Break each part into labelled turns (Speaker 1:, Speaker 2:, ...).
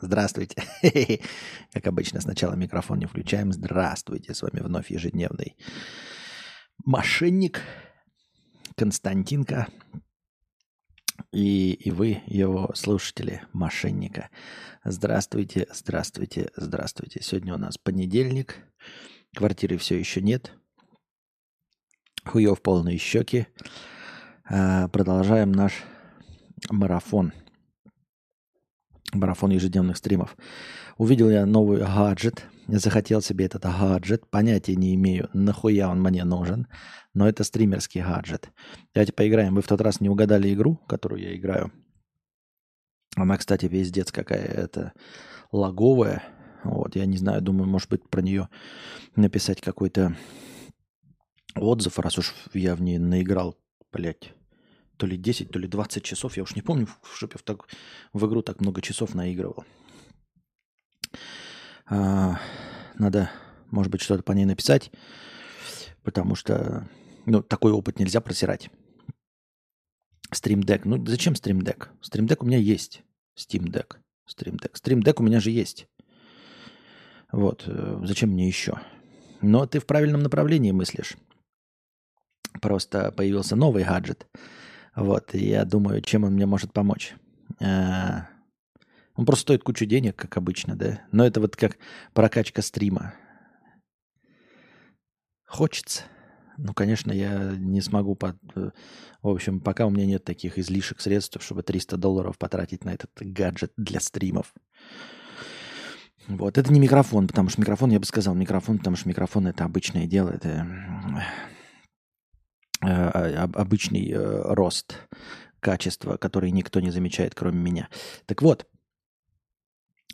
Speaker 1: Здравствуйте. Как обычно, сначала микрофон не включаем. Здравствуйте. С вами вновь ежедневный мошенник Константинка. И, и вы, его слушатели, мошенника. Здравствуйте, здравствуйте, здравствуйте. Сегодня у нас понедельник. Квартиры все еще нет. Хуев полные щеки. А, продолжаем наш марафон – марафон ежедневных стримов. Увидел я новый гаджет, захотел себе этот гаджет, понятия не имею, нахуя он мне нужен, но это стримерский гаджет. Давайте поиграем. Вы в тот раз не угадали игру, которую я играю. Она, кстати, пиздец какая-то лаговая. Вот, я не знаю, думаю, может быть, про нее написать какой-то отзыв, раз уж я в ней наиграл, блядь, то ли 10, то ли 20 часов, я уж не помню, чтобы я в, так, в игру так много часов наигрывал. А, надо, может быть, что-то по ней написать, потому что ну, такой опыт нельзя просирать. Stream Deck. Ну, зачем Stream Deck? Stream Deck у меня есть. Steam Deck. Stream Deck. Stream Deck у меня же есть. Вот. Э, зачем мне еще? Но ты в правильном направлении мыслишь. Просто появился новый гаджет – вот, и я думаю, чем он мне может помочь. А, он просто стоит кучу денег, как обычно, да. Но это вот как прокачка стрима. Хочется. Ну, конечно, я не смогу... Под... В общем, пока у меня нет таких излишек средств, чтобы 300 долларов потратить на этот гаджет для стримов. Вот, это не микрофон, потому что микрофон, я бы сказал, микрофон, потому что микрофон это обычное дело, это Э, обычный э, рост качества, который никто не замечает, кроме меня. Так вот,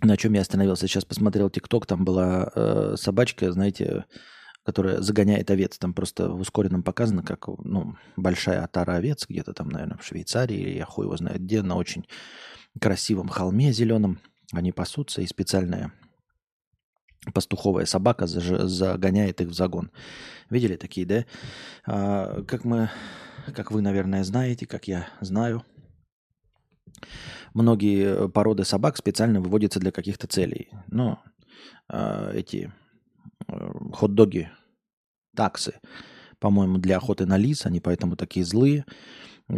Speaker 1: на чем я остановился. Сейчас посмотрел ТикТок, там была э, собачка, знаете, которая загоняет овец. Там просто в ускоренном показано, как ну, большая отара овец, где-то там, наверное, в Швейцарии, или я хуй его знает где, на очень красивом холме зеленом. Они пасутся, и специальная пастуховая собака загоняет их в загон. Видели такие, да? А, как мы, как вы, наверное, знаете, как я знаю, многие породы собак специально выводятся для каких-то целей. Но а, эти а, хот-доги, таксы, по-моему, для охоты на лис, они поэтому такие злые,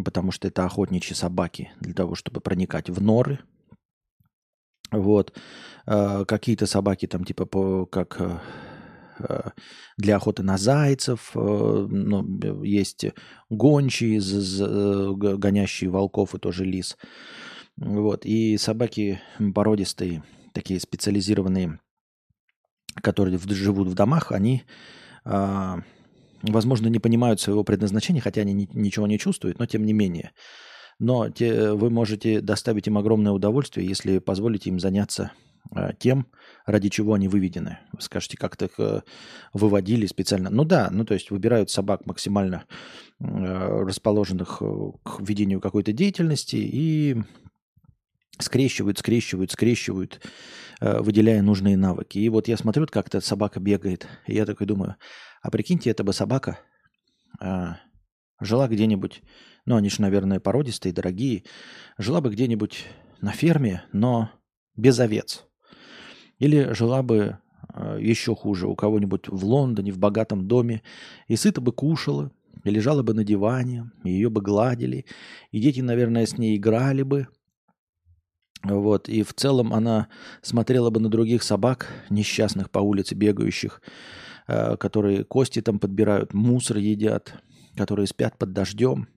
Speaker 1: потому что это охотничьи собаки для того, чтобы проникать в норы, вот. А, какие-то собаки там типа по, как э, э, для охоты на зайцев, э, ну, есть гончие, гонящие волков и тоже лис. Вот. И собаки породистые, такие специализированные, которые живут в домах, они, а, возможно, не понимают своего предназначения, хотя они ничего не чувствуют, но тем не менее – но те, вы можете доставить им огромное удовольствие, если позволите им заняться э, тем, ради чего они выведены. Вы скажете, как-то их э, выводили специально. Ну да, ну то есть выбирают собак максимально э, расположенных к ведению какой-то деятельности и скрещивают, скрещивают, скрещивают, выделяя нужные навыки. И вот я смотрю, как-то собака бегает, и я такой думаю, а прикиньте, это бы собака жила где-нибудь ну, они же, наверное, породистые, дорогие, жила бы где-нибудь на ферме, но без овец. Или жила бы э, еще хуже у кого-нибудь в Лондоне, в богатом доме, и сыто бы кушала, и лежала бы на диване, ее бы гладили, и дети, наверное, с ней играли бы. Вот, и в целом она смотрела бы на других собак, несчастных по улице бегающих, э, которые кости там подбирают, мусор едят, которые спят под дождем,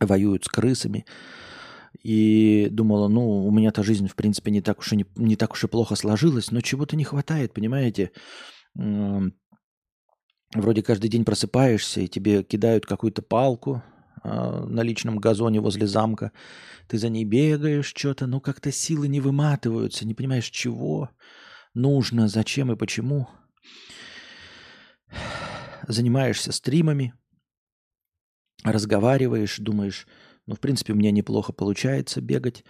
Speaker 1: воюют с крысами. И думала, ну, у меня-то жизнь, в принципе, не так уж и, не, не так уж и плохо сложилась, но чего-то не хватает, понимаете? Вроде каждый день просыпаешься, и тебе кидают какую-то палку э, на личном газоне возле замка. Ты за ней бегаешь, что-то, но как-то силы не выматываются, не понимаешь, чего нужно, зачем и почему. Занимаешься стримами, разговариваешь, думаешь, ну, в принципе, у меня неплохо получается бегать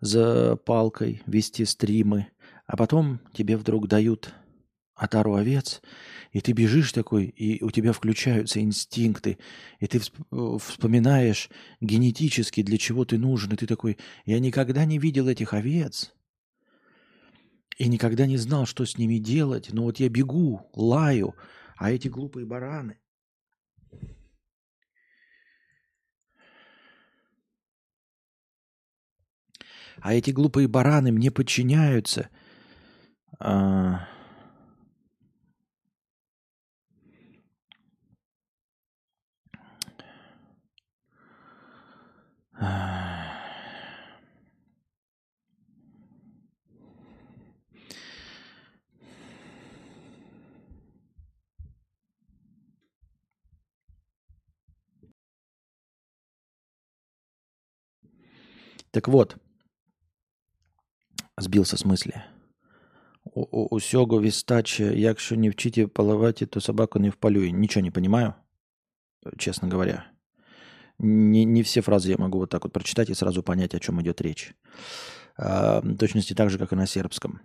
Speaker 1: за палкой, вести стримы, а потом тебе вдруг дают отару овец, и ты бежишь такой, и у тебя включаются инстинкты, и ты вспоминаешь генетически, для чего ты нужен, и ты такой, я никогда не видел этих овец, И никогда не знал, что с ними делать. Но вот я бегу, лаю, а эти глупые бараны. А эти глупые бараны мне подчиняются. А... Так вот, збився з мислі. У, у, усього вістаче, якщо не вчите поливати, то собаку не вполює. Ничего не понимаю, честно говоря. Не, не все фразы я могу вот так вот прочитать и сразу понять, о чем идет речь. А, в точности так же, как и на сербском.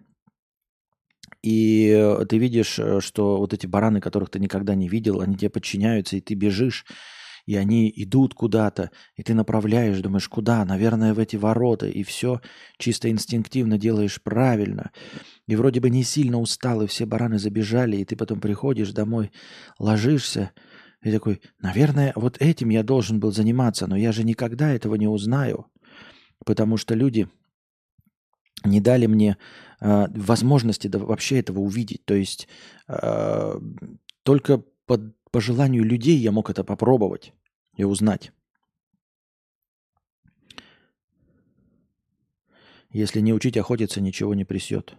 Speaker 1: И ты видишь, что вот эти бараны, которых ты никогда не видел, они тебе подчиняются, и ты бежишь, и они идут куда-то, и ты направляешь, думаешь, куда? Наверное, в эти ворота, и все чисто инстинктивно делаешь правильно. И вроде бы не сильно устал, и все бараны забежали, и ты потом приходишь домой, ложишься, и такой, наверное, вот этим я должен был заниматься, но я же никогда этого не узнаю, потому что люди не дали мне э, возможности да, вообще этого увидеть. То есть э, только под по желанию людей я мог это попробовать и узнать. Если не учить охотиться, ничего не присет.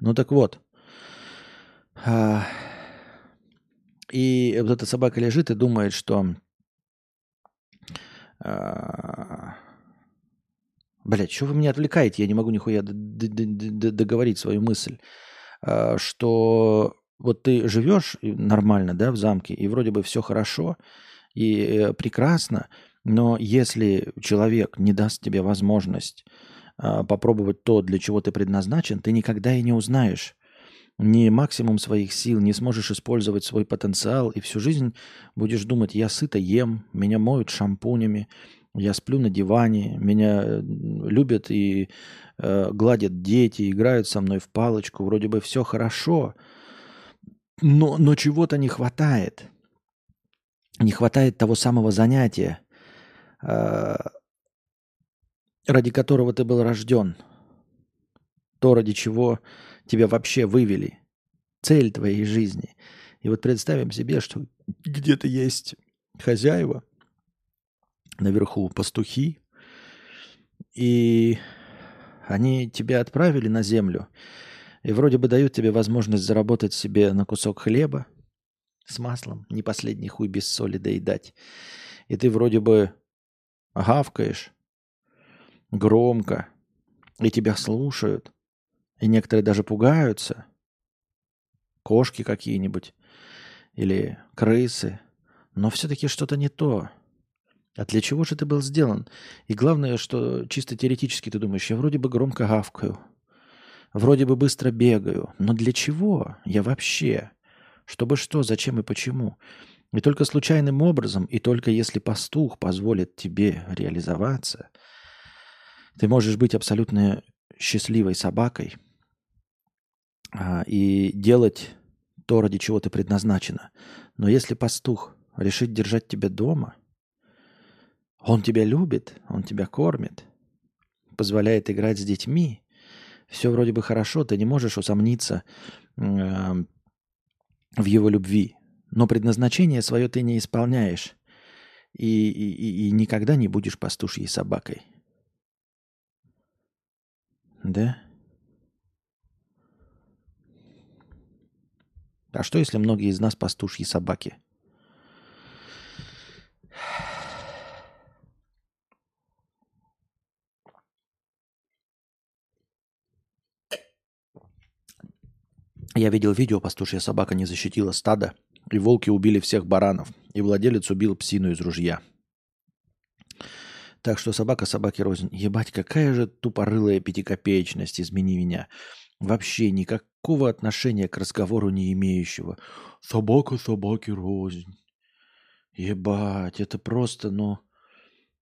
Speaker 1: Ну так вот. А, и вот эта собака лежит и думает, что... А, Блять, что вы меня отвлекаете? Я не могу нихуя договорить свою мысль. А, что вот ты живешь нормально, да, в замке, и вроде бы все хорошо и э, прекрасно, но если человек не даст тебе возможность э, попробовать то, для чего ты предназначен, ты никогда и не узнаешь. Ни максимум своих сил, не сможешь использовать свой потенциал, и всю жизнь будешь думать, я сыто ем, меня моют шампунями, я сплю на диване, меня э, любят и э, гладят дети, играют со мной в палочку, вроде бы все хорошо, но, но чего-то не хватает. Не хватает того самого занятия, э, ради которого ты был рожден. То, ради чего тебя вообще вывели. Цель твоей жизни. И вот представим себе, что где-то есть хозяева, наверху пастухи, и они тебя отправили на землю – и вроде бы дают тебе возможность заработать себе на кусок хлеба с маслом, не последний хуй без соли доедать. И ты вроде бы гавкаешь громко, и тебя слушают, и некоторые даже пугаются. Кошки какие-нибудь или крысы. Но все-таки что-то не то. А для чего же ты был сделан? И главное, что чисто теоретически ты думаешь, я вроде бы громко гавкаю – Вроде бы быстро бегаю, но для чего я вообще? Чтобы что, зачем и почему? И только случайным образом, и только если пастух позволит тебе реализоваться, ты можешь быть абсолютно счастливой собакой а, и делать то, ради чего ты предназначена. Но если пастух решит держать тебя дома, он тебя любит, он тебя кормит, позволяет играть с детьми, все вроде бы хорошо, ты не можешь усомниться э, в его любви, но предназначение свое ты не исполняешь и, и, и никогда не будешь пастушьей собакой. Да? А что, если многие из нас пастушьи собаки? Я видел видео, пастушья собака не защитила стадо, и волки убили всех баранов, и владелец убил псину из ружья. Так что собака собаке рознь. Ебать, какая же тупорылая пятикопеечность, измени меня. Вообще никакого отношения к разговору не имеющего. Собака собаке рознь. Ебать, это просто, ну...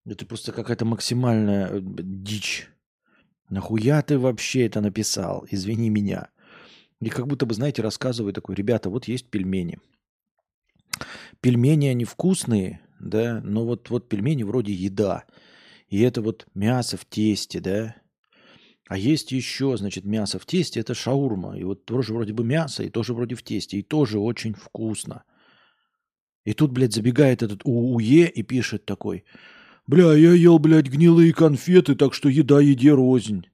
Speaker 1: Это просто какая-то максимальная э, дичь. Нахуя ты вообще это написал? Извини меня. И как будто бы, знаете, рассказываю такой, ребята, вот есть пельмени. Пельмени, они вкусные, да, но вот, вот пельмени вроде еда. И это вот мясо в тесте, да. А есть еще, значит, мясо в тесте, это шаурма. И вот тоже вроде бы мясо, и тоже вроде в тесте, и тоже очень вкусно. И тут, блядь, забегает этот УУЕ и пишет такой, бля, я ел, блядь, гнилые конфеты, так что еда еде рознь.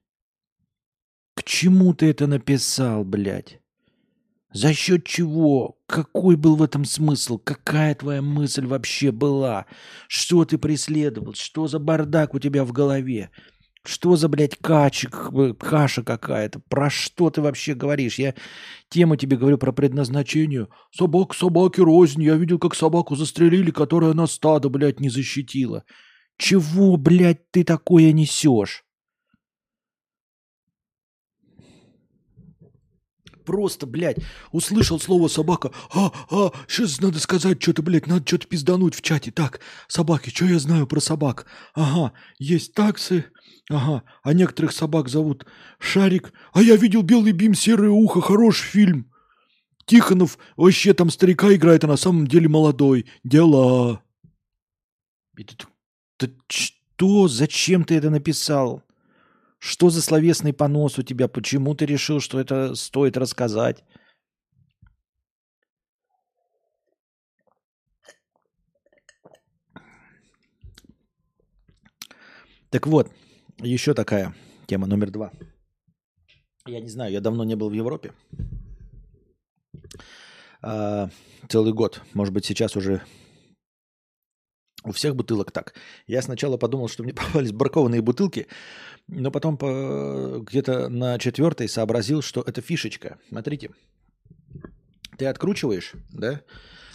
Speaker 1: К чему ты это написал, блядь? За счет чего? Какой был в этом смысл? Какая твоя мысль вообще была? Что ты преследовал? Что за бардак у тебя в голове? Что за, блядь, качек, каша какая-то? Про что ты вообще говоришь? Я тему тебе говорю про предназначение. Собак собаки рознь. Я видел, как собаку застрелили, которая на стадо, блядь, не защитила. Чего, блядь, ты такое несешь? Просто, блядь, услышал слово собака. А, а, сейчас надо сказать что-то, блядь, надо что-то пиздануть в чате. Так, собаки, что я знаю про собак? Ага, есть таксы, ага, а некоторых собак зовут Шарик. А я видел «Белый бим, серое ухо», хороший фильм. Тихонов вообще там старика играет, а на самом деле молодой. Дела. Это, ты, что? Зачем ты это написал? Что за словесный понос у тебя? Почему ты решил, что это стоит рассказать? Так вот, еще такая тема номер два. Я не знаю, я давно не был в Европе. А, целый год. Может быть, сейчас уже у всех бутылок так. Я сначала подумал, что мне попались бракованные бутылки, но потом по... где-то на четвертой сообразил, что это фишечка. Смотрите, ты откручиваешь, да,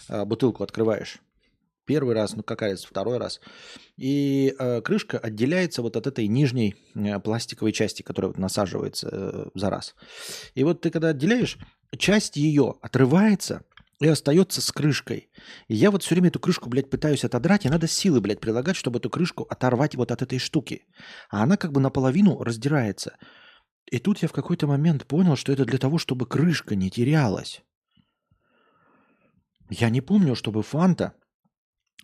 Speaker 1: а, бутылку открываешь. Первый раз, ну какая второй раз. И э, крышка отделяется вот от этой нижней э, пластиковой части, которая вот насаживается э, за раз. И вот ты когда отделяешь, часть ее отрывается и остается с крышкой. И я вот все время эту крышку, блядь, пытаюсь отодрать, и надо силы, блядь, прилагать, чтобы эту крышку оторвать вот от этой штуки. А она как бы наполовину раздирается. И тут я в какой-то момент понял, что это для того, чтобы крышка не терялась. Я не помню, чтобы фанта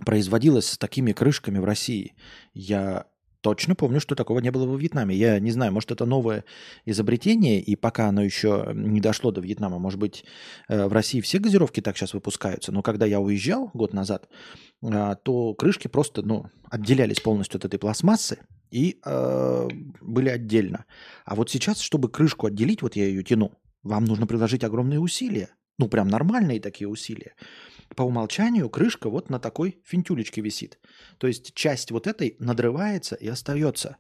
Speaker 1: производилась с такими крышками в России. Я точно помню, что такого не было во Вьетнаме. Я не знаю, может, это новое изобретение, и пока оно еще не дошло до Вьетнама, может быть, э, в России все газировки так сейчас выпускаются. Но когда я уезжал год назад, э, то крышки просто ну, отделялись полностью от этой пластмассы и э, были отдельно. А вот сейчас, чтобы крышку отделить, вот я ее тяну, вам нужно приложить огромные усилия. Ну, прям нормальные такие усилия по умолчанию крышка вот на такой финтюлечке висит. То есть часть вот этой надрывается и остается.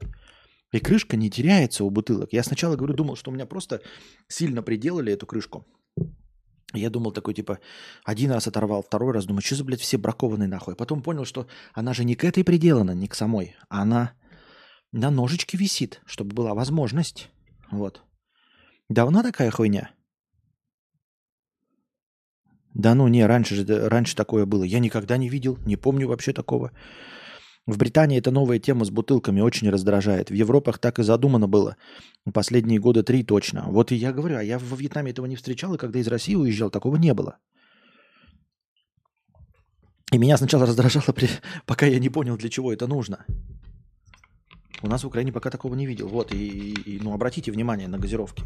Speaker 1: И крышка не теряется у бутылок. Я сначала, говорю, думал, что у меня просто сильно приделали эту крышку. Я думал такой, типа, один раз оторвал, второй раз, думаю, что за, блядь, все бракованные нахуй. Потом понял, что она же не к этой приделана, не к самой. Она на ножичке висит, чтобы была возможность. Вот. Давно такая хуйня? Да ну не, раньше же раньше такое было. Я никогда не видел, не помню вообще такого. В Британии эта новая тема с бутылками очень раздражает. В Европах так и задумано было. Последние года три точно. Вот и я говорю, а я во Вьетнаме этого не встречал, и когда из России уезжал, такого не было. И меня сначала раздражало, пока я не понял, для чего это нужно. У нас в Украине пока такого не видел. Вот, и, и ну, обратите внимание на газировки.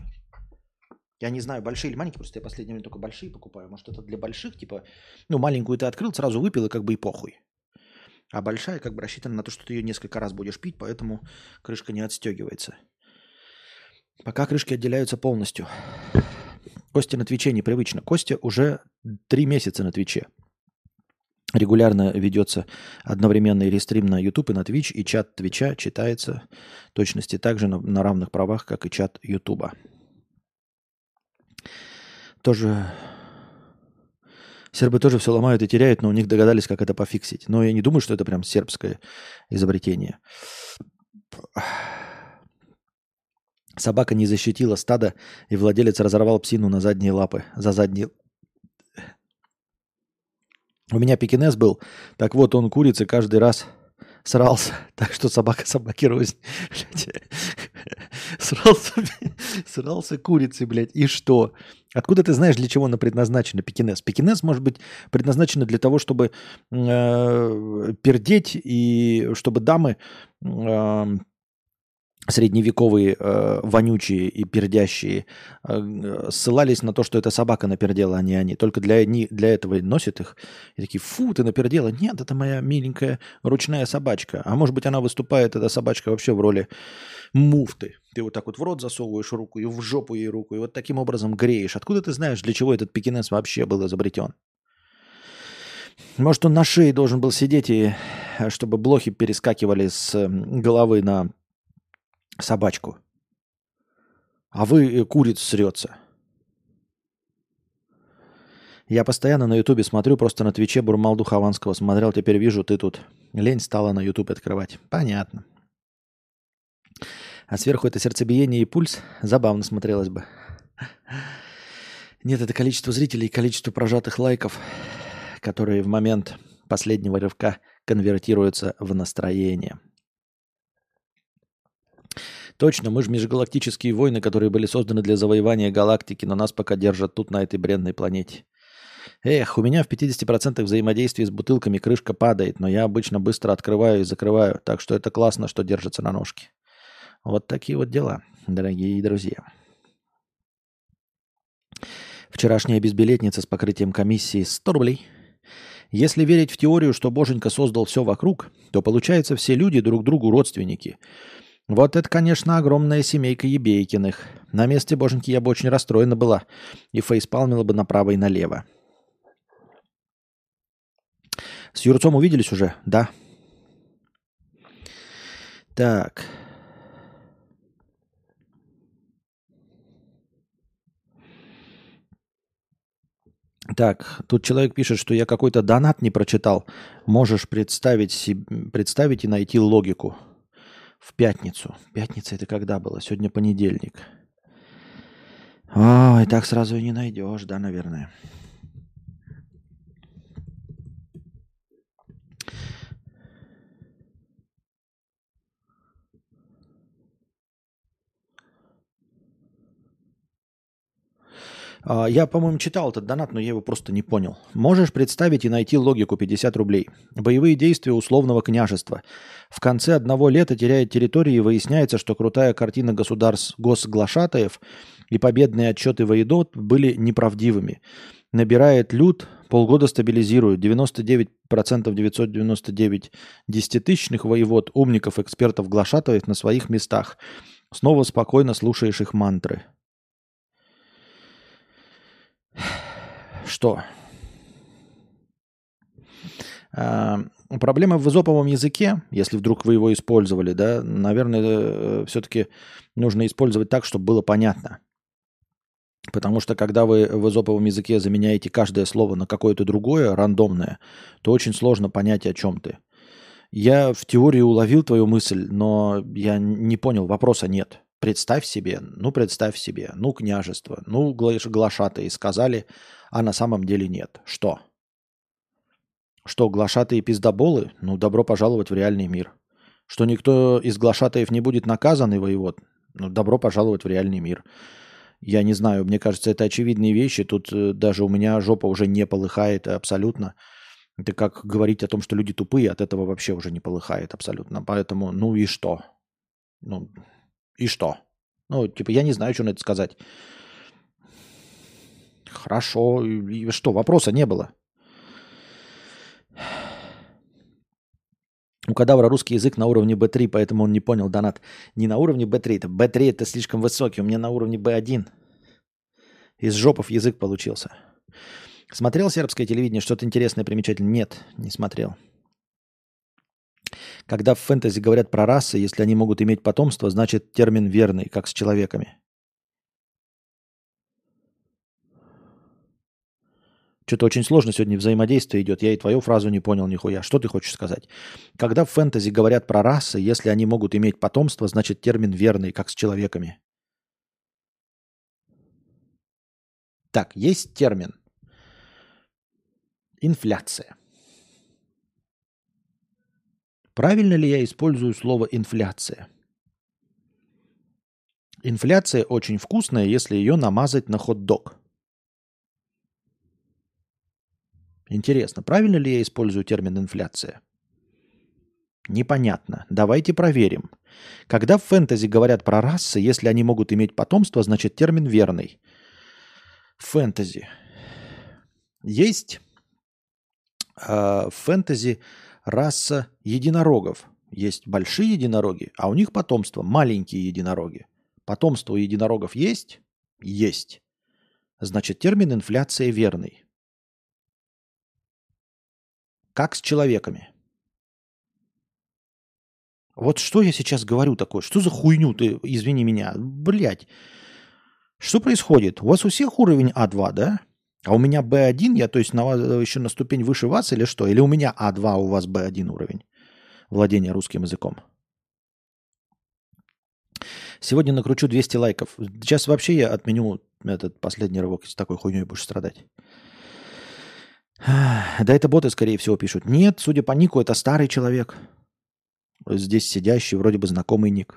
Speaker 1: Я не знаю, большие или маленькие, просто я последнее время только большие покупаю. Может, это для больших, типа, ну, маленькую ты открыл, сразу выпил, и как бы и похуй. А большая как бы рассчитана на то, что ты ее несколько раз будешь пить, поэтому крышка не отстегивается. Пока крышки отделяются полностью. Костя на Твиче непривычно. Костя уже три месяца на Твиче. Регулярно ведется одновременный restream на YouTube и на Twitch, и чат Твича читается в точности также на, на равных правах, как и чат Ютуба тоже Сербы тоже все ломают и теряют, но у них догадались, как это пофиксить. Но я не думаю, что это прям сербское изобретение. Собака не защитила стадо, и владелец разорвал псину на задние лапы. За задние... У меня пекинес был. Так вот, он курицы каждый раз срался, так что собака собаки рознь. Срался, срался курицей, блядь, и что? Откуда ты знаешь, для чего она предназначена, пекинес? Пекинес может быть предназначена для того, чтобы э, пердеть и чтобы дамы э, средневековые, э, вонючие и пердящие, э, ссылались на то, что это собака напердела, а не они. Только для, они, для этого носят их. И такие, фу, ты напердела. Нет, это моя миленькая ручная собачка. А может быть, она выступает, эта собачка, вообще в роли муфты. Ты вот так вот в рот засовываешь руку и в жопу ей руку, и вот таким образом греешь. Откуда ты знаешь, для чего этот пекинес вообще был изобретен? Может, он на шее должен был сидеть, и э, чтобы блохи перескакивали с головы на собачку. А вы э, куриц срется. Я постоянно на Ютубе смотрю, просто на Твиче Бурмалду Хованского смотрел, теперь вижу, ты тут. Лень стала на Ютуб открывать. Понятно. А сверху это сердцебиение и пульс. Забавно смотрелось бы. Нет, это количество зрителей и количество прожатых лайков, которые в момент последнего рывка конвертируются в настроение. Точно, мы же межгалактические войны, которые были созданы для завоевания галактики, но нас пока держат тут, на этой бренной планете. Эх, у меня в 50% взаимодействия с бутылками крышка падает, но я обычно быстро открываю и закрываю, так что это классно, что держится на ножке. Вот такие вот дела, дорогие друзья. Вчерашняя безбилетница с покрытием комиссии 100 рублей. Если верить в теорию, что Боженька создал все вокруг, то получается все люди друг другу родственники. Вот это, конечно, огромная семейка Ебейкиных. На месте Боженьки я бы очень расстроена была и фейспалмила бы направо и налево. С Юрцом увиделись уже? Да. Так. Так, тут человек пишет, что я какой-то донат не прочитал. Можешь представить, себе, представить и найти логику. В пятницу. Пятница это когда было? Сегодня понедельник. Ой, так сразу и не найдешь, да, наверное. Я, по-моему, читал этот донат, но я его просто не понял. Можешь представить и найти логику 50 рублей. Боевые действия условного княжества. В конце одного лета теряет территории и выясняется, что крутая картина государств госглашатаев и победные отчеты воедот были неправдивыми. Набирает люд, полгода стабилизирует. 99% 999 десятитысячных воевод, умников, экспертов, глашатаев на своих местах. Снова спокойно слушаешь их мантры. Что? А, проблема в изоповом языке, если вдруг вы его использовали, да, наверное, э, все-таки нужно использовать так, чтобы было понятно. Потому что когда вы в изоповом языке заменяете каждое слово на какое-то другое, рандомное, то очень сложно понять, о чем ты. Я в теории уловил твою мысль, но я не понял, вопроса нет. Представь себе, ну представь себе, ну княжество, ну глашатые сказали, а на самом деле нет. Что? Что, глашатые пиздоболы? Ну, добро пожаловать в реальный мир. Что никто из глашатаев не будет наказан и воевод? Ну, добро пожаловать в реальный мир. Я не знаю, мне кажется, это очевидные вещи. Тут э, даже у меня жопа уже не полыхает абсолютно. Это как говорить о том, что люди тупые, от этого вообще уже не полыхает абсолютно. Поэтому, ну и что? Ну, и что? Ну, типа, я не знаю, что на это сказать. Хорошо. И что, вопроса не было. У кадавра русский язык на уровне B3, поэтому он не понял донат. Не на уровне B3, это B3 это слишком высокий, у меня на уровне B1. Из жопов язык получился. Смотрел сербское телевидение, что-то интересное, примечательное? Нет, не смотрел. Когда в фэнтези говорят про расы, если они могут иметь потомство, значит термин верный, как с человеками. Что-то очень сложно сегодня взаимодействие идет. Я и твою фразу не понял нихуя. Что ты хочешь сказать? Когда в фэнтези говорят про расы, если они могут иметь потомство, значит термин верный, как с человеками. Так, есть термин. Инфляция. Правильно ли я использую слово инфляция? Инфляция очень вкусная, если ее намазать на хот-дог. Интересно, правильно ли я использую термин инфляция? Непонятно. Давайте проверим. Когда в фэнтези говорят про расы, если они могут иметь потомство, значит термин верный. Фэнтези. Есть э, в фэнтези раса единорогов. Есть большие единороги, а у них потомство маленькие единороги. Потомство у единорогов есть? Есть. Значит, термин инфляция верный. Как с человеками. Вот что я сейчас говорю такое? Что за хуйню ты, извини меня, блядь. Что происходит? У вас у всех уровень А2, да? А у меня B1, я то есть на, еще на ступень выше вас или что? Или у меня А2, а у вас B1 уровень владения русским языком? Сегодня накручу 200 лайков. Сейчас вообще я отменю этот последний рывок, с такой хуйней будешь страдать. Да это боты, скорее всего, пишут. Нет, судя по нику, это старый человек. Здесь сидящий, вроде бы знакомый ник.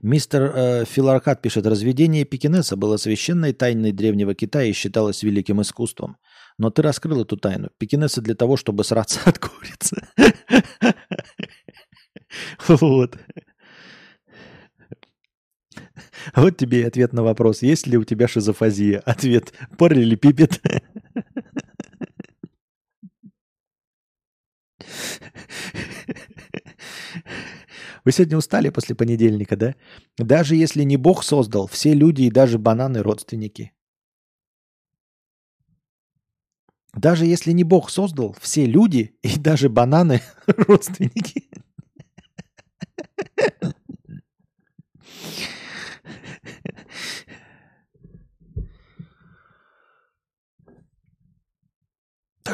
Speaker 1: Мистер э, Филаркат пишет, разведение пекинеса было священной тайной древнего Китая и считалось великим искусством. Но ты раскрыл эту тайну. Пекинесы для того, чтобы сраться от курицы. Вот. Вот тебе и ответ на вопрос, есть ли у тебя шизофазия. Ответ – параллелепипед. Вы сегодня устали после понедельника, да? Даже если не Бог создал, все люди и даже бананы родственники. Даже если не Бог создал, все люди и даже бананы родственники.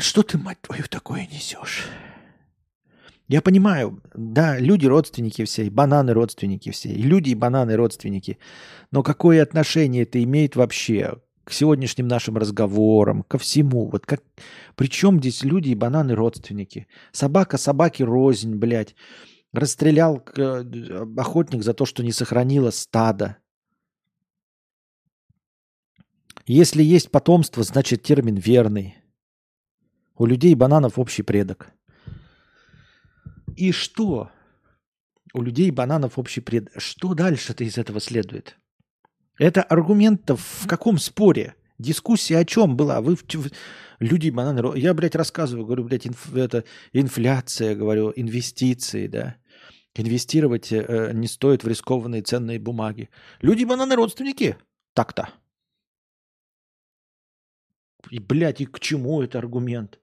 Speaker 1: Что ты, мать твою, такое несешь? Я понимаю, да, люди родственники все, и бананы родственники все, и люди и бананы родственники. Но какое отношение это имеет вообще к сегодняшним нашим разговорам, ко всему? Вот как... Причем здесь люди и бананы родственники? Собака собаки рознь, блядь. Расстрелял э, охотник за то, что не сохранило стадо. Если есть потомство, значит термин верный. У людей бананов общий предок. И что? У людей бананов общий предок. Что дальше-то из этого следует? Это аргумент в каком споре? Дискуссия о чем была? Вы люди бананы... Я, блядь, рассказываю, говорю, блядь, инф, это инфляция, говорю, инвестиции, да. Инвестировать э, не стоит в рискованные ценные бумаги. Люди бананы родственники. Так-то. И, блядь, и к чему это аргумент?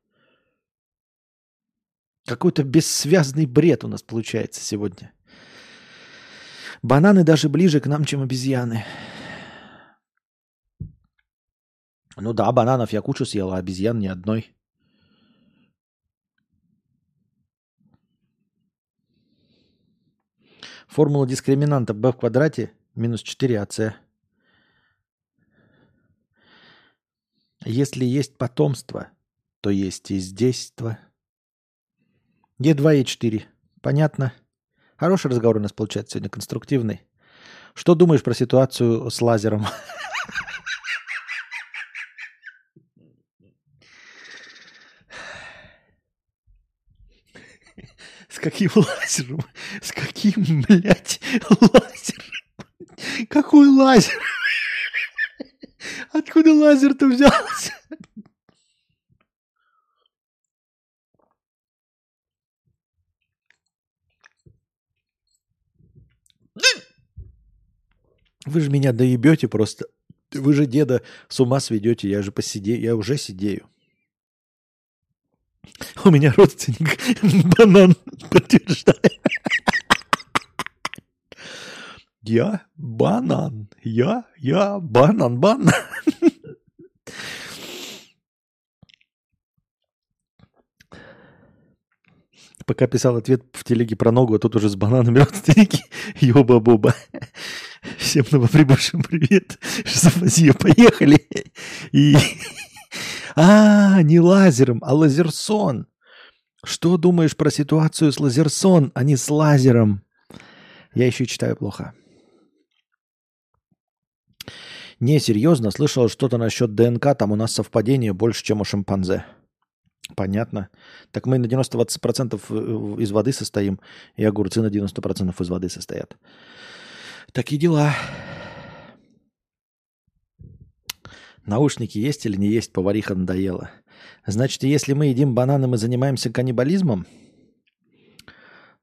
Speaker 1: Какой-то бессвязный бред у нас получается сегодня. Бананы даже ближе к нам, чем обезьяны. Ну да, бананов я кучу съел, а обезьян ни одной. Формула дискриминанта b в квадрате минус 4ac. Если есть потомство, то есть и здейство. Е2, Е4. Понятно. Хороший разговор у нас получается сегодня, конструктивный. Что думаешь про ситуацию с лазером? С каким лазером? С каким, блядь, лазером? Какой лазер? Откуда лазер-то взялся? Вы же меня доебете просто. Вы же деда с ума сведете, я же посидею, я уже сидею. У меня родственник банан подтверждает. Я банан. Я, я банан, банан. Пока писал ответ в телеге про ногу, а тут уже с бананами родственники. Ёба-боба. Всем новоприбывшим привет. Шизофазия, поехали. И... А, не лазером, а лазерсон. Что думаешь про ситуацию с лазерсон, а не с лазером? Я еще читаю плохо. Не, серьезно, слышал что-то насчет ДНК, там у нас совпадение больше, чем у шимпанзе. Понятно. Так мы на 90% э, из воды состоим, и огурцы на 90% из воды состоят. Такие дела. Наушники есть или не есть, повариха надоела. Значит, если мы едим бананы, мы занимаемся каннибализмом?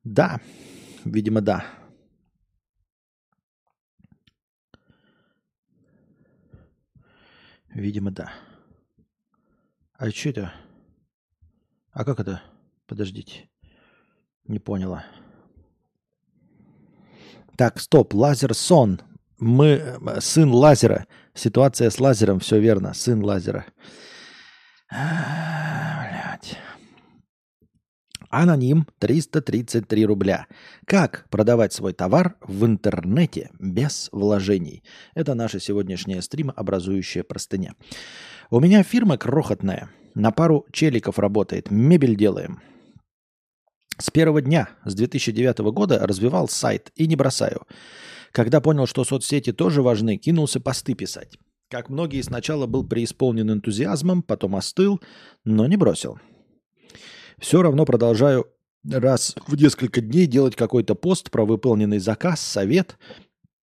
Speaker 1: Да, видимо, да. Видимо, да. А что это? А как это? Подождите. Не поняла. Так, стоп. Лазер сон. Мы сын лазера. Ситуация с лазером, все верно. Сын лазера. Блять. Аноним 333 рубля. Как продавать свой товар в интернете без вложений? Это наша сегодняшняя стрим, образующая простыня. У меня фирма крохотная. На пару челиков работает. Мебель делаем. С первого дня, с 2009 года, развивал сайт и не бросаю. Когда понял, что соцсети тоже важны, кинулся посты писать. Как многие, сначала был преисполнен энтузиазмом, потом остыл, но не бросил. Все равно продолжаю раз в несколько дней делать какой-то пост про выполненный заказ, совет,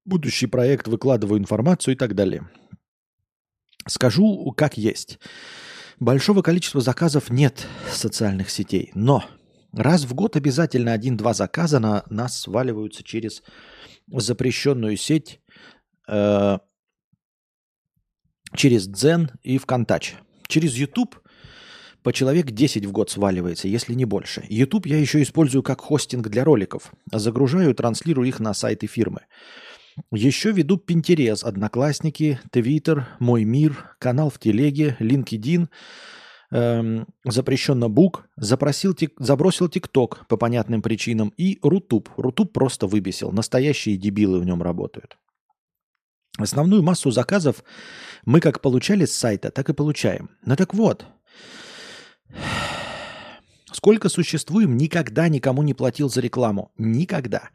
Speaker 1: будущий проект, выкладываю информацию и так далее. Скажу, как есть. Большого количества заказов нет социальных сетей, но раз в год обязательно один-два заказа на нас сваливаются через запрещенную сеть, э, через Дзен и ВКонтач. Через YouTube по человек 10 в год сваливается, если не больше. YouTube я еще использую как хостинг для роликов. Загружаю и транслирую их на сайты фирмы. Еще веду Pinterest, Одноклассники, Twitter, Мой мир, канал в Телеге, LinkedIn, эм, запрещенно Бук, запросил, тик, забросил ТикТок по понятным причинам и Рутуб. Рутуб просто выбесил. Настоящие дебилы в нем работают. Основную массу заказов мы как получали с сайта, так и получаем. Ну так вот, сколько существуем, никогда никому не платил за рекламу. Никогда.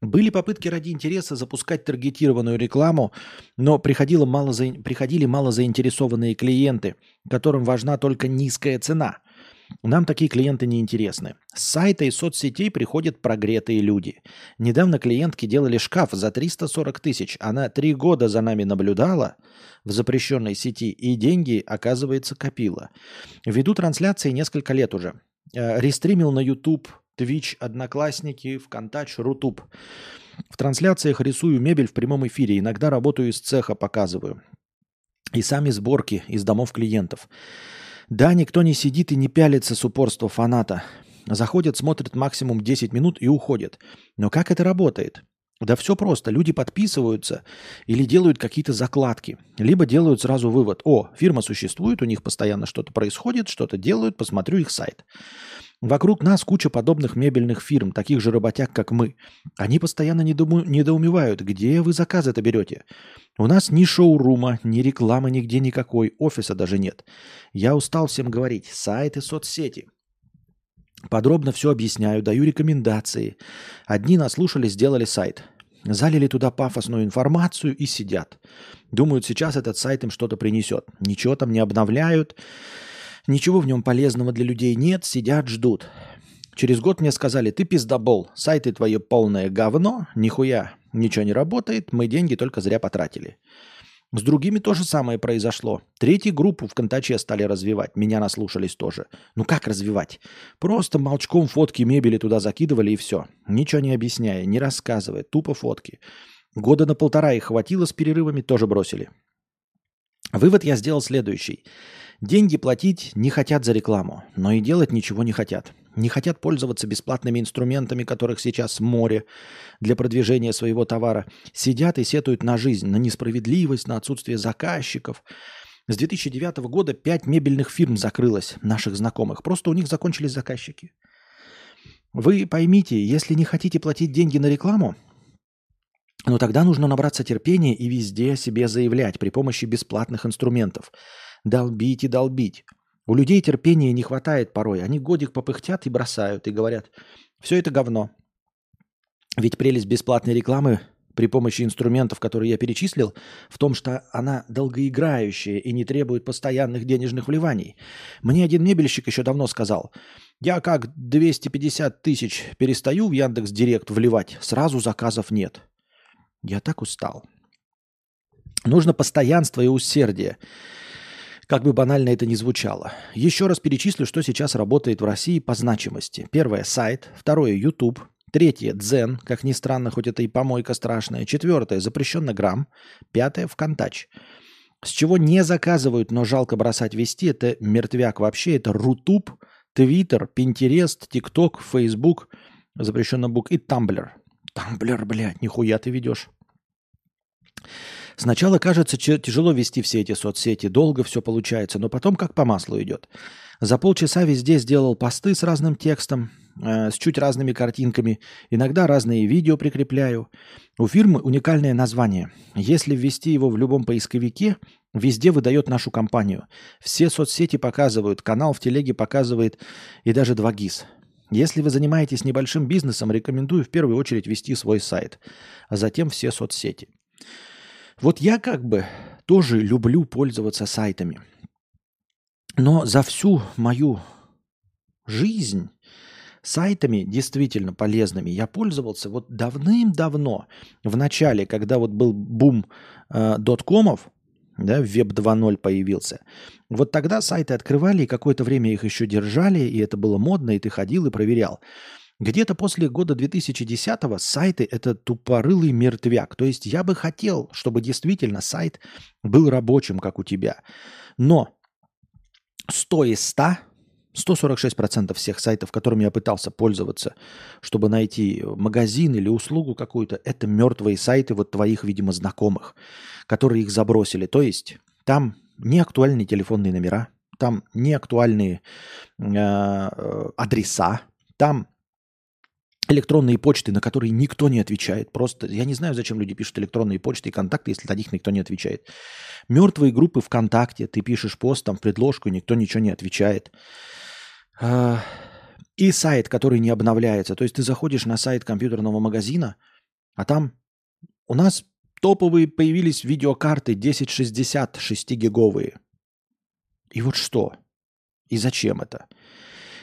Speaker 1: Были попытки ради интереса запускать таргетированную рекламу, но приходило мало за... приходили мало заинтересованные клиенты, которым важна только низкая цена – нам такие клиенты не интересны. С сайта и соцсетей приходят прогретые люди. Недавно клиентки делали шкаф за 340 тысяч. Она три года за нами наблюдала в запрещенной сети и деньги, оказывается, копила. Веду трансляции несколько лет уже. Э, рестримил на YouTube, Twitch, Одноклассники, ВКонтач, Рутуб. В трансляциях рисую мебель в прямом эфире. Иногда работаю из цеха, показываю. И сами сборки из домов клиентов. Да, никто не сидит и не пялится с упорства фаната. Заходят, смотрят максимум 10 минут и уходят. Но как это работает? Да все просто. Люди подписываются или делают какие-то закладки. Либо делают сразу вывод. О, фирма существует, у них постоянно что-то происходит, что-то делают, посмотрю их сайт. Вокруг нас куча подобных мебельных фирм, таких же работяг, как мы. Они постоянно недоуму... недоумевают, где вы заказы-то берете. У нас ни шоурума, ни рекламы нигде никакой, офиса даже нет. Я устал всем говорить. Сайты, соцсети. Подробно все объясняю, даю рекомендации. Одни наслушали, сделали сайт. Залили туда пафосную информацию и сидят. Думают, сейчас этот сайт им что-то принесет. Ничего там не обновляют. Ничего в нем полезного для людей нет, сидят, ждут. Через год мне сказали, ты пиздобол, сайты твои полное говно, нихуя ничего не работает, мы деньги только зря потратили. С другими то же самое произошло. Третью группу в Контаче стали развивать. Меня наслушались тоже. Ну как развивать? Просто молчком фотки мебели туда закидывали и все. Ничего не объясняя, не рассказывая. Тупо фотки. Года на полтора их хватило с перерывами, тоже бросили. Вывод я сделал следующий. Деньги платить не хотят за рекламу, но и делать ничего не хотят. Не хотят пользоваться бесплатными инструментами, которых сейчас море для продвижения своего товара. Сидят и сетуют на жизнь, на несправедливость, на отсутствие заказчиков. С 2009 года пять мебельных фирм закрылось, наших знакомых. Просто у них закончились заказчики. Вы поймите, если не хотите платить деньги на рекламу, ну тогда нужно набраться терпения и везде о себе заявлять при помощи бесплатных инструментов – долбить и долбить. У людей терпения не хватает порой. Они годик попыхтят и бросают, и говорят, все это говно. Ведь прелесть бесплатной рекламы при помощи инструментов, которые я перечислил, в том, что она долгоиграющая и не требует постоянных денежных вливаний. Мне один мебельщик еще давно сказал, я как 250 тысяч перестаю в Яндекс Директ вливать, сразу заказов нет. Я так устал. Нужно постоянство и усердие. Как бы банально это ни звучало. Еще раз перечислю, что сейчас работает в России по значимости. Первое – сайт. Второе – YouTube. Третье – Дзен, как ни странно, хоть это и помойка страшная. Четвертое – запрещенный Пятое – ВКонтач. С чего не заказывают, но жалко бросать вести, это мертвяк вообще, это Рутуб, Твиттер, Пинтерест, ТикТок, Фейсбук, запрещенный бук и Тамблер. Тамблер, блядь, нихуя ты ведешь. Сначала кажется тяжело вести все эти соцсети, долго все получается, но потом как по маслу идет. За полчаса везде сделал посты с разным текстом, э, с чуть разными картинками, иногда разные видео прикрепляю. У фирмы уникальное название. Если ввести его в любом поисковике, везде выдает нашу компанию. Все соцсети показывают, канал в телеге показывает и даже 2GIS. Если вы занимаетесь небольшим бизнесом, рекомендую в первую очередь вести свой сайт, а затем все соцсети. Вот я как бы тоже люблю пользоваться сайтами. Но за всю мою жизнь сайтами действительно полезными я пользовался вот давным-давно, в начале, когда вот был бум э, доткомов, да, веб 2.0 появился. Вот тогда сайты открывали, и какое-то время их еще держали, и это было модно, и ты ходил и проверял. Где-то после года 2010-го сайты – это тупорылый мертвяк. То есть я бы хотел, чтобы действительно сайт был рабочим, как у тебя. Но 100 из 100, 146% всех сайтов, которыми я пытался пользоваться, чтобы найти магазин или услугу какую-то, это мертвые сайты вот твоих, видимо, знакомых, которые их забросили. То есть там не актуальные телефонные номера, там не актуальные э, э адреса, там электронные почты, на которые никто не отвечает. Просто я не знаю, зачем люди пишут электронные почты и контакты, если на них никто не отвечает. Мертвые группы ВКонтакте, ты пишешь пост, там предложку, никто ничего не отвечает. А, и сайт, который не обновляется. То есть ты заходишь на сайт компьютерного магазина, а там у нас топовые появились видеокарты 1060 6-гиговые. И вот что? И зачем это?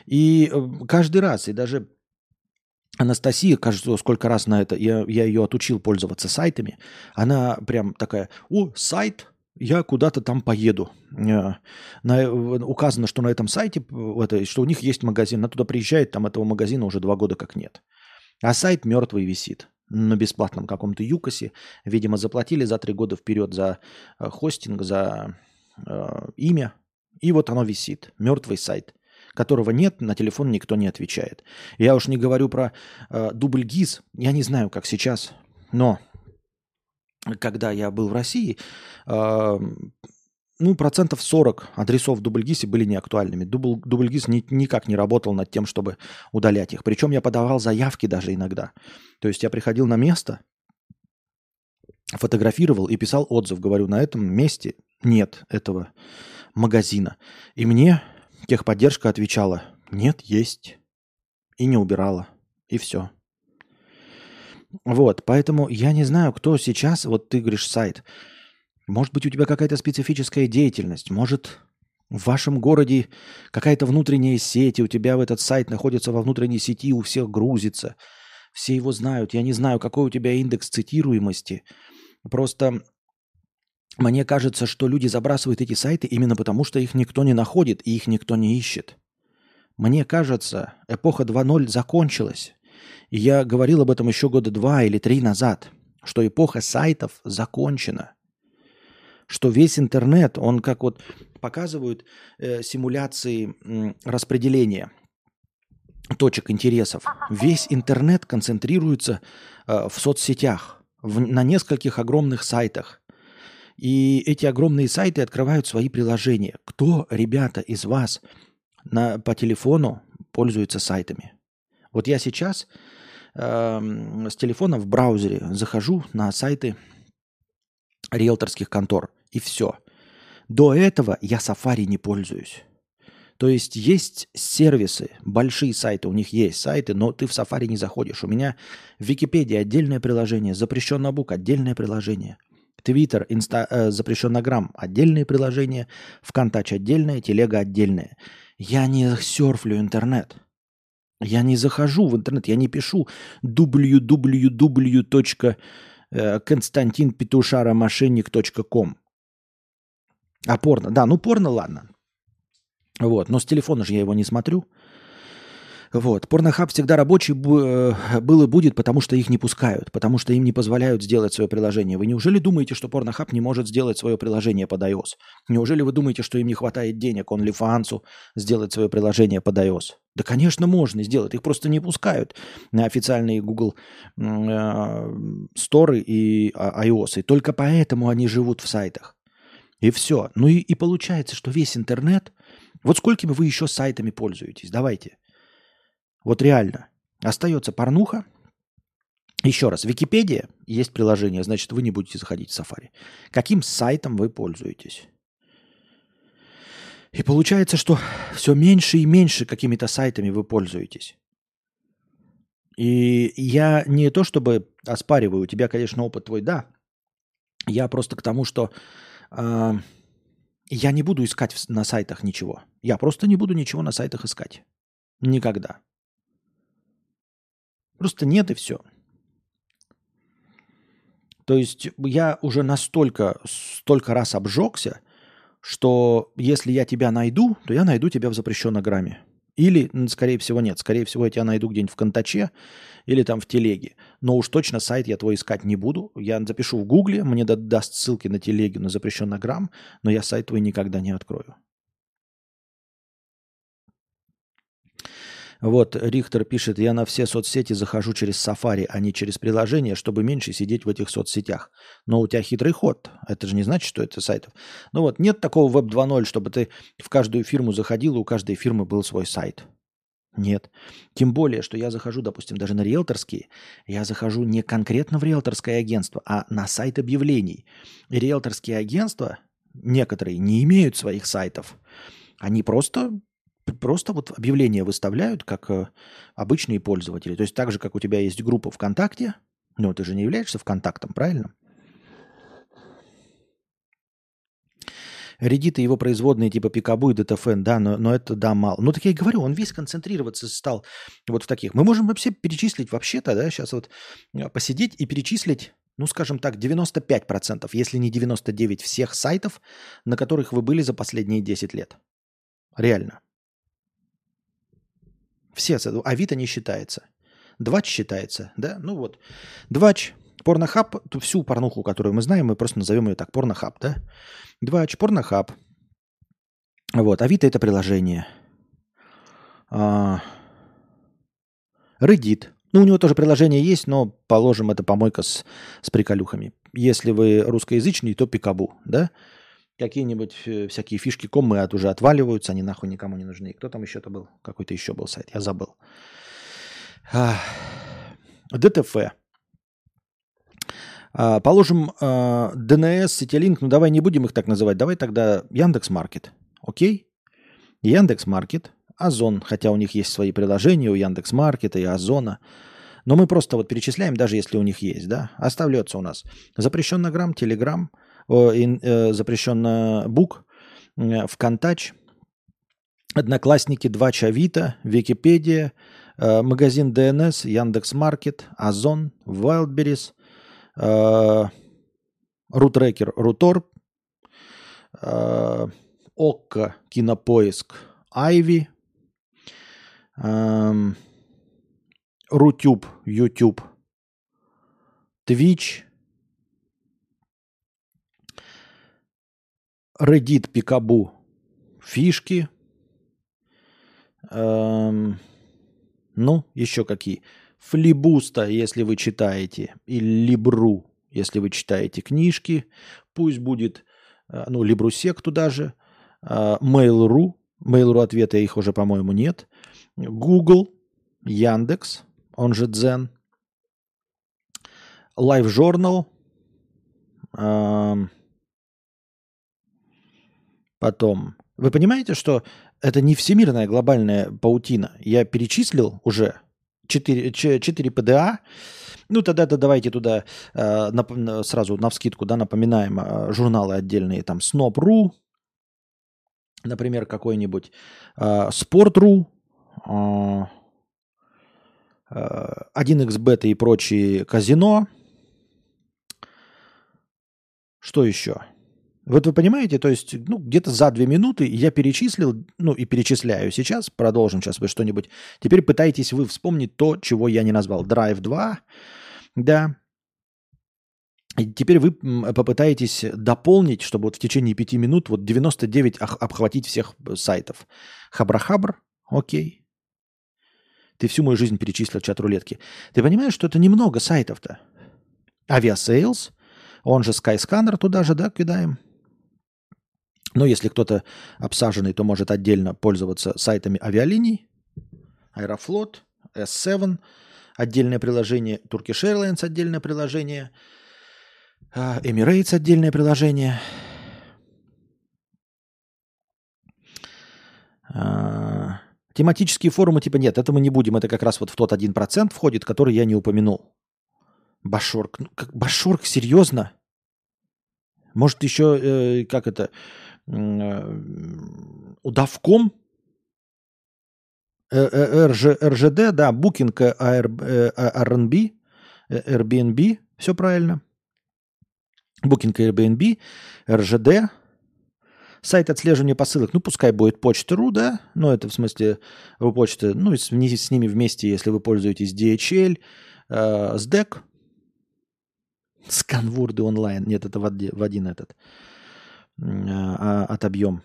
Speaker 1: И э, каждый раз, и даже Анастасия, кажется, сколько раз на это, я, я ее отучил пользоваться сайтами, она прям такая, о, сайт, я куда-то там поеду. Э, на, указано, что на этом сайте, это, что у них есть магазин, она туда приезжает, там этого магазина уже два года как нет. А сайт мертвый висит на бесплатном каком-то ЮКОСе. Видимо, заплатили за три года вперед за э, хостинг, за э, имя. И вот оно висит. Мертвый сайт которого нет, на телефон никто не отвечает. Я уж не говорю про э, дубль ГИС, я не знаю, как сейчас, но когда я был в России, э, ну, процентов 40 адресов в дубльгисе были неактуальными. Дубл, дубльгиз ни, никак не работал над тем, чтобы удалять их. Причем я подавал заявки даже иногда. То есть я приходил на место, фотографировал и писал отзыв. Говорю, на этом месте нет этого магазина. И мне Техподдержка отвечала, нет, есть. И не убирала. И все. Вот, поэтому я не знаю, кто сейчас, вот ты говоришь сайт, может быть, у тебя какая-то специфическая деятельность, может, в вашем городе какая-то внутренняя сеть, и у тебя в этот сайт находится во внутренней сети, у всех грузится, все его знают. Я не знаю, какой у тебя индекс цитируемости. Просто мне кажется, что люди забрасывают эти сайты именно потому, что их никто не находит и их никто не ищет. Мне кажется, эпоха 2.0 закончилась. И я говорил об этом еще года два или три назад, что эпоха сайтов закончена. Что весь интернет, он как вот показывают э, симуляции э, распределения точек интересов. Весь интернет концентрируется э, в соцсетях, в, на нескольких огромных сайтах. И эти огромные сайты открывают свои приложения. Кто, ребята, из вас на, по телефону пользуется сайтами? Вот я сейчас э, с телефона в браузере захожу на сайты риэлторских контор, и все. До этого я Safari не пользуюсь. То есть есть сервисы, большие сайты, у них есть сайты, но ты в Safari не заходишь. У меня в Википедии отдельное приложение, запрещенный бук отдельное приложение. Твиттер, инста, э, запрещеннограмм отдельные приложения, ВКонтач отдельное, Телега отдельное. Я не серфлю интернет. Я не захожу в интернет, я не пишу www.константинпетушаромошенник.ком. А порно, да, ну порно, ладно. Вот, но с телефона же я его не смотрю. Вот. Порнохаб всегда рабочий э, был и будет, потому что их не пускают, потому что им не позволяют сделать свое приложение. Вы неужели думаете, что Порнохаб не может сделать свое приложение под iOS? Неужели вы думаете, что им не хватает денег OnlyFans сделать свое приложение под iOS? Да, конечно, можно сделать. Их просто не пускают на официальные Google э, Store и а, iOS. И только поэтому они живут в сайтах. И все. Ну и, и получается, что весь интернет... Вот сколькими вы еще сайтами пользуетесь? Давайте. Вот реально. Остается порнуха. Еще раз, Википедия, есть приложение, значит, вы не будете заходить в Safari. Каким сайтом вы пользуетесь? И получается, что все меньше и меньше какими-то сайтами вы пользуетесь. И я не то чтобы оспариваю, у тебя, конечно, опыт твой, да. Я просто к тому, что э, я не буду искать на сайтах ничего. Я просто не буду ничего на сайтах искать. Никогда. Просто нет и все. То есть я уже настолько, столько раз обжегся, что если я тебя найду, то я найду тебя в запрещенной грамме. Или, скорее всего, нет. Скорее всего, я тебя найду где-нибудь в Контаче или там в Телеге. Но уж точно сайт я твой искать не буду. Я запишу в Гугле, мне даст ссылки на Телеге, на запрещенный грамм, но я сайт твой никогда не открою. Вот Рихтер пишет, я на все соцсети захожу через Safari, а не через приложение, чтобы меньше сидеть в этих соцсетях. Но у тебя хитрый ход. Это же не значит, что это сайтов. Ну вот, нет такого Web 2.0, чтобы ты в каждую фирму заходил, и у каждой фирмы был свой сайт. Нет. Тем более, что я захожу, допустим, даже на риэлторские, я захожу не конкретно в риэлторское агентство, а на сайт объявлений. Риэлторские агентства, некоторые, не имеют своих сайтов. Они просто просто вот объявления выставляют как э, обычные пользователи. То есть так же, как у тебя есть группа ВКонтакте, ну, ты же не являешься ВКонтактом, правильно? Редиты его производные типа Пикабу и ДТФН, да, но, но это да, мало. Ну, так я и говорю, он весь концентрироваться стал вот в таких. Мы можем вообще перечислить вообще-то, да, сейчас вот э, посидеть и перечислить, ну, скажем так, 95%, если не 99% всех сайтов, на которых вы были за последние 10 лет. Реально. Все, Авито не считается. Двач считается, да? Ну вот. Двач, порнохаб, всю порнуху, которую мы знаем, мы просто назовем ее так, порнохаб, да? Двач, порнохаб. Вот, Авито это приложение. А... Reddit. Ну, у него тоже приложение есть, но положим, это помойка с, с приколюхами. Если вы русскоязычный, то Пикабу, да? Какие-нибудь э, всякие фишки комы от уже отваливаются, они нахуй никому не нужны. Кто там еще-то был? Какой-то еще был сайт, я забыл. ДТФ. А, положим, а, ДНС, Ситилинк, ну давай не будем их так называть, давай тогда Яндекс Маркет. Окей? Яндекс Маркет, Озон, хотя у них есть свои приложения, у Яндекс Маркета и Озона. Но мы просто вот перечисляем, даже если у них есть, да, оставляется у нас запрещенный грамм, телеграмм, Э, Бук, э, ВКонтач, Одноклассники, Два Чавита, Википедия, э, магазин ДНС, Яндекс Маркет, Озон, Wildberries, Рутрекер, Рутор, Окко, Кинопоиск, Айви, Рутюб, Ютуб, Twitch, Reddit Пикабу фишки. Эм, ну, еще какие. Флибуста, если вы читаете, и Либру, если вы читаете книжки. Пусть будет, э, ну, Либрусек туда же. Э, Mail.ru. Mail.ru ответа их уже, по-моему, нет. Google, Яндекс, он же Дзен. Live Journal. Потом, вы понимаете, что это не всемирная глобальная паутина. Я перечислил уже 4, 4 ПДА. Ну, тогда-то давайте туда э, нап- сразу на вскидку да, напоминаем э, журналы отдельные. Там Snob.ru, например, какой-нибудь э, Sport.ru, э, 1xbet и прочие казино. Что еще? Вот вы понимаете, то есть, ну, где-то за две минуты я перечислил, ну, и перечисляю сейчас, продолжим сейчас вы что-нибудь. Теперь пытайтесь вы вспомнить то, чего я не назвал. Drive 2, да. И теперь вы попытаетесь дополнить, чтобы вот в течение пяти минут вот 99 обхватить всех сайтов. Хабрахабр, окей. Ты всю мою жизнь перечислил чат рулетки. Ты понимаешь, что это немного сайтов-то? Авиасейлс, он же Skyscanner туда же, да, кидаем. Но если кто-то обсаженный, то может отдельно пользоваться сайтами авиалиний. Аэрофлот, S7, отдельное приложение. Turkish Airlines отдельное приложение. А, Emirates отдельное приложение. А, тематические форумы типа нет, это мы не будем. Это как раз вот в тот один процент входит, который я не упомянул. Башорк. Ну, как, Башорк, серьезно? Может еще, э, как это, удавком, РЖ, э, РЖД, да, Booking, RNB, Airbnb, все правильно. Booking, Airbnb, РЖД, сайт отслеживания посылок, ну, пускай будет почта.ру, да, ну, это в смысле вы почты, ну, с, с ними вместе, если вы пользуетесь DHL, э, SDEC, сканворды онлайн, нет, это в один этот, а, отобьем.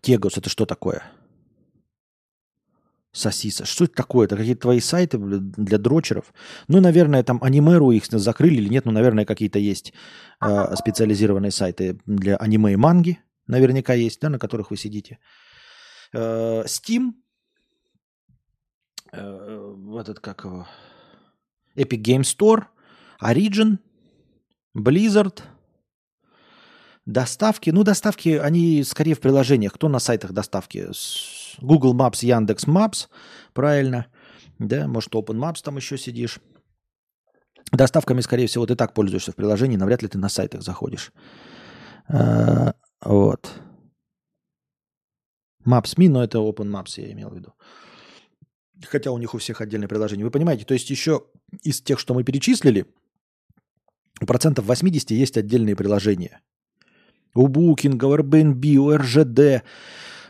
Speaker 1: Тегос это что такое? Сосиса. Что это такое? Это какие-то твои сайты для дрочеров? Ну, наверное, там анимеру их закрыли или нет. Ну, наверное, какие-то есть э, специализированные сайты для аниме и манги. Наверняка есть, да, на которых вы сидите. Э, Steam. Э, этот как его? Epic Game Store. Origin. Blizzard. Доставки, ну, доставки, они скорее в приложениях. Кто на сайтах доставки? Google Maps, Яндекс Maps, правильно. Да, может, Open Maps там еще сидишь. Доставками, скорее всего, ты так пользуешься в приложении, навряд ли ты на сайтах заходишь. А, вот. Maps.me, но это Open Maps я имел в виду. Хотя у них у всех отдельное приложение. Вы понимаете, то есть еще из тех, что мы перечислили, у процентов 80 есть отдельные приложения. У Booking, у Airbnb, у РЖД,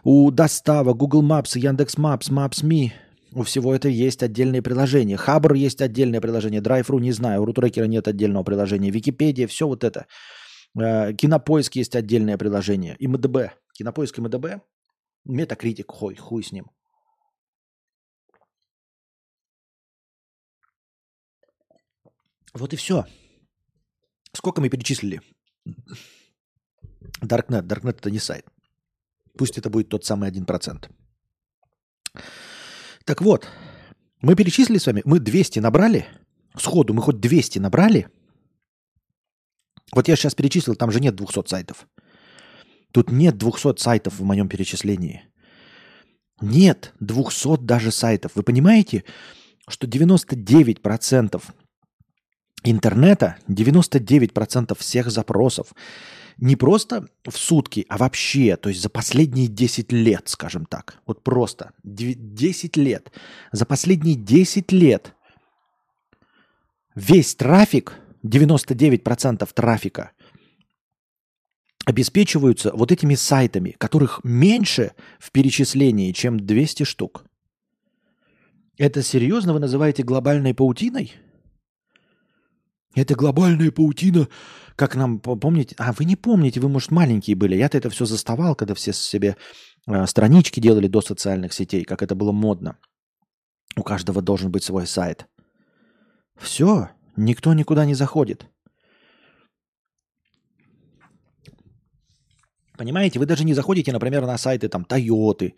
Speaker 1: у Достава, Google Maps, Яндекс Maps, Maps.me. У всего это есть отдельные приложения. Хабр есть отдельное приложение. Drive.ru не знаю. У Рутрекера нет отдельного приложения. Википедия, все вот это. Э, Кинопоиск есть отдельное приложение. И МДБ. Кинопоиск и МДБ. Метакритик, хой, хуй с ним. Вот и все. Сколько мы перечислили? Darknet. Darknet это не сайт. Пусть это будет тот самый 1%. Так вот, мы перечислили с вами, мы 200 набрали, сходу мы хоть 200 набрали. Вот я сейчас перечислил, там же нет 200 сайтов. Тут нет 200 сайтов в моем перечислении. Нет 200 даже сайтов. Вы понимаете, что 99% интернета, 99% всех запросов, не просто в сутки, а вообще, то есть за последние 10 лет, скажем так. Вот просто 10 лет. За последние 10 лет весь трафик, 99% трафика обеспечиваются вот этими сайтами, которых меньше в перечислении, чем 200 штук. Это серьезно вы называете глобальной паутиной? Это глобальная паутина, как нам помните? А вы не помните, вы, может, маленькие были. Я-то это все заставал, когда все себе э, странички делали до социальных сетей, как это было модно. У каждого должен быть свой сайт. Все, никто никуда не заходит. Понимаете, вы даже не заходите, например, на сайты там Toyota,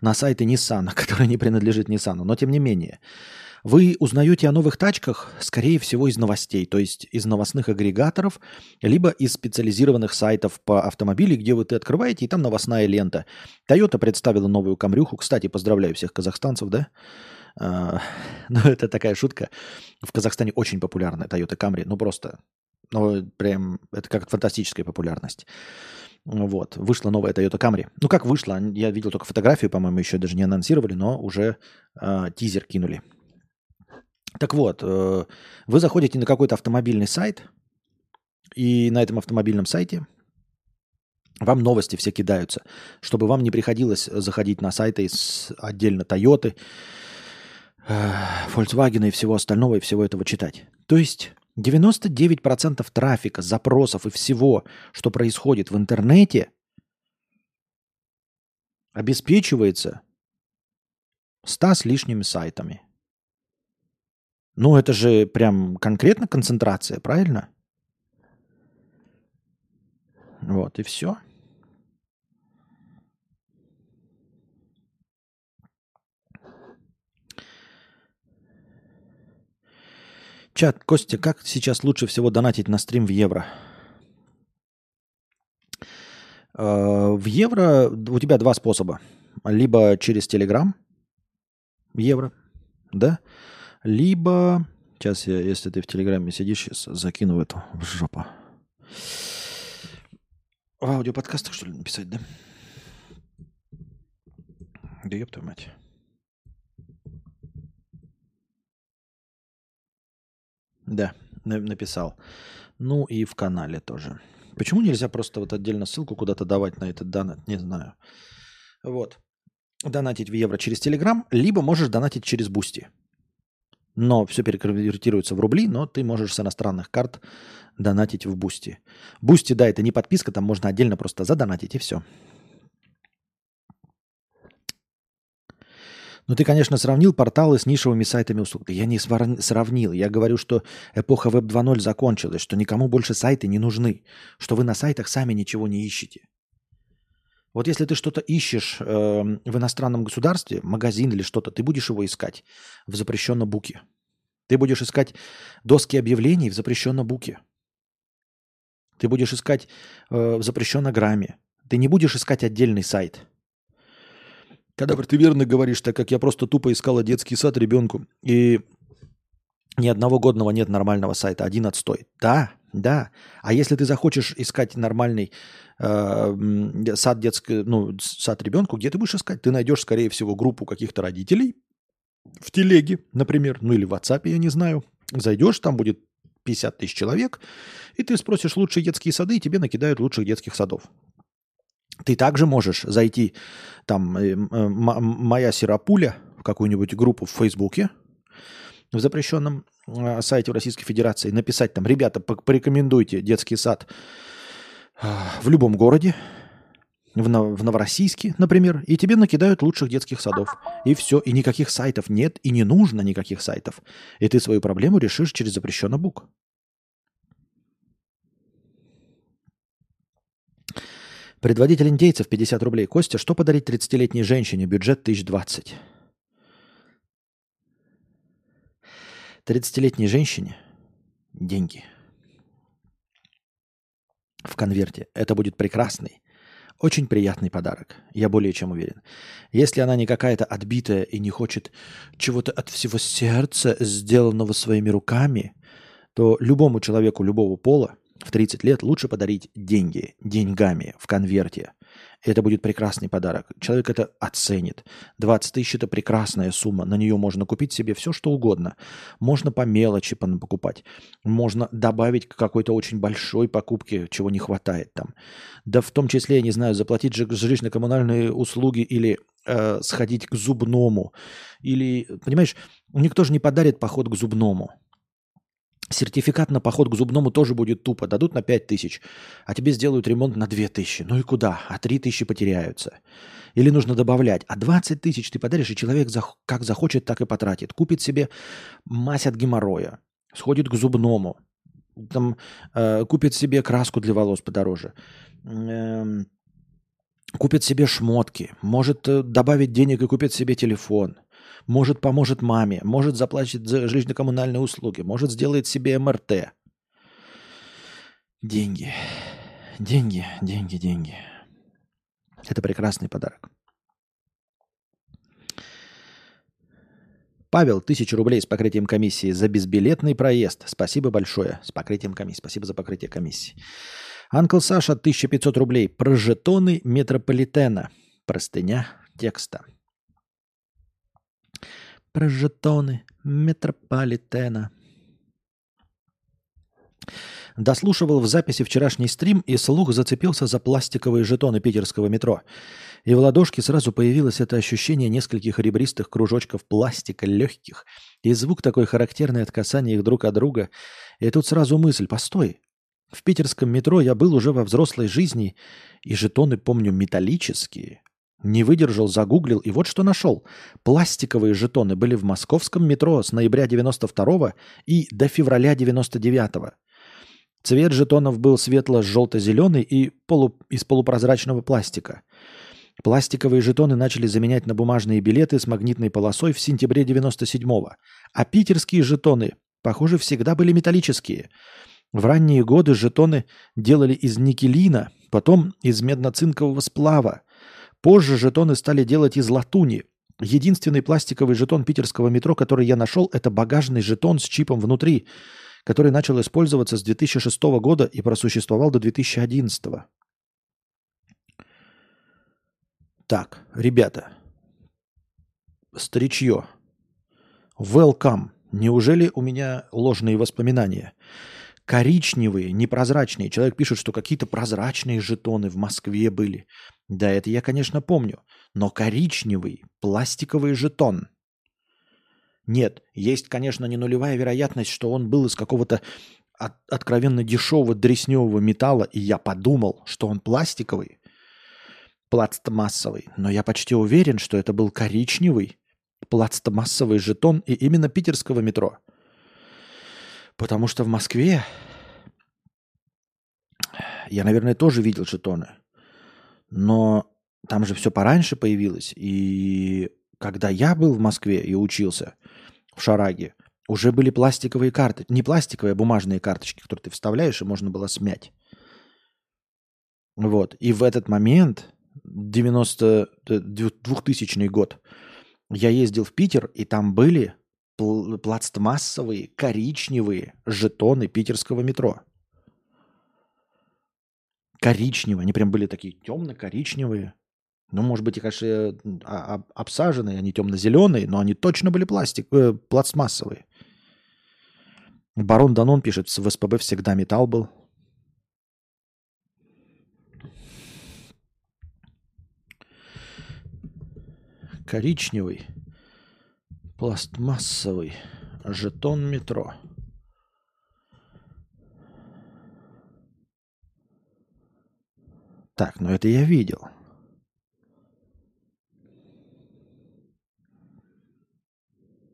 Speaker 1: на сайты Nissan, которые не принадлежат Nissan, но тем не менее. Вы узнаете о новых тачках, скорее всего, из новостей, то есть из новостных агрегаторов, либо из специализированных сайтов по автомобилю, где вы ты открываете, и там новостная лента. Toyota представила новую камрюху. Кстати, поздравляю всех казахстанцев, да? А, ну, это такая шутка. В Казахстане очень популярная Toyota Camry. Ну, просто, ну, прям, это как фантастическая популярность. Вот, вышла новая Toyota Camry. Ну, как вышла? Я видел только фотографию, по-моему, еще даже не анонсировали, но уже э, тизер кинули. Так вот, э, вы заходите на какой-то автомобильный сайт, и на этом автомобильном сайте вам новости все кидаются, чтобы вам не приходилось заходить на сайты из отдельно Toyota, э, Volkswagen и всего остального, и всего этого читать. То есть 99% трафика, запросов и всего, что происходит в интернете, обеспечивается 100 с лишними сайтами. Ну, это же прям конкретно концентрация, правильно? Вот, и все. Чат, Костя, как сейчас лучше всего донатить на стрим в евро? Э, в евро у тебя два способа. Либо через Телеграм евро, да? Либо, сейчас я, если ты в Телеграме сидишь, закину эту в жопу. В аудиоподкастах, что ли, написать, да? Да ёб твою мать. Да, написал. Ну и в канале тоже. Почему нельзя просто вот отдельно ссылку куда-то давать на этот донат? Не знаю. Вот. Донатить в евро через Телеграм, либо можешь донатить через Boosty но все переконвертируется в рубли, но ты можешь с иностранных карт донатить в Boosty. Boosty, да, это не подписка, там можно отдельно просто задонатить и все. Ну, ты, конечно, сравнил порталы с нишевыми сайтами услуг. Я не сравнил. Я говорю, что эпоха Web 2.0 закончилась, что никому больше сайты не нужны, что вы на сайтах сами ничего не ищете. Вот если ты что-то ищешь э, в иностранном государстве, магазин или что-то, ты будешь его искать в запрещенном буке. Ты будешь искать доски объявлений в запрещенном буке. Ты будешь искать э, в запрещенном грамме. Ты не будешь искать отдельный сайт. Когда ты верно говоришь, так как я просто тупо искала детский сад ребенку, и ни одного годного нет нормального сайта, один отстой. Да, да. А если ты захочешь искать нормальный э, сад детский, ну, сад ребенку, где ты будешь искать? Ты найдешь, скорее всего, группу каких-то родителей в телеге, например, ну или в WhatsApp, я не знаю. Зайдешь, там будет 50 тысяч человек, и ты спросишь лучшие детские сады, и тебе накидают лучших детских садов. Ты также можешь зайти, там, э, э, моя сирапуля, в какую-нибудь группу в Фейсбуке, в запрещенном э, сайте Российской Федерации, написать там, ребята, порекомендуйте детский сад э, в любом городе, в, в Новороссийске, например, и тебе накидают лучших детских садов. И все, и никаких сайтов нет, и не нужно никаких сайтов. И ты свою проблему решишь через запрещенный бук. Предводитель индейцев 50 рублей. Костя, что подарить 30-летней женщине? Бюджет 1020. 30-летней женщине деньги в конверте. Это будет прекрасный, очень приятный подарок. Я более чем уверен. Если она не какая-то отбитая и не хочет чего-то от всего сердца, сделанного своими руками, то любому человеку любого пола в 30 лет лучше подарить деньги, деньгами в конверте. Это будет прекрасный подарок. Человек это оценит. 20 тысяч – это прекрасная сумма. На нее можно купить себе все, что угодно. Можно по мелочи покупать. Можно добавить к какой-то очень большой покупке, чего не хватает там. Да в том числе, я не знаю, заплатить жилищно-коммунальные услуги или э, сходить к зубному. Или, понимаешь, никто же не подарит поход к зубному – Сертификат на поход к зубному тоже будет тупо. Дадут на 5 тысяч, а тебе сделают ремонт на 2 тысячи. Ну и куда? А 3 тысячи потеряются. Или нужно добавлять. А 20 тысяч ты подаришь, и человек как захочет, так и потратит. Купит себе мазь от геморроя, сходит к зубному, там, э, купит себе краску для волос подороже, э, купит себе шмотки, может э, добавить денег и купит себе телефон – Может, поможет маме. Может, заплатит за жилищно-коммунальные услуги. Может, сделает себе МРТ. Деньги. Деньги, деньги, деньги. Это прекрасный подарок. Павел, тысячу рублей с покрытием комиссии за безбилетный проезд. Спасибо большое. С покрытием комиссии. Спасибо за покрытие комиссии. Анкл Саша, 1500 рублей. Про жетоны метрополитена. Простыня текста. Про жетоны метрополитена. Дослушивал в записи вчерашний стрим, и слух зацепился за пластиковые жетоны питерского метро. И в ладошке сразу появилось это ощущение нескольких ребристых кружочков пластика, легких, и звук такой характерный от касания их друг от друга. И тут сразу мысль, постой, в питерском метро я был уже во взрослой жизни, и жетоны, помню, металлические. Не выдержал, загуглил, и вот что нашел. Пластиковые жетоны были в московском метро с ноября 92 и до февраля 99 -го. Цвет жетонов был светло-желто-зеленый и полу... из полупрозрачного пластика. Пластиковые жетоны начали заменять на бумажные билеты с магнитной полосой в сентябре 97-го. А питерские жетоны, похоже, всегда были металлические. В ранние годы жетоны делали из никелина, потом из медно-цинкового сплава. Позже жетоны стали делать из латуни. Единственный пластиковый жетон питерского метро, который я нашел, это багажный жетон с чипом внутри – который начал использоваться с 2006 года и просуществовал до 2011. Так, ребята, старичье, welcome. Неужели у меня ложные воспоминания? Коричневые, непрозрачные. Человек пишет, что какие-то прозрачные жетоны в Москве были. Да, это я, конечно, помню. Но коричневый, пластиковый жетон – нет, есть, конечно, не нулевая вероятность, что он был из какого-то от, откровенно дешевого дресневого металла, и я подумал, что он пластиковый, пластмассовый. Но я почти уверен, что это был коричневый пластмассовый жетон и именно питерского метро. Потому что в Москве я, наверное, тоже видел жетоны. Но там же все пораньше появилось. И когда я был в Москве и учился в Шараге, уже были пластиковые карты. Не пластиковые, а бумажные карточки, которые ты вставляешь, и можно было смять. Вот. И в этот момент, 90 2000 год, я ездил в Питер, и там были пластмассовые, коричневые жетоны питерского метро. Коричневые. Они прям были такие темно-коричневые. Ну, может быть, и, конечно, а, обсаженные, они темно-зеленые, но они точно были пластик, э, пластмассовые. Барон Данон пишет, в СПБ всегда металл был. Коричневый, пластмассовый жетон метро. Так, ну это я видел.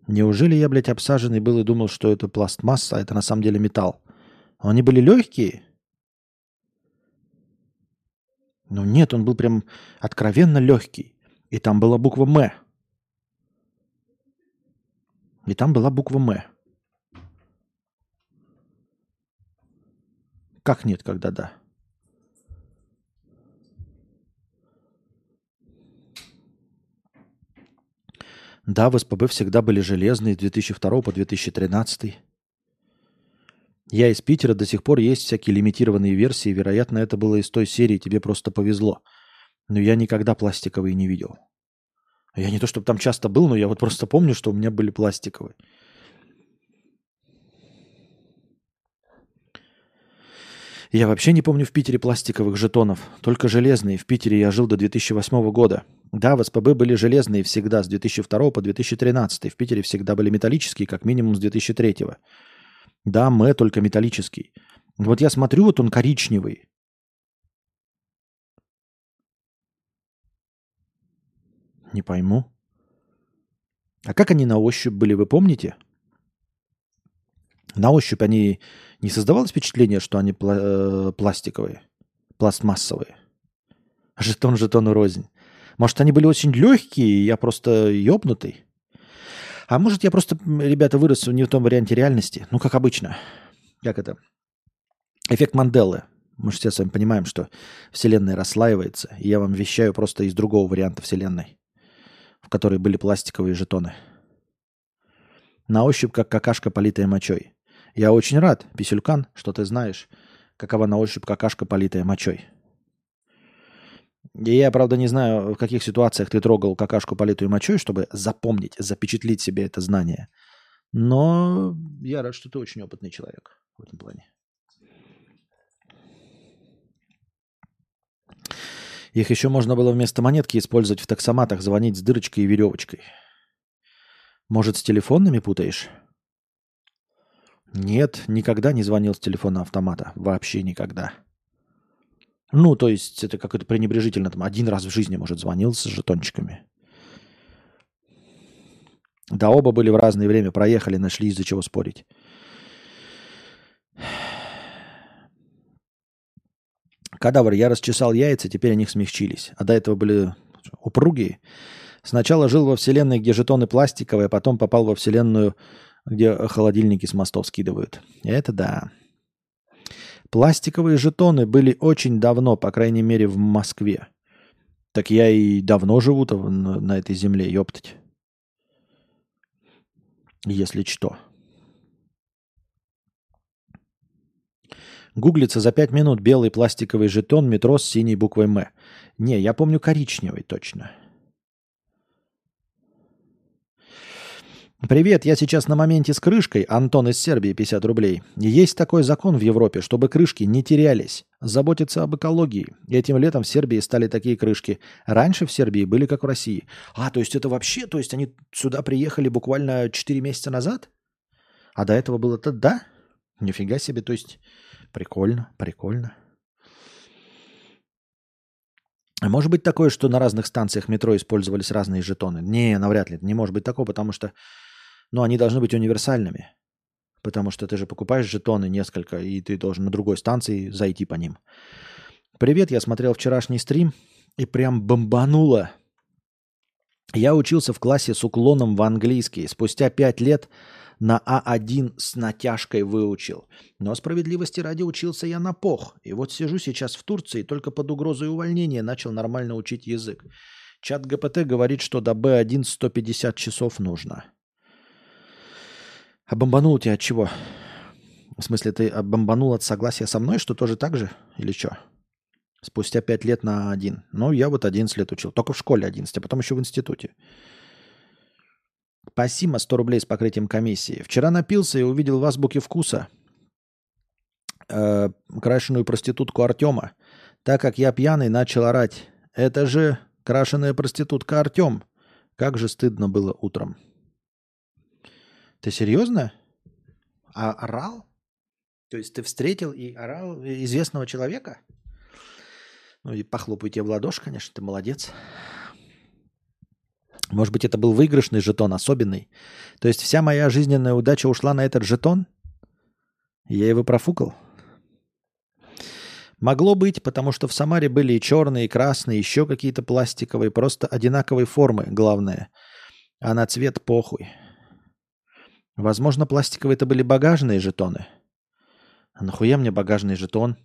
Speaker 1: Неужели я, блядь, обсаженный был и думал, что это пластмасса, а это на самом деле металл? Они были легкие? Ну нет, он был прям откровенно легкий. И там была буква «М». И там была буква «М». Как нет, когда да? Да, в СПБ всегда были железные с 2002 по 2013. Я из Питера, до сих пор есть всякие лимитированные версии. Вероятно, это было из той серии «Тебе просто повезло». Но я никогда пластиковые не видел. Я не то, чтобы там часто был, но я вот просто помню, что у меня были пластиковые. Я вообще не помню в Питере пластиковых жетонов, только железные. В Питере я жил до 2008 года. Да, в СПБ были железные всегда с 2002 по 2013. В Питере всегда были металлические, как минимум с 2003. Да, мы только металлический. Вот я смотрю, вот он коричневый. Не пойму. А как они на ощупь были, вы помните? На ощупь они не создавалось впечатление, что они пла- э, пластиковые, пластмассовые? Жетон жетону рознь. Может, они были очень легкие, и я просто ёбнутый? А может, я просто, ребята, вырос не в том варианте реальности. Ну, как обычно. Как это? Эффект Манделы. Мы же все с вами понимаем, что Вселенная расслаивается. И я вам вещаю просто из другого варианта Вселенной, в которой были пластиковые жетоны. На ощупь, как какашка, политая мочой. Я очень рад, Писюлькан, что ты знаешь, какова на ощупь какашка, политая мочой. И я, правда, не знаю, в каких ситуациях ты трогал какашку, политую мочой, чтобы запомнить, запечатлить себе это знание. Но я рад, что ты очень опытный человек в этом плане. Их еще можно было вместо монетки использовать в таксоматах, звонить с дырочкой и веревочкой. Может, с телефонными путаешь? Нет, никогда не звонил с телефона автомата. Вообще никогда. Ну, то есть это как-то пренебрежительно. Там один раз в жизни, может, звонил с жетончиками. Да оба были в разное время, проехали, нашли из-за чего спорить. Кадавр, я расчесал яйца, теперь они смягчились. А до этого были упругие. Сначала жил во вселенной, где жетоны пластиковые, а потом попал во вселенную, где холодильники с мостов скидывают. Это да. Пластиковые жетоны были очень давно, по крайней мере, в Москве. Так я и давно живу на, на этой земле, ёптать. Если что. Гуглится за пять минут белый пластиковый жетон метро с синей буквой «М». Не, я помню коричневый точно. Привет, я сейчас на моменте с крышкой. Антон из Сербии, 50 рублей. Есть такой закон в Европе, чтобы крышки не терялись. Заботиться об экологии. Этим летом в Сербии стали такие крышки. Раньше в Сербии были как в России. А, то есть это вообще, то есть они сюда приехали буквально 4 месяца назад? А до этого было-то да? Нифига себе, то есть прикольно, прикольно. Может быть такое, что на разных станциях метро использовались разные жетоны? Не, навряд ли. Не может быть такого, потому что но они должны быть универсальными. Потому что ты же покупаешь жетоны несколько, и ты должен на другой станции зайти по ним. Привет, я смотрел вчерашний стрим и прям бомбануло. Я учился в классе с уклоном в английский. Спустя пять лет на А1 с натяжкой выучил. Но справедливости ради учился я на пох. И вот сижу сейчас в Турции, только под угрозой увольнения начал нормально учить язык. Чат ГПТ говорит, что до Б1 150 часов нужно. А бомбанул тебя от чего? В смысле, ты бомбанул от согласия со мной, что тоже так же? Или что? Спустя пять лет на один. Ну, я вот 11 лет учил. Только в школе 11, а потом еще в институте. Спасибо, 100 рублей с покрытием комиссии. Вчера напился и увидел в азбуке вкуса э, крашеную проститутку Артема. Так как я пьяный, начал орать. Это же крашеная проститутка Артем. Как же стыдно было утром. Ты серьезно? А орал? То есть ты встретил и орал известного человека? Ну и похлопаю тебе в ладоши, конечно, ты молодец. Может быть, это был выигрышный жетон, особенный. То есть вся моя жизненная удача ушла на этот жетон? Я его профукал? Могло быть, потому что в Самаре были и черные, и красные, еще какие-то пластиковые, просто одинаковой формы, главное. А на цвет похуй. Возможно, пластиковые это были багажные жетоны. А нахуя мне багажный жетон?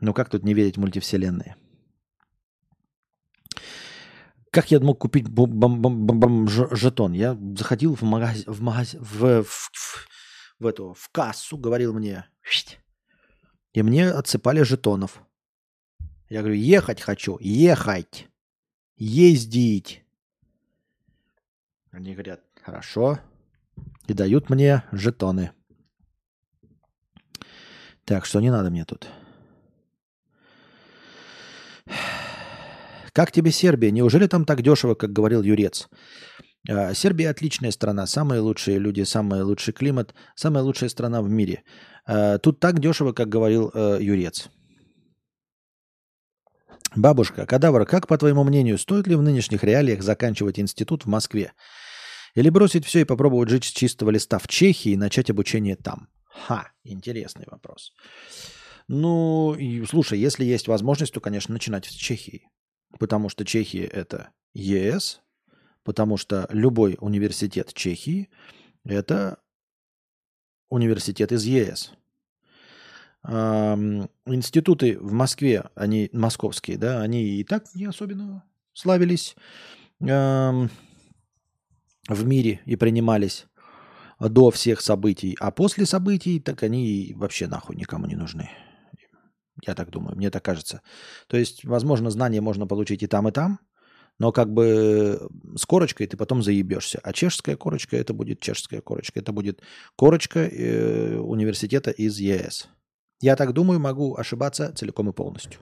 Speaker 1: Ну как тут не верить мультивселенные? Как я мог купить жетон? Я заходил в магазин, в, магаз... в, в, в, в эту, в кассу, говорил мне, и мне отсыпали жетонов. Я говорю, ехать хочу, ехать, ездить. Они говорят, Хорошо. И дают мне жетоны. Так, что не надо мне тут. Как тебе Сербия? Неужели там так дешево, как говорил Юрец? А, Сербия отличная страна, самые лучшие люди, самый лучший климат, самая лучшая страна в мире. А, тут так дешево, как говорил э, Юрец. Бабушка, кадавр, как, по твоему мнению, стоит ли в нынешних реалиях заканчивать институт в Москве? Или бросить все и попробовать жить с чистого листа в Чехии и начать обучение там? Ха, интересный вопрос. Ну, и, слушай, если есть возможность, то, конечно, начинать с Чехии. Потому что Чехия – это ЕС, потому что любой университет Чехии – это университет из ЕС. Институты в Москве, они московские, да, они и так не особенно славились в мире и принимались до всех событий. А после событий, так они вообще нахуй никому не нужны. Я так думаю, мне так кажется. То есть, возможно, знания можно получить и там, и там, но как бы с корочкой ты потом заебешься. А чешская корочка это будет чешская корочка. Это будет корочка э, университета из ЕС. Я так думаю, могу ошибаться целиком и полностью.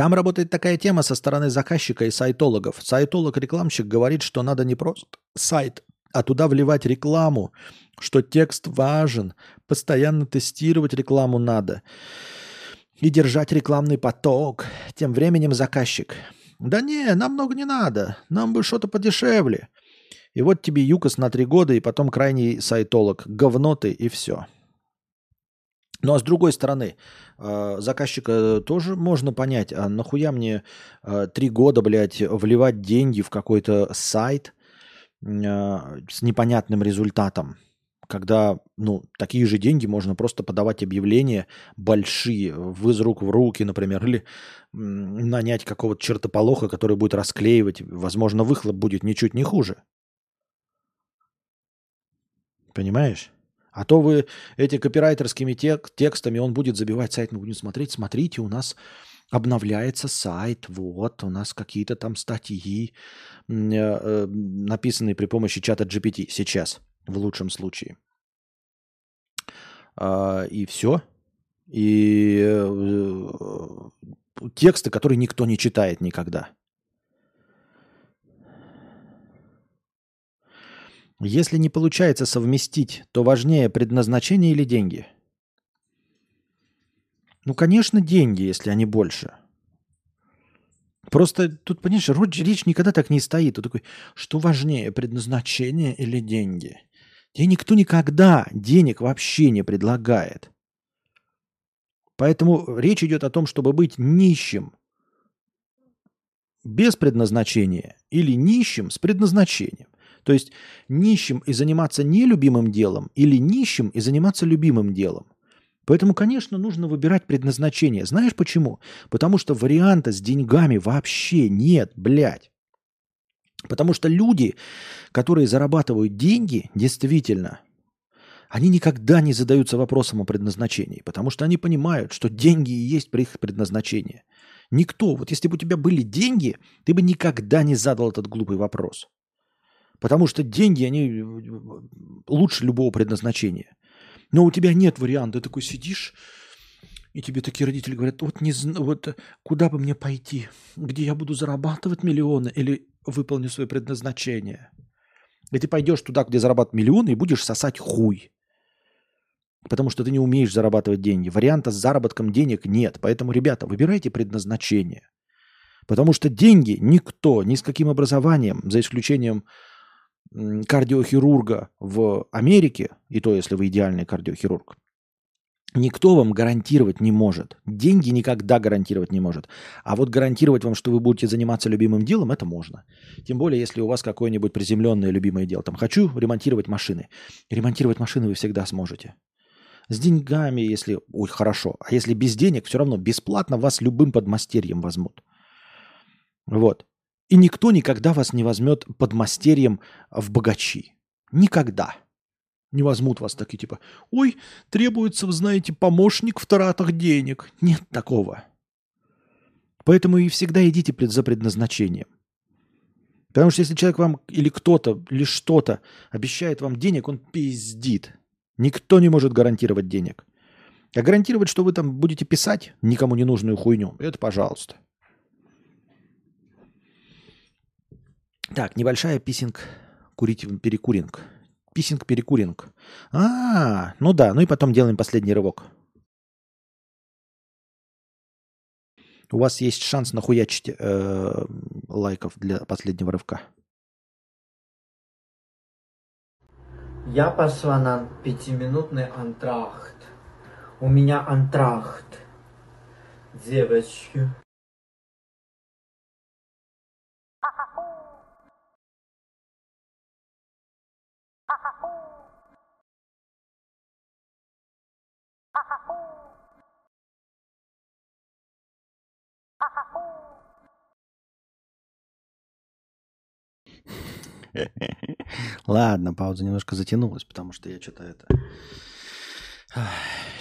Speaker 1: Там работает такая тема со стороны заказчика и сайтологов. Сайтолог-рекламщик говорит, что надо не просто сайт, а туда вливать рекламу, что текст важен, постоянно тестировать рекламу надо и держать рекламный поток. Тем временем заказчик. Да не, нам много не надо, нам бы что-то подешевле. И вот тебе ЮКОС на три года, и потом крайний сайтолог. Говно ты, и все. Ну а с другой стороны, э, заказчика тоже можно понять, а нахуя мне э, три года, блядь, вливать деньги в какой-то сайт э, с непонятным результатом, когда, ну, такие же деньги можно просто подавать объявления большие, в из рук в руки, например, или нанять какого-то чертополоха, который будет расклеивать, возможно, выхлоп будет ничуть не хуже. Понимаешь? А то вы эти копирайтерскими тек- текстами, он будет забивать сайт, мы будем смотреть, смотрите, у нас обновляется сайт, вот, у нас какие-то там статьи, э, э, написанные при помощи чата GPT сейчас, в лучшем случае. А, и все. И э, тексты, которые никто не читает никогда. Если не получается совместить, то важнее предназначение или деньги? Ну, конечно, деньги, если они больше. Просто тут, понимаешь, речь никогда так не стоит. Тут такой, что важнее, предназначение или деньги? Тебе никто никогда денег вообще не предлагает. Поэтому речь идет о том, чтобы быть нищим без предназначения или нищим с предназначением. То есть нищим и заниматься нелюбимым делом или нищим и заниматься любимым делом. Поэтому, конечно, нужно выбирать предназначение. Знаешь почему? Потому что варианта с деньгами вообще нет, блядь. Потому что люди, которые зарабатывают деньги, действительно, они никогда не задаются вопросом о предназначении, потому что они понимают, что деньги и есть их предназначение. Никто, вот если бы у тебя были деньги, ты бы никогда не задал этот глупый вопрос. Потому что деньги, они э, лучше любого предназначения. Но у тебя нет варианта. Ты такой сидишь, и тебе такие родители говорят, вот, не, вот э, куда бы мне пойти, где я буду зарабатывать миллионы или выполню свое предназначение. И ты пойдешь туда, где зарабатывают миллионы, и будешь сосать хуй. Потому что ты не умеешь зарабатывать деньги. Варианта с заработком денег нет. Поэтому, ребята, выбирайте предназначение. Потому что деньги никто, ни с каким образованием, за исключением кардиохирурга в Америке, и то, если вы идеальный кардиохирург, никто вам гарантировать не может. Деньги никогда гарантировать не может. А вот гарантировать вам, что вы будете заниматься любимым делом, это можно. Тем более, если у вас какое-нибудь приземленное любимое дело. Там, хочу ремонтировать машины. Ремонтировать машины вы всегда сможете. С деньгами, если... Ой, хорошо. А если без денег, все равно бесплатно вас любым подмастерьем возьмут. Вот. И никто никогда вас не возьмет под мастерьем в богачи. Никогда. Не возьмут вас такие типа, ой, требуется, вы знаете, помощник в тратах денег. Нет такого. Поэтому и всегда идите за предназначением. Потому что если человек вам или кто-то, или что-то обещает вам денег, он пиздит. Никто не может гарантировать денег. А гарантировать, что вы там будете писать никому не нужную хуйню, это пожалуйста. Так, небольшая писинг, курить перекуринг. Писинг перекуринг. А, ну да, ну и потом делаем последний рывок. У вас есть шанс нахуячить э, лайков для последнего рывка.
Speaker 2: Я пошла на пятиминутный антрахт. У меня антрахт. Девочки.
Speaker 1: Ладно, пауза немножко затянулась, потому что я что-то это...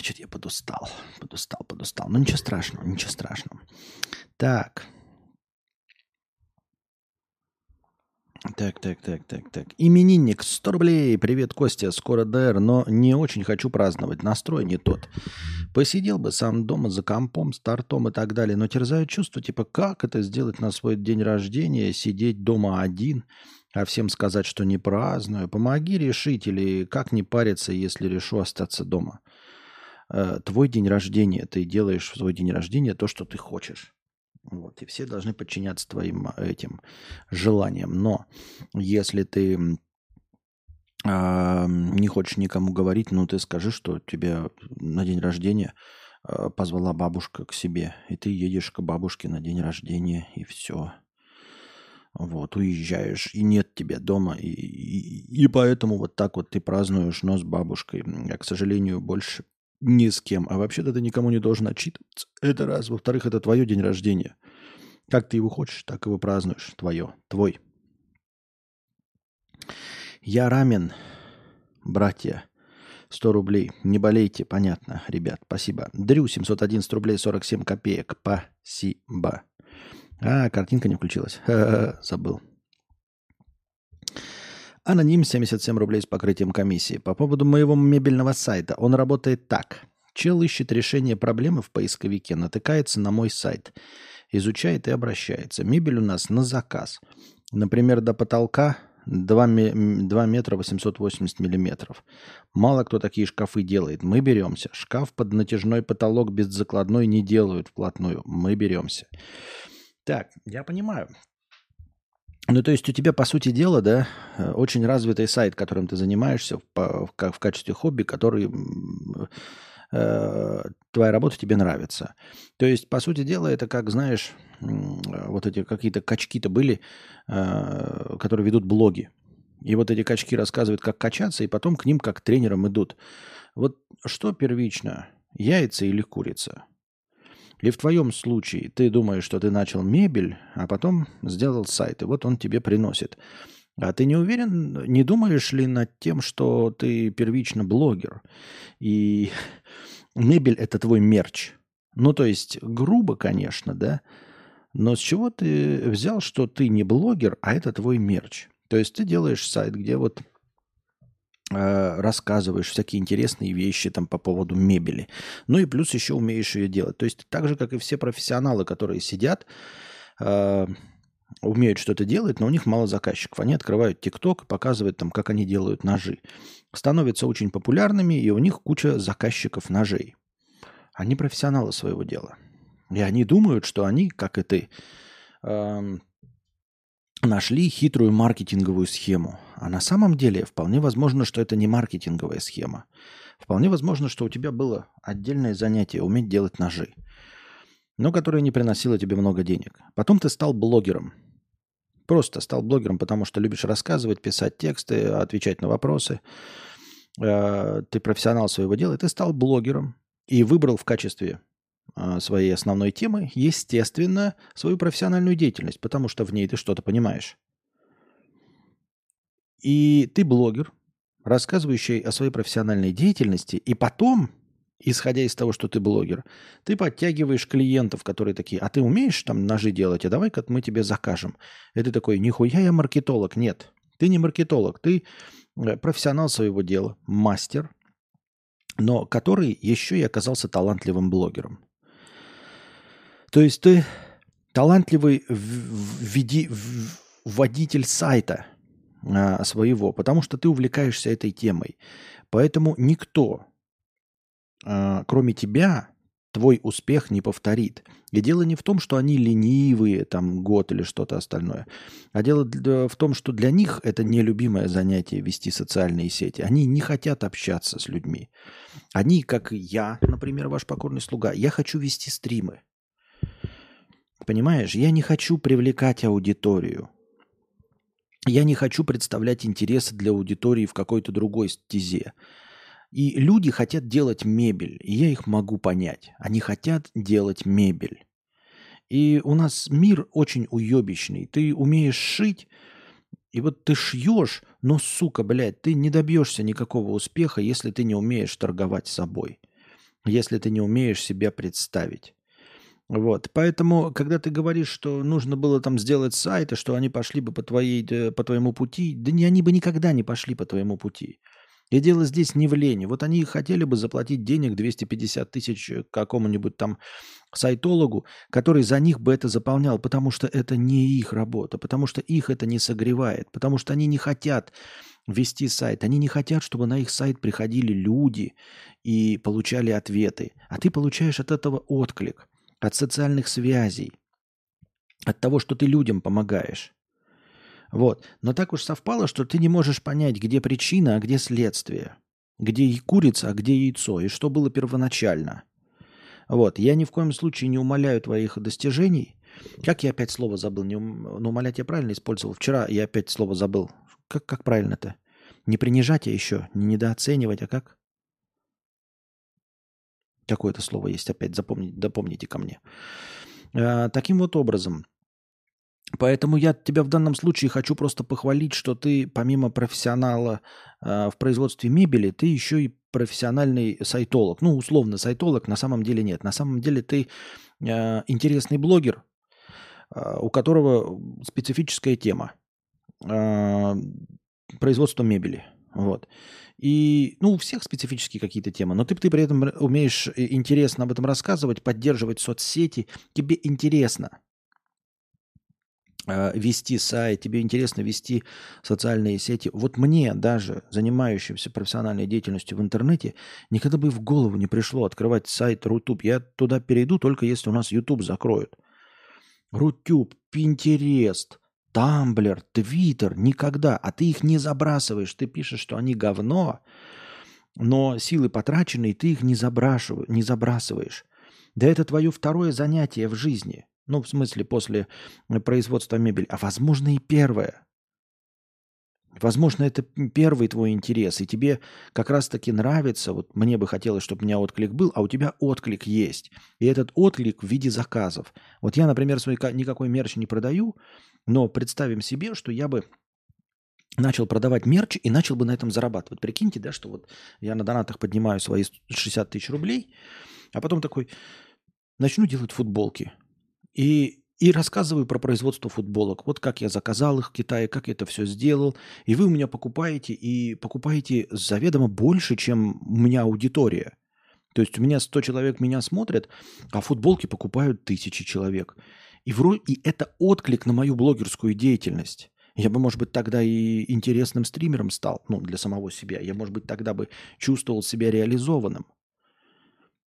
Speaker 1: Что-то я подустал, подустал, подустал. Ну ничего страшного, ничего страшного. Так. Так, так, так, так, так. Именинник 100 рублей. Привет, Костя. Скоро ДР, но не очень хочу праздновать. Настрой не тот. Посидел бы сам дома за компом, стартом и так далее, но терзаю чувство, типа, как это сделать на свой день рождения, сидеть дома один, а всем сказать, что не праздную. Помоги решить или как не париться, если решу остаться дома. Э, твой день рождения, ты делаешь в свой день рождения то, что ты хочешь. Вот, и все должны подчиняться твоим этим желаниям. Но если ты э, не хочешь никому говорить, ну ты скажи, что тебя на день рождения э, позвала бабушка к себе, и ты едешь к бабушке на день рождения, и все. Вот, уезжаешь, и нет тебя дома, и, и, и поэтому вот так вот ты празднуешь, но с бабушкой. Я, к сожалению, больше ни с кем. А вообще-то ты никому не должен отчитываться. Это раз. Во-вторых, это твое день рождения. Как ты его хочешь, так его празднуешь. Твое. Твой. Я рамен, братья. 100 рублей. Не болейте, понятно, ребят. Спасибо. Дрю, 711 рублей 47 копеек. Спасибо. А, картинка не включилась. Забыл. Аноним 77 рублей с покрытием комиссии. По поводу моего мебельного сайта. Он работает так. Чел ищет решение проблемы в поисковике, натыкается на мой сайт, изучает и обращается. Мебель у нас на заказ. Например, до потолка 2, 2 метра 880 миллиметров. Мало кто такие шкафы делает. Мы беремся. Шкаф под натяжной потолок без закладной не делают вплотную. Мы беремся. Так, я понимаю. Ну, то есть у тебя, по сути дела, да, э, очень развитый сайт, которым ты занимаешься в, в, в качестве хобби, который э, твоя работа тебе нравится. То есть, по сути дела, это как, знаешь, вот эти какие-то качки-то были, э, которые ведут блоги. И вот эти качки рассказывают, как качаться, и потом к ним как тренерам идут. Вот что первично, яйца или курица? Или в твоем случае ты думаешь, что ты начал мебель, а потом сделал сайт, и вот он тебе приносит. А ты не уверен, не думаешь ли над тем, что ты первично блогер, и мебель – это твой мерч? Ну, то есть, грубо, конечно, да, но с чего ты взял, что ты не блогер, а это твой мерч? То есть ты делаешь сайт, где вот рассказываешь всякие интересные вещи там по поводу мебели. Ну и плюс еще умеешь ее делать. То есть так же, как и все профессионалы, которые сидят, э, умеют что-то делать, но у них мало заказчиков. Они открывают ТикТок показывают там, как они делают ножи. Становятся очень популярными, и у них куча заказчиков ножей. Они профессионалы своего дела. И они думают, что они, как и ты, э, нашли хитрую маркетинговую схему. А на самом деле вполне возможно, что это не маркетинговая схема. Вполне возможно, что у тебя было отдельное занятие уметь делать ножи, но которое не приносило тебе много денег. Потом ты стал блогером. Просто стал блогером, потому что любишь рассказывать, писать тексты, отвечать на вопросы. Э, ты профессионал своего дела, и ты стал блогером и выбрал в качестве своей основной темы, естественно, свою профессиональную деятельность, потому что в ней ты что-то понимаешь. И ты блогер, рассказывающий о своей профессиональной деятельности, и потом, исходя из того, что ты блогер, ты подтягиваешь клиентов, которые такие, а ты умеешь там ножи делать, а давай-ка мы тебе закажем. И ты такой, нихуя я маркетолог. Нет, ты не маркетолог, ты э, профессионал своего дела, мастер, но который еще и оказался талантливым блогером. То есть ты талантливый введи, водитель сайта а, своего, потому что ты увлекаешься этой темой. Поэтому никто, а, кроме тебя, твой успех не повторит. И дело не в том, что они ленивые, там, год или что-то остальное, а дело в том, что для них это нелюбимое занятие вести социальные сети. Они не хотят общаться с людьми. Они, как я, например, ваш покорный слуга, я хочу вести стримы. Понимаешь, я не хочу привлекать аудиторию. Я не хочу представлять интересы для аудитории в какой-то другой стезе. И люди хотят делать мебель, и я их могу понять. Они хотят делать мебель. И у нас мир очень уебищный. Ты умеешь шить, и вот ты шьешь, но, сука, блядь, ты не добьешься никакого успеха, если ты не умеешь торговать собой. Если ты не умеешь себя представить. Вот, поэтому, когда ты говоришь, что нужно было там сделать сайты, что они пошли бы по, твоей, э, по твоему пути, да не, они бы никогда не пошли по твоему пути. И дело здесь не в лени. Вот они хотели бы заплатить денег 250 тысяч э, какому-нибудь там сайтологу, который за них бы это заполнял, потому что это не их работа, потому что их это не согревает, потому что они не хотят вести сайт, они не хотят, чтобы на их сайт приходили люди и получали ответы, а ты получаешь от этого отклик от социальных связей, от того, что ты людям помогаешь. Вот. Но так уж совпало, что ты не можешь понять, где причина, а где следствие. Где и курица, а где яйцо, и что было первоначально. Вот. Я ни в коем случае не умоляю твоих достижений. Как я опять слово забыл? Не ум... Ну, умолять я правильно использовал. Вчера я опять слово забыл. Как, как правильно-то? Не принижать, а еще не недооценивать, а как? Какое-то слово есть опять, запомните, допомните ко мне. А, таким вот образом. Поэтому я тебя в данном случае хочу просто похвалить, что ты помимо профессионала э, в производстве мебели, ты еще и профессиональный сайтолог. Ну, условно, сайтолог на самом деле нет. На самом деле ты э, интересный блогер, э, у которого специфическая тема. Э, производство мебели. Вот. И, ну, у всех специфические какие-то темы, но ты, ты при этом умеешь э, интересно об этом рассказывать, поддерживать соцсети, тебе интересно э, вести сайт, тебе интересно вести социальные сети. Вот мне даже, занимающимся профессиональной деятельностью в интернете, никогда бы в голову не пришло открывать сайт Рутуб. Я туда перейду только если у нас YouTube закроют. Рутюб, Пинтерест, Тамблер, Твиттер, никогда. А ты их не забрасываешь. Ты пишешь, что они говно, но силы потраченные, ты их не, не забрасываешь. Да это твое второе занятие в жизни. Ну, в смысле, после производства мебели. А возможно и первое. Возможно, это первый твой интерес, и тебе как раз-таки нравится, вот мне бы хотелось, чтобы у меня отклик был, а у тебя отклик есть. И этот отклик в виде заказов. Вот я, например, свой никакой мерч не продаю, но представим себе, что я бы начал продавать мерч и начал бы на этом зарабатывать. Прикиньте, да, что вот я на донатах поднимаю свои 60 тысяч рублей, а потом такой начну делать футболки. И, и рассказываю про производство футболок. Вот как я заказал их в Китае, как я это все сделал. И вы у меня покупаете, и покупаете заведомо больше, чем у меня аудитория. То есть у меня 100 человек меня смотрят, а футболки покупают тысячи человек. И, вроде, и это отклик на мою блогерскую деятельность. Я бы, может быть, тогда и интересным стримером стал, ну, для самого себя. Я, может быть, тогда бы чувствовал себя реализованным.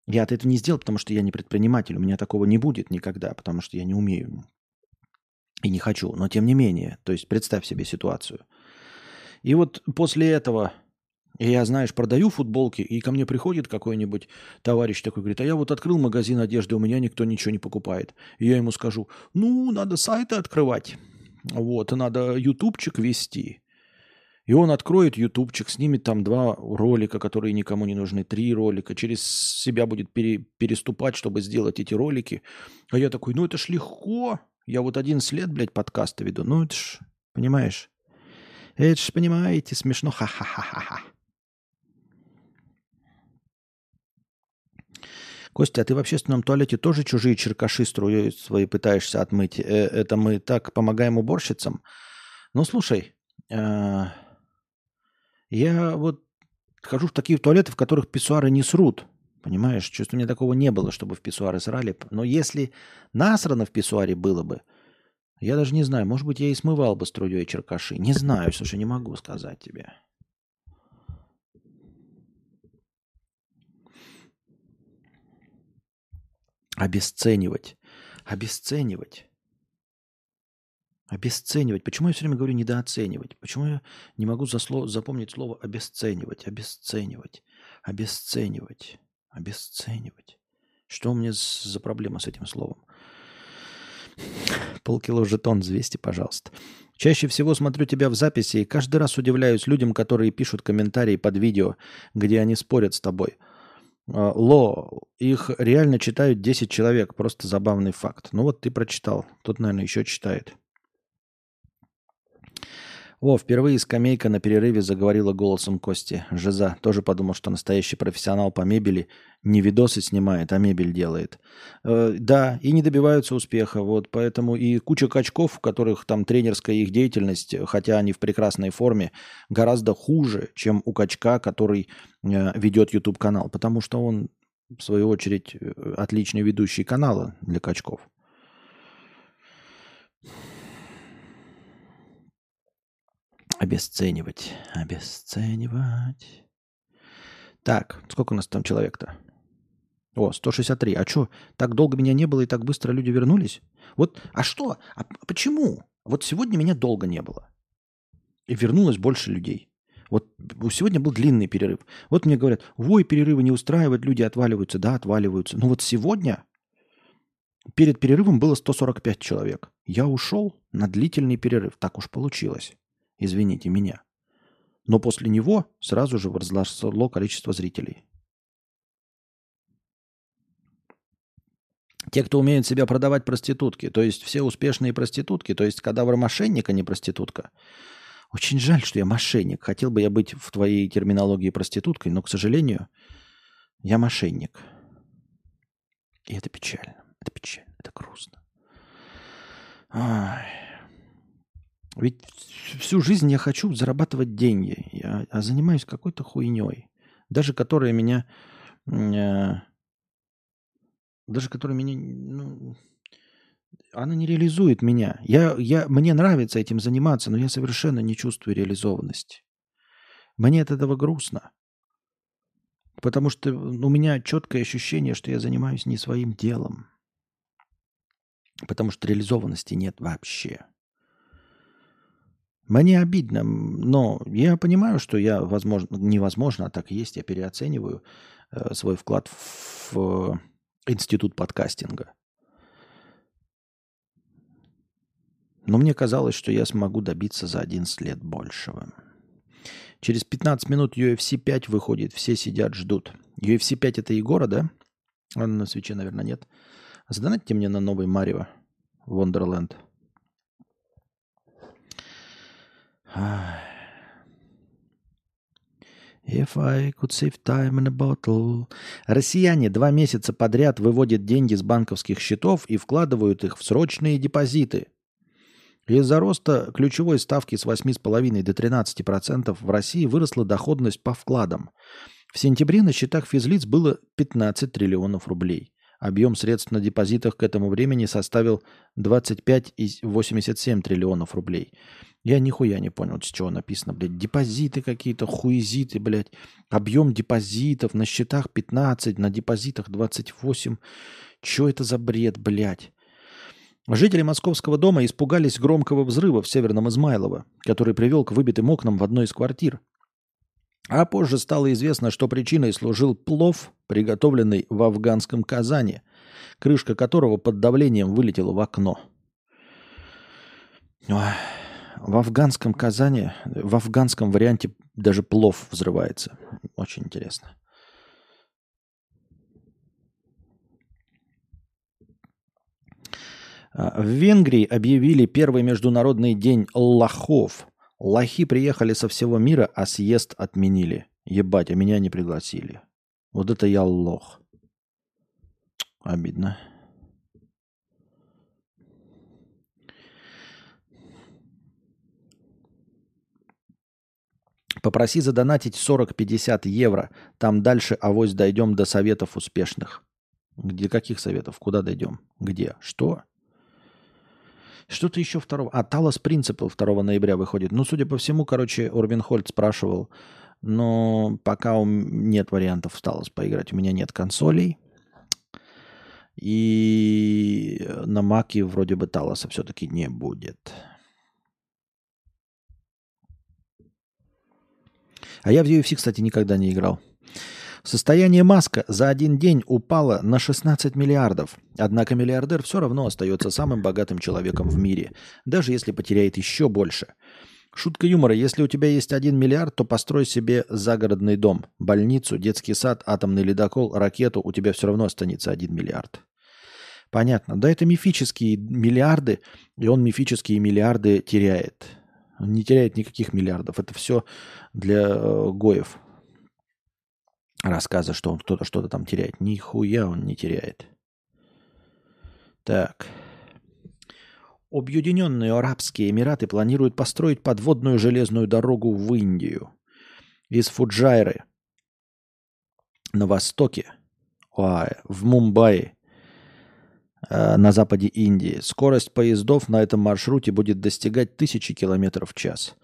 Speaker 1: Я от этого не сделал, потому что я не предприниматель. У меня такого не будет никогда, потому что я не умею и не хочу. Но тем не менее, то есть представь себе ситуацию. И вот после этого и я, знаешь, продаю футболки, и ко мне приходит какой-нибудь товарищ такой, говорит, а я вот открыл магазин одежды, у меня никто ничего не покупает. И я ему скажу, ну, надо сайты открывать, вот, надо ютубчик вести. И он откроет ютубчик, снимет там два ролика, которые никому не нужны, три ролика, через себя будет пере, переступать, чтобы сделать эти ролики. А я такой, ну это ж легко, я вот 11 лет, блядь, подкасты веду, ну это ж, понимаешь? Это ж, понимаете, смешно, ха-ха-ха-ха. Костя, а ты в общественном туалете тоже чужие черкаши струей свои пытаешься отмыть? Э, это мы так помогаем уборщицам? Ну, слушай, э, я вот хожу в такие туалеты, в которых писсуары не срут. Понимаешь, чувство у меня такого не было, чтобы в писсуары срали. Но если насрано в писсуаре было бы, я даже не знаю, может быть, я и смывал бы струей черкаши. Не знаю, слушай, не могу сказать тебе. Обесценивать. Обесценивать. Обесценивать. Почему я все время говорю недооценивать? Почему я не могу за слово, запомнить слово обесценивать? Обесценивать. Обесценивать. Обесценивать. Что у меня за проблема с этим словом? Полкило жетон 200, пожалуйста. Чаще всего смотрю тебя в записи и каждый раз удивляюсь людям, которые пишут комментарии под видео, где они спорят с тобой. А, Ло, их реально читают 10 человек, просто забавный факт. Ну вот ты прочитал, тот, наверное, еще читает. О, впервые скамейка на перерыве заговорила голосом Кости. Жиза тоже подумал, что настоящий профессионал по мебели не видосы снимает, а мебель делает. Э, да, и не добиваются успеха. Вот поэтому и куча качков, в которых там тренерская их деятельность, хотя они в прекрасной форме, гораздо хуже, чем у качка, который э, ведет YouTube канал. Потому что он, в свою очередь, э, отличный ведущий канала для качков. Обесценивать, обесценивать. Так, сколько у нас там человек-то? О, 163. А что, так долго меня не было и так быстро люди вернулись? Вот, а что? А почему? Вот сегодня меня долго не было. И вернулось больше людей. Вот сегодня был длинный перерыв. Вот мне говорят, ой, перерывы не устраивают, люди отваливаются. Да, отваливаются. Но вот сегодня перед перерывом было 145 человек. Я ушел на длительный перерыв. Так уж получилось извините меня. Но после него сразу же возросло количество зрителей. Те, кто умеет себя продавать проститутки, то есть все успешные проститутки, то есть кадавр мошенник, а не проститутка. Очень жаль, что я мошенник. Хотел бы я быть в твоей терминологии проституткой, но, к сожалению, я мошенник. И это печально. Это печально. Это грустно. Ай. Ведь всю жизнь я хочу зарабатывать деньги, я, а занимаюсь какой-то хуйней, даже которая меня, э, даже которая меня, ну, она не реализует меня. Я, я, мне нравится этим заниматься, но я совершенно не чувствую реализованности. Мне от этого грустно. Потому что у меня четкое ощущение, что я занимаюсь не своим делом. Потому что реализованности нет вообще. Мне обидно, но я понимаю, что я, возможно, невозможно, а так и есть, я переоцениваю э, свой вклад в э, институт подкастинга. Но мне казалось, что я смогу добиться за 11 лет большего. Через 15 минут UFC 5 выходит, все сидят, ждут. UFC 5 это Егора, да? Он на свече, наверное, нет. Задонатьте мне на новый Марио Wonderland. If I could save time in a bottle. Россияне два месяца подряд выводят деньги с банковских счетов и вкладывают их в срочные депозиты. Из-за роста ключевой ставки с 8,5 до 13% в России выросла доходность по вкладам. В сентябре на счетах физлиц было 15 триллионов рублей. Объем средств на депозитах к этому времени составил 25,87 триллионов рублей. Я нихуя не понял, с чего написано, блядь. Депозиты какие-то, хуизиты, блядь. Объем депозитов на счетах 15, на депозитах 28. Что это за бред, блядь? Жители Московского дома испугались громкого взрыва в Северном Измайлово, который привел к выбитым окнам в одной из квартир. А позже стало известно, что причиной служил плов, приготовленный в афганском Казани, крышка которого под давлением вылетела в окно. В афганском Казани, в афганском варианте даже плов взрывается. Очень интересно. А, в Венгрии объявили первый международный день лохов. Лохи приехали со всего мира, а съезд отменили. Ебать, а меня не пригласили. Вот это я лох. Обидно. Попроси задонатить 40-50 евро. Там дальше авось дойдем до советов успешных. Где каких советов? Куда дойдем? Где? Что? Что-то еще второго. А, Талос Принципл 2 ноября выходит. Ну, судя по всему, короче, Орбин Хольд спрашивал, но пока у нет вариантов в Талос поиграть. У меня нет консолей. И на Маке вроде бы Талоса все-таки не будет. А я в UFC, кстати, никогда не играл. Состояние Маска за один день упало на 16 миллиардов. Однако миллиардер все равно остается самым богатым человеком в мире, даже если потеряет еще больше. Шутка юмора. Если у тебя есть один миллиард, то построй себе загородный дом, больницу, детский сад, атомный ледокол, ракету. У тебя все равно останется один миллиард. Понятно. Да, это мифические миллиарды, и он мифические миллиарды теряет. Он не теряет никаких миллиардов. Это все для э, гоев. Рассказа, что он кто-то что-то там теряет. Нихуя он не теряет. Так. Объединенные Арабские Эмираты планируют построить подводную железную дорогу в Индию. Из Фуджайры на востоке, в Мумбаи, э, на западе Индии. Скорость поездов на этом маршруте будет достигать тысячи километров в час.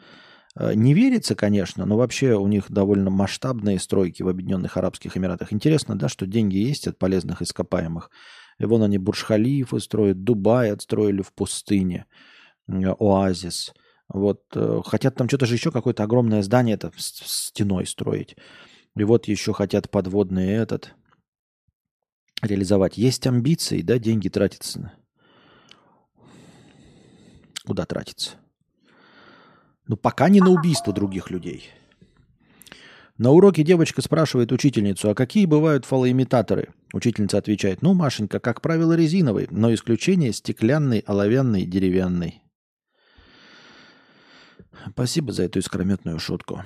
Speaker 1: Э, не верится, конечно, но вообще у них довольно масштабные стройки в Объединенных Арабских Эмиратах. Интересно, да, что деньги есть от полезных ископаемых – и вон они Бурж-Халифы строят, Дубай отстроили в пустыне, оазис. Вот э, хотят там что-то же еще какое-то огромное здание это стеной строить. И вот еще хотят подводный этот реализовать. Есть амбиции, да, деньги тратятся. Куда тратится? Ну, пока не на убийство других людей. На уроке девочка спрашивает учительницу, а какие бывают фалоимитаторы? Учительница отвечает, ну, Машенька, как правило, резиновый, но исключение стеклянный, оловянный, деревянный. Спасибо за эту искрометную шутку.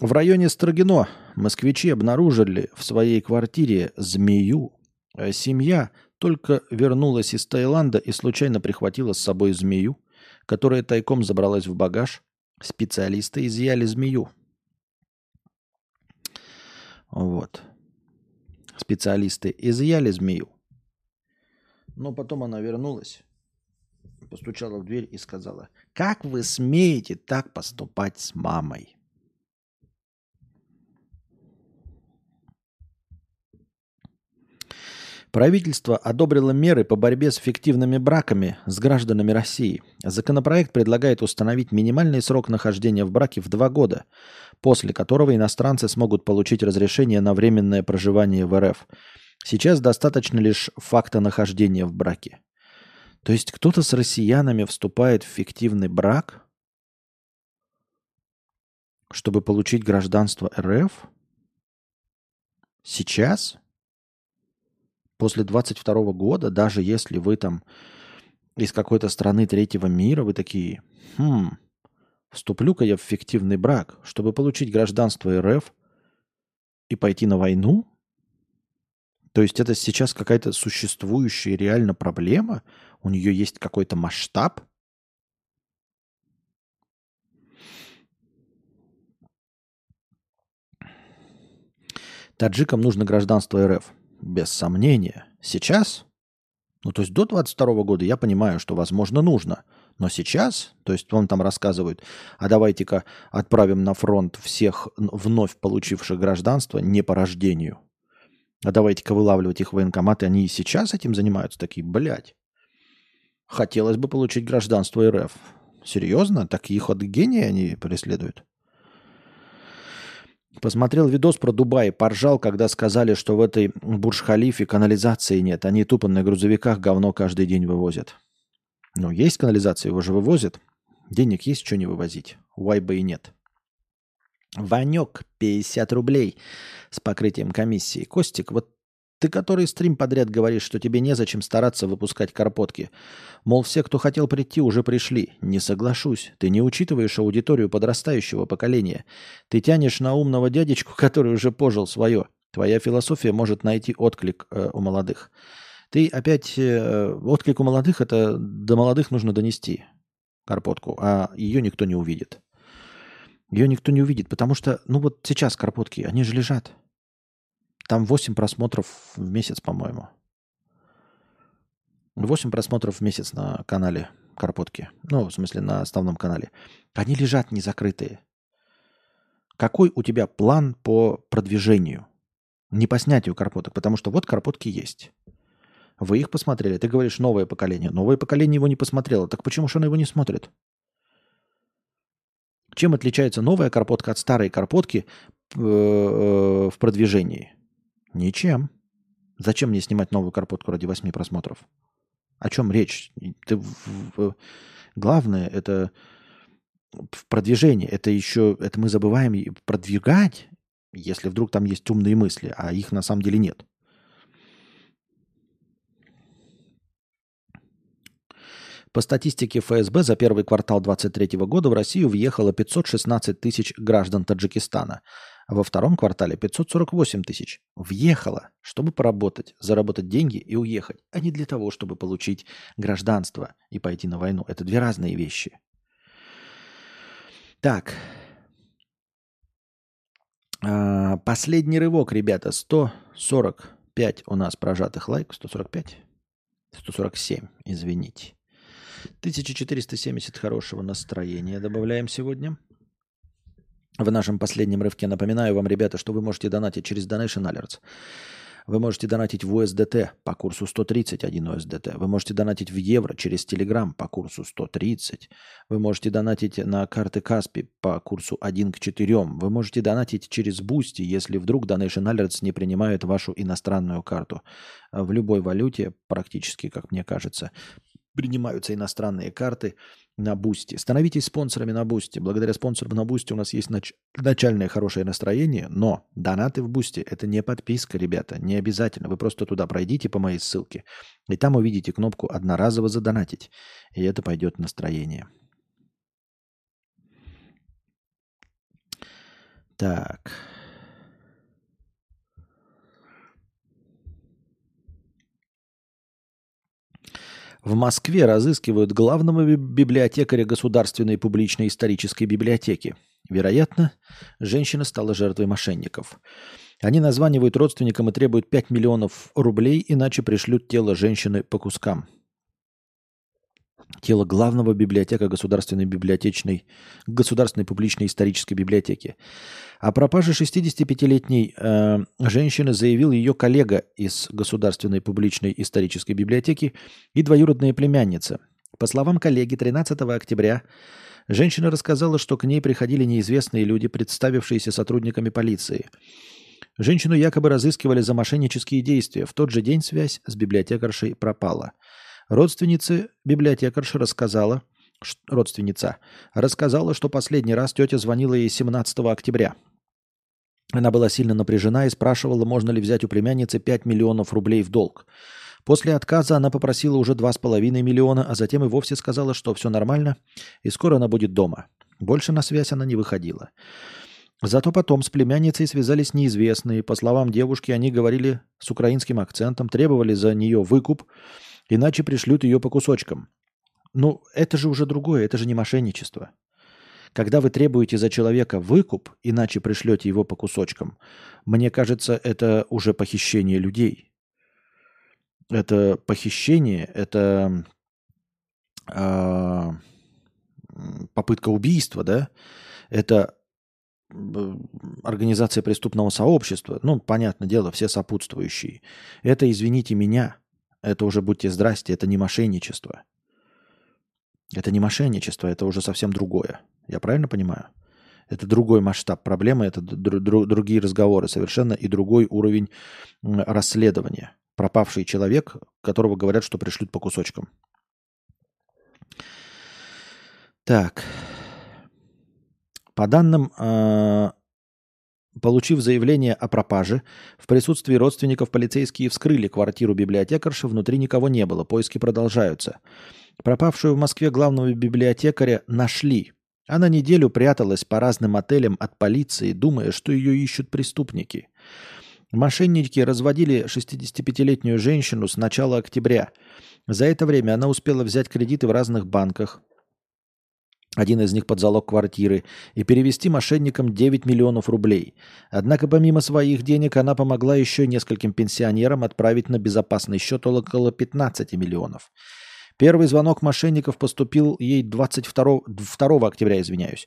Speaker 1: В районе Строгино москвичи обнаружили в своей квартире змею. Семья только вернулась из Таиланда и случайно прихватила с собой змею, которая тайком забралась в багаж. Специалисты изъяли змею. Вот. Специалисты изъяли змею. Но потом она вернулась, постучала в дверь и сказала, как вы смеете так поступать с мамой? Правительство одобрило меры по борьбе с фиктивными браками с гражданами России. Законопроект предлагает установить минимальный срок нахождения в браке в два года, после которого иностранцы смогут получить разрешение на временное проживание в РФ. Сейчас достаточно лишь факта нахождения в браке. То есть кто-то с россиянами вступает в фиктивный брак, чтобы получить гражданство РФ? Сейчас? После 22 года, даже если вы там из какой-то страны третьего мира, вы такие, хм, вступлю-ка я в фиктивный брак, чтобы получить гражданство РФ и пойти на войну? То есть это сейчас какая-то существующая реально проблема? У нее есть какой-то масштаб? Таджикам нужно гражданство РФ. Без сомнения. Сейчас? Ну, то есть до 22 года я понимаю, что, возможно, нужно. Но сейчас, то есть он там рассказывает, а давайте-ка отправим на фронт всех вновь получивших гражданство не по рождению. А давайте-ка вылавливать их военкоматы. Они и сейчас этим занимаются. Такие, блядь. Хотелось бы получить гражданство РФ. Серьезно? Таких вот гений они преследуют? Посмотрел видос про Дубай, поржал, когда сказали, что в этой Бурж-Халифе канализации нет. Они тупо на грузовиках говно каждый день вывозят. Ну, есть канализация, его же вывозят. Денег есть, что не вывозить. Why бы и нет. Ванек, 50 рублей с покрытием комиссии. Костик, вот ты который стрим подряд говоришь, что тебе незачем стараться выпускать карпотки. Мол, все, кто хотел прийти, уже пришли. Не соглашусь. Ты не учитываешь аудиторию подрастающего поколения. Ты тянешь на умного дядечку, который уже пожил свое. Твоя философия может найти отклик э, у молодых. Ты опять... Э, отклик у молодых, это до молодых нужно донести карпотку, а ее никто не увидит. Ее никто не увидит, потому что, ну вот сейчас карпотки, они же лежат. Там 8 просмотров в месяц, по-моему. 8 просмотров в месяц на канале Карпотки. Ну, в смысле, на основном канале. Они лежат не закрытые. Какой у тебя план по продвижению? Не по снятию карпоток, потому что вот карпотки есть. Вы их посмотрели. Ты говоришь новое поколение. Новое поколение его не посмотрело. Так почему же оно его не смотрит? Чем отличается новая карпотка от старой карпотки э, в продвижении? Ничем. Зачем мне снимать новую карпотку ради 8 просмотров? О чем речь? Ты, главное, это в продвижении. Это еще, это мы забываем продвигать, если вдруг там есть умные мысли, а их на самом деле нет. По статистике ФСБ за первый квартал 2023 года в Россию въехало 516 тысяч граждан Таджикистана, а во втором квартале 548 тысяч. Въехало, чтобы поработать, заработать деньги и уехать, а не для того, чтобы получить гражданство и пойти на войну. Это две разные вещи. Так. А, последний рывок, ребята. 145 у нас прожатых лайков. 145? 147, извините. 1470 хорошего настроения добавляем сегодня. В нашем последнем рывке напоминаю вам, ребята, что вы можете донатить через Donation Alerts. Вы можете донатить в USDT по курсу 131 USDT. Вы можете донатить в евро через Telegram по курсу 130. Вы можете донатить на карты Каспи по курсу 1 к 4. Вы можете донатить через Boosty, если вдруг Donation Alerts не принимает вашу иностранную карту. В любой валюте, практически, как мне кажется, принимаются иностранные карты на Boosty. Становитесь спонсорами на Boosty. Благодаря спонсорам на Boosty у нас есть нач... начальное хорошее настроение, но донаты в Boosty – это не подписка, ребята, не обязательно. Вы просто туда пройдите по моей ссылке, и там увидите кнопку «Одноразово задонатить», и это пойдет настроение. Так. В Москве разыскивают главного библиотекаря Государственной публичной исторической библиотеки. Вероятно, женщина стала жертвой мошенников. Они названивают родственникам и требуют 5 миллионов рублей, иначе пришлют тело женщины по кускам тело главного библиотека Государственной библиотечной, Государственной публичной исторической библиотеки. О пропаже 65-летней э, женщины заявил ее коллега из Государственной публичной исторической библиотеки и двоюродная племянница. По словам коллеги, 13 октября женщина рассказала, что к ней приходили неизвестные люди, представившиеся сотрудниками полиции. Женщину якобы разыскивали за мошеннические действия. В тот же день связь с библиотекаршей пропала – Родственница библиотекарша рассказала, родственница рассказала, что последний раз тетя звонила ей 17 октября. Она была сильно напряжена и спрашивала, можно ли взять у племянницы 5 миллионов рублей в долг. После отказа она попросила уже 2,5 миллиона, а затем и вовсе сказала, что все нормально и скоро она будет дома. Больше на связь она не выходила. Зато потом с племянницей связались неизвестные. По словам девушки, они говорили с украинским акцентом, требовали за нее выкуп – Иначе пришлют ее по кусочкам. Ну, это же уже другое, это же не мошенничество. Когда вы требуете за человека выкуп, иначе пришлете его по кусочкам, мне кажется, это уже похищение людей. Это похищение, это э, попытка убийства, да? Это организация преступного сообщества. Ну, понятное дело, все сопутствующие. Это, извините меня, это уже будьте здрасте, это не мошенничество. Это не мошенничество, это уже совсем другое. Я правильно понимаю? Это другой масштаб проблемы, это др- др- другие разговоры совершенно и другой уровень расследования. Пропавший человек, которого говорят, что пришлют по кусочкам. Так. По данным э, Получив заявление о пропаже, в присутствии родственников полицейские вскрыли квартиру библиотекарши, внутри никого не было, поиски продолжаются. Пропавшую в Москве главного библиотекаря нашли. Она неделю пряталась по разным отелям от полиции, думая, что ее ищут преступники. Мошенники разводили 65-летнюю женщину с начала октября. За это время она успела взять кредиты в разных банках, один из них под залог квартиры, и перевести мошенникам 9 миллионов рублей. Однако помимо своих денег она помогла еще нескольким пенсионерам отправить на безопасный счет около 15 миллионов. Первый звонок мошенников поступил ей 22, 2 октября, извиняюсь.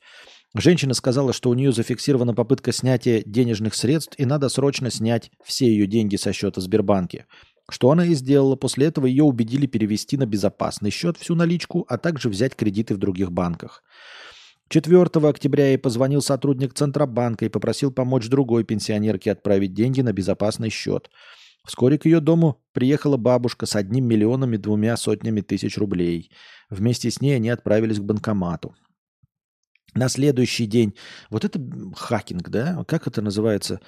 Speaker 1: Женщина сказала, что у нее зафиксирована попытка снятия денежных средств и надо срочно снять все ее деньги со счета Сбербанке – что она и сделала. После этого ее убедили перевести на безопасный счет всю наличку, а также взять кредиты в других банках. 4 октября ей позвонил сотрудник Центробанка и попросил помочь другой пенсионерке отправить деньги на безопасный счет. Вскоре к ее дому приехала бабушка с одним миллионом и двумя сотнями тысяч рублей. Вместе с ней они отправились к банкомату. На следующий день, вот это хакинг, да, как это называется,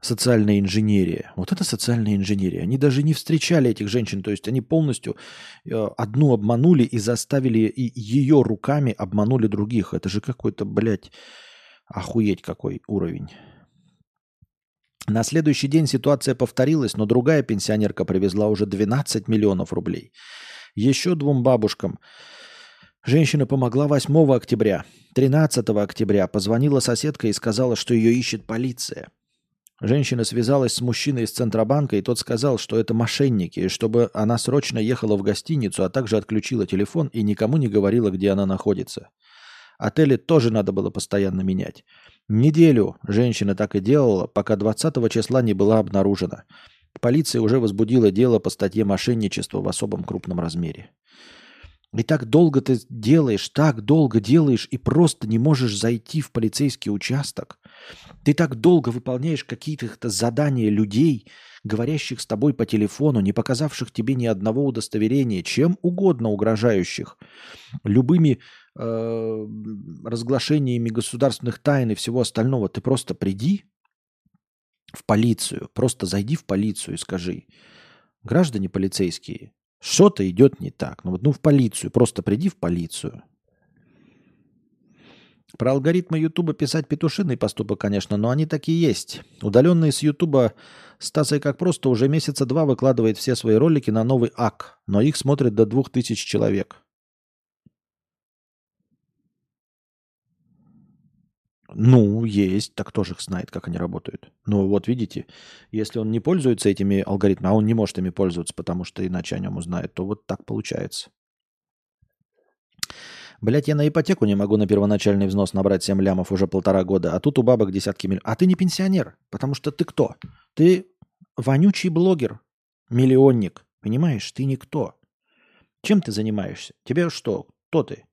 Speaker 1: социальная инженерия. Вот это социальная инженерия. Они даже не встречали этих женщин, то есть они полностью э, одну обманули и заставили и ее руками обманули других. Это же какой-то, блядь, охуеть какой уровень. На следующий день ситуация повторилась, но другая пенсионерка привезла уже 12 миллионов рублей. Еще двум бабушкам женщина помогла 8 октября. 13 октября позвонила соседка и сказала, что ее ищет полиция. Женщина связалась с мужчиной из Центробанка, и тот сказал, что это мошенники, и чтобы она срочно ехала в гостиницу, а также отключила телефон и никому не говорила, где она находится. Отели тоже надо было постоянно менять. Неделю женщина так и делала, пока 20 числа не была обнаружена. Полиция уже возбудила дело по статье мошенничества в особом крупном размере. И так долго ты делаешь, так долго делаешь, и просто не можешь зайти в полицейский участок. Ты так долго выполняешь какие-то задания людей, говорящих с тобой по телефону, не показавших тебе ни одного удостоверения, чем угодно угрожающих, любыми э, разглашениями государственных тайн и всего остального. Ты просто приди в полицию, просто зайди в полицию и скажи, граждане полицейские, что-то идет не так. Ну вот, ну в полицию, просто приди в полицию. Про алгоритмы Ютуба писать петушиный поступок, конечно, но они такие есть. Удаленный с Ютуба Стасой как просто уже месяца два выкладывает все свои ролики на новый ак, но их смотрит до двух тысяч человек. Ну, есть, так тоже их знает, как они работают. Ну, вот видите, если он не пользуется этими алгоритмами, а он не может ими пользоваться, потому что иначе о нем узнает, то вот так получается. Блять, я на ипотеку не могу на первоначальный взнос набрать 7 лямов уже полтора года, а тут у бабок десятки миллионов. А ты не пенсионер, потому что ты кто? Ты вонючий блогер, миллионник, понимаешь? Ты никто. Чем ты занимаешься? Тебе что? Кто ты?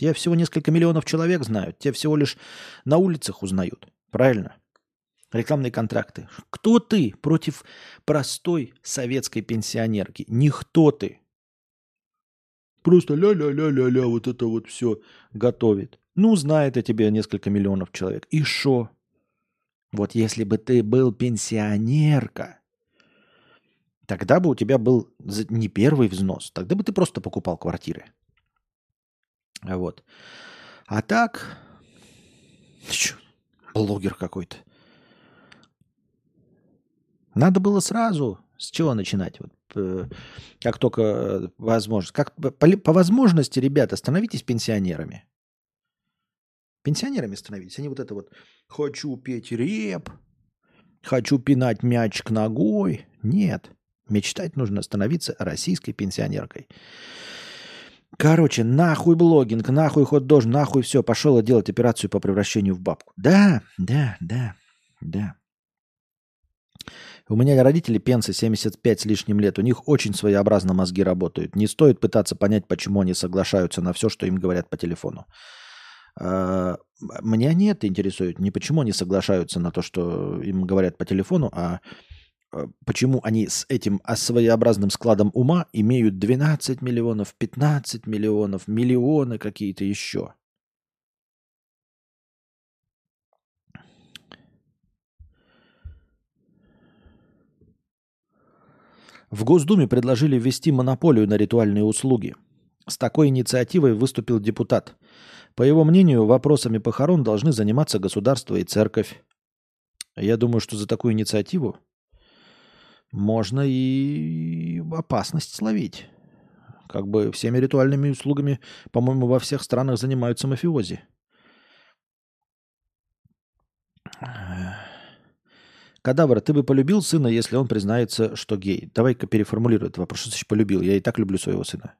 Speaker 1: Тебя всего несколько миллионов человек знают, тебя всего лишь на улицах узнают. Правильно? Рекламные контракты. Кто ты против простой советской пенсионерки? Никто ты. Просто ля-ля-ля-ля-ля, вот это вот все готовит. Ну, знает о тебе несколько миллионов человек. И что? Вот если бы ты был пенсионерка, тогда бы у тебя был не первый взнос, тогда бы ты просто покупал квартиры. Вот. А так, чё, блогер какой-то. Надо было сразу с чего начинать? Вот, э, как только э, возможность. Как, по, по возможности, ребята, становитесь пенсионерами. Пенсионерами становитесь. Они вот это вот «хочу петь реп», «хочу пинать мячик ногой». Нет. Мечтать нужно становиться российской пенсионеркой. Короче, нахуй блогинг, нахуй ход дож, нахуй все, пошел делать операцию по превращению в бабку. Да, да, да, да. У меня родители пенсы 75 с лишним лет. У них очень своеобразно мозги работают. Не стоит пытаться понять, почему они соглашаются на все, что им говорят по телефону. А, меня не интересует. Не почему они соглашаются на то, что им говорят по телефону, а почему они с этим а своеобразным складом ума имеют 12 миллионов, 15 миллионов, миллионы какие-то еще. В Госдуме предложили ввести монополию на ритуальные услуги. С такой инициативой выступил депутат. По его мнению, вопросами похорон должны заниматься государство и церковь. Я думаю, что за такую инициативу можно и опасность словить. Как бы всеми ритуальными услугами, по-моему, во всех странах занимаются мафиози. Кадавр, ты бы полюбил сына, если он признается, что гей? Давай-ка переформулируй этот вопрос. Что значит полюбил? Я и так люблю своего сына.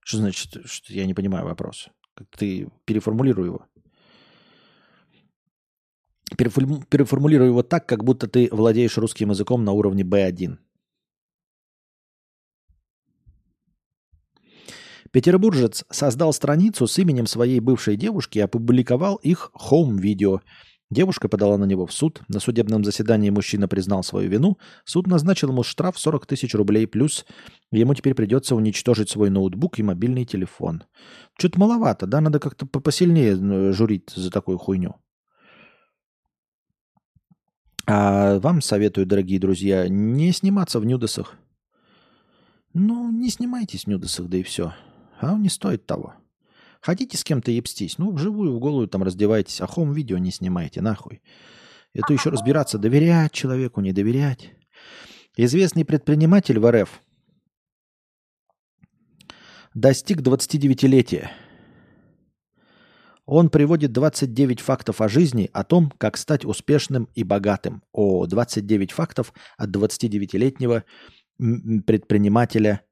Speaker 1: Что значит, что я не понимаю вопрос? Как ты переформулируй его. Переформулирую его так, как будто ты владеешь русским языком на уровне B1. Петербуржец создал страницу с именем своей бывшей девушки и опубликовал их хоум-видео. Девушка подала на него в суд. На судебном заседании мужчина признал свою вину. Суд назначил ему штраф 40 тысяч рублей, плюс ему теперь придется уничтожить свой ноутбук и мобильный телефон. Что-то маловато, да? Надо как-то посильнее э, журить за такую хуйню. А вам советую, дорогие друзья, не сниматься в нюдосах. Ну, не снимайтесь в нюдосах, да и все. А не стоит того. Хотите с кем-то ебстись? Ну, вживую, в голову там раздевайтесь, а хом-видео не снимайте, нахуй. Это еще разбираться, доверять человеку, не доверять. Известный предприниматель в РФ достиг 29-летия. Он приводит 29 фактов о жизни, о том, как стать успешным и богатым. О, 29 фактов от 29-летнего предпринимателя.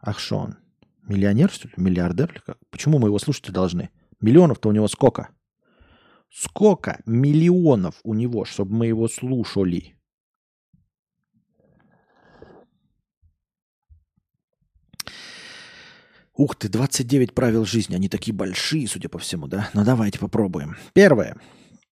Speaker 1: Ах, что он? Миллионер, что ли? Миллиардер? Как? Почему мы его слушать должны? Миллионов-то у него сколько? Сколько миллионов у него, чтобы мы его слушали? Ух ты, 29 правил жизни. Они такие большие, судя по всему, да? Ну давайте попробуем. Первое.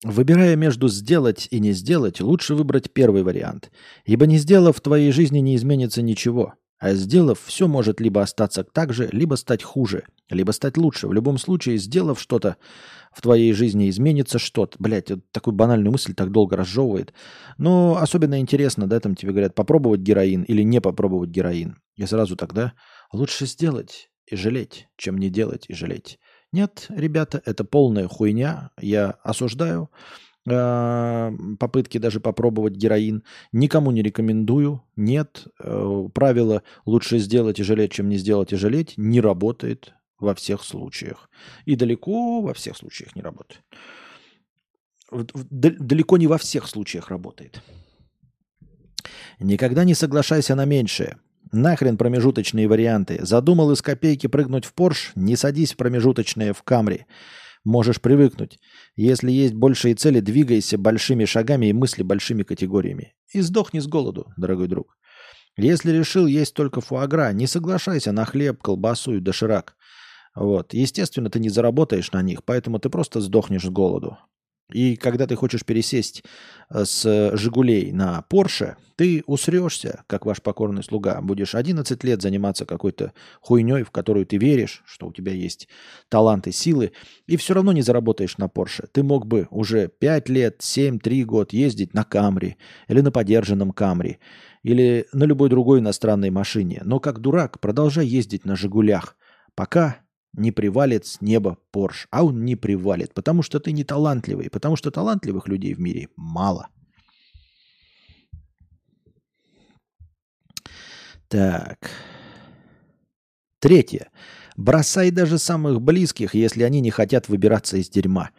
Speaker 1: Выбирая между сделать и не сделать, лучше выбрать первый вариант. Ибо не сделав в твоей жизни не изменится ничего. А сделав, все может либо остаться так же, либо стать хуже, либо стать лучше. В любом случае, сделав что-то в твоей жизни, изменится что-то. Блять, вот такую банальную мысль так долго разжевывает. Но особенно интересно, да, там тебе говорят, попробовать героин или не попробовать героин. Я сразу тогда лучше сделать и жалеть, чем не делать и жалеть. Нет, ребята, это полная хуйня. Я осуждаю э, попытки даже попробовать героин. Никому не рекомендую. Нет, э, правило лучше сделать и жалеть, чем не сделать и жалеть не работает во всех случаях. И далеко во всех случаях не работает. Далеко не во всех случаях работает. Никогда не соглашайся на меньшее. Нахрен промежуточные варианты. Задумал из копейки прыгнуть в Порш? Не садись в промежуточные в Камри. Можешь привыкнуть. Если есть большие цели, двигайся большими шагами и мысли большими категориями. И сдохни с голоду, дорогой друг. Если решил есть только фуагра, не соглашайся на хлеб, колбасу и доширак. Вот. Естественно, ты не заработаешь на них, поэтому ты просто сдохнешь с голоду. И когда ты хочешь пересесть э, с «Жигулей» на «Порше», ты усрешься, как ваш покорный слуга. Будешь 11 лет заниматься какой-то хуйней, в которую ты веришь, что у тебя есть таланты, силы, и все равно не заработаешь на «Порше». Ты мог бы уже 5 лет, 7, 3 год ездить на «Камри» или на подержанном «Камри», или на любой другой иностранной машине. Но как дурак продолжай ездить на «Жигулях», пока не привалит с неба Порш. А он не привалит, потому что ты не талантливый, потому что талантливых людей в мире мало. Так. Третье. Бросай даже самых близких, если они не хотят выбираться из дерьма.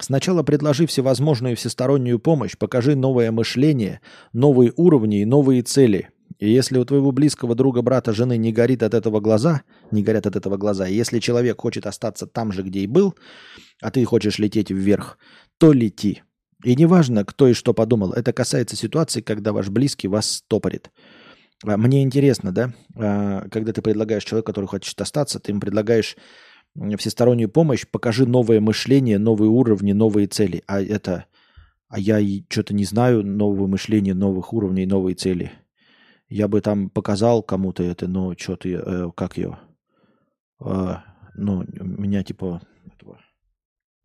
Speaker 1: Сначала предложи всевозможную всестороннюю помощь, покажи новое мышление, новые уровни и новые цели – и если у твоего близкого друга, брата, жены не горит от этого глаза, не горят от этого глаза, и если человек хочет остаться там же, где и был, а ты хочешь лететь вверх, то лети. И неважно, кто и что подумал, это касается ситуации, когда ваш близкий вас стопорит. А, мне интересно, да, а, когда ты предлагаешь человеку, который хочет остаться, ты ему предлагаешь всестороннюю помощь, покажи новое мышление, новые уровни, новые цели. А это, а я что-то не знаю нового мышления, новых уровней, новые цели. Я бы там показал кому-то это, но что-то, э, как ее, э, ну, меня типа, этого,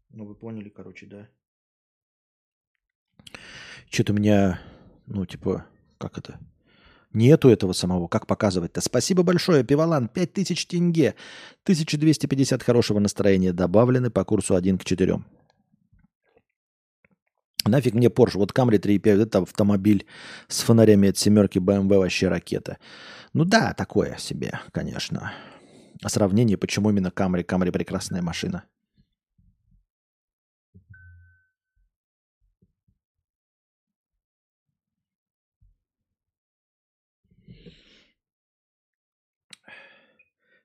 Speaker 1: ну, вы поняли, короче, да? Что-то у меня, ну, типа, как это, Нету этого самого. Как показывать-то? Спасибо большое, Пивалан. 5000 тенге. 1250 хорошего настроения добавлены по курсу 1 к 4. Нафиг мне Porsche, вот Camry 3.5, это автомобиль с фонарями от семерки BMW вообще ракета. Ну да, такое себе, конечно. А сравнение, почему именно Camry? Camry прекрасная машина.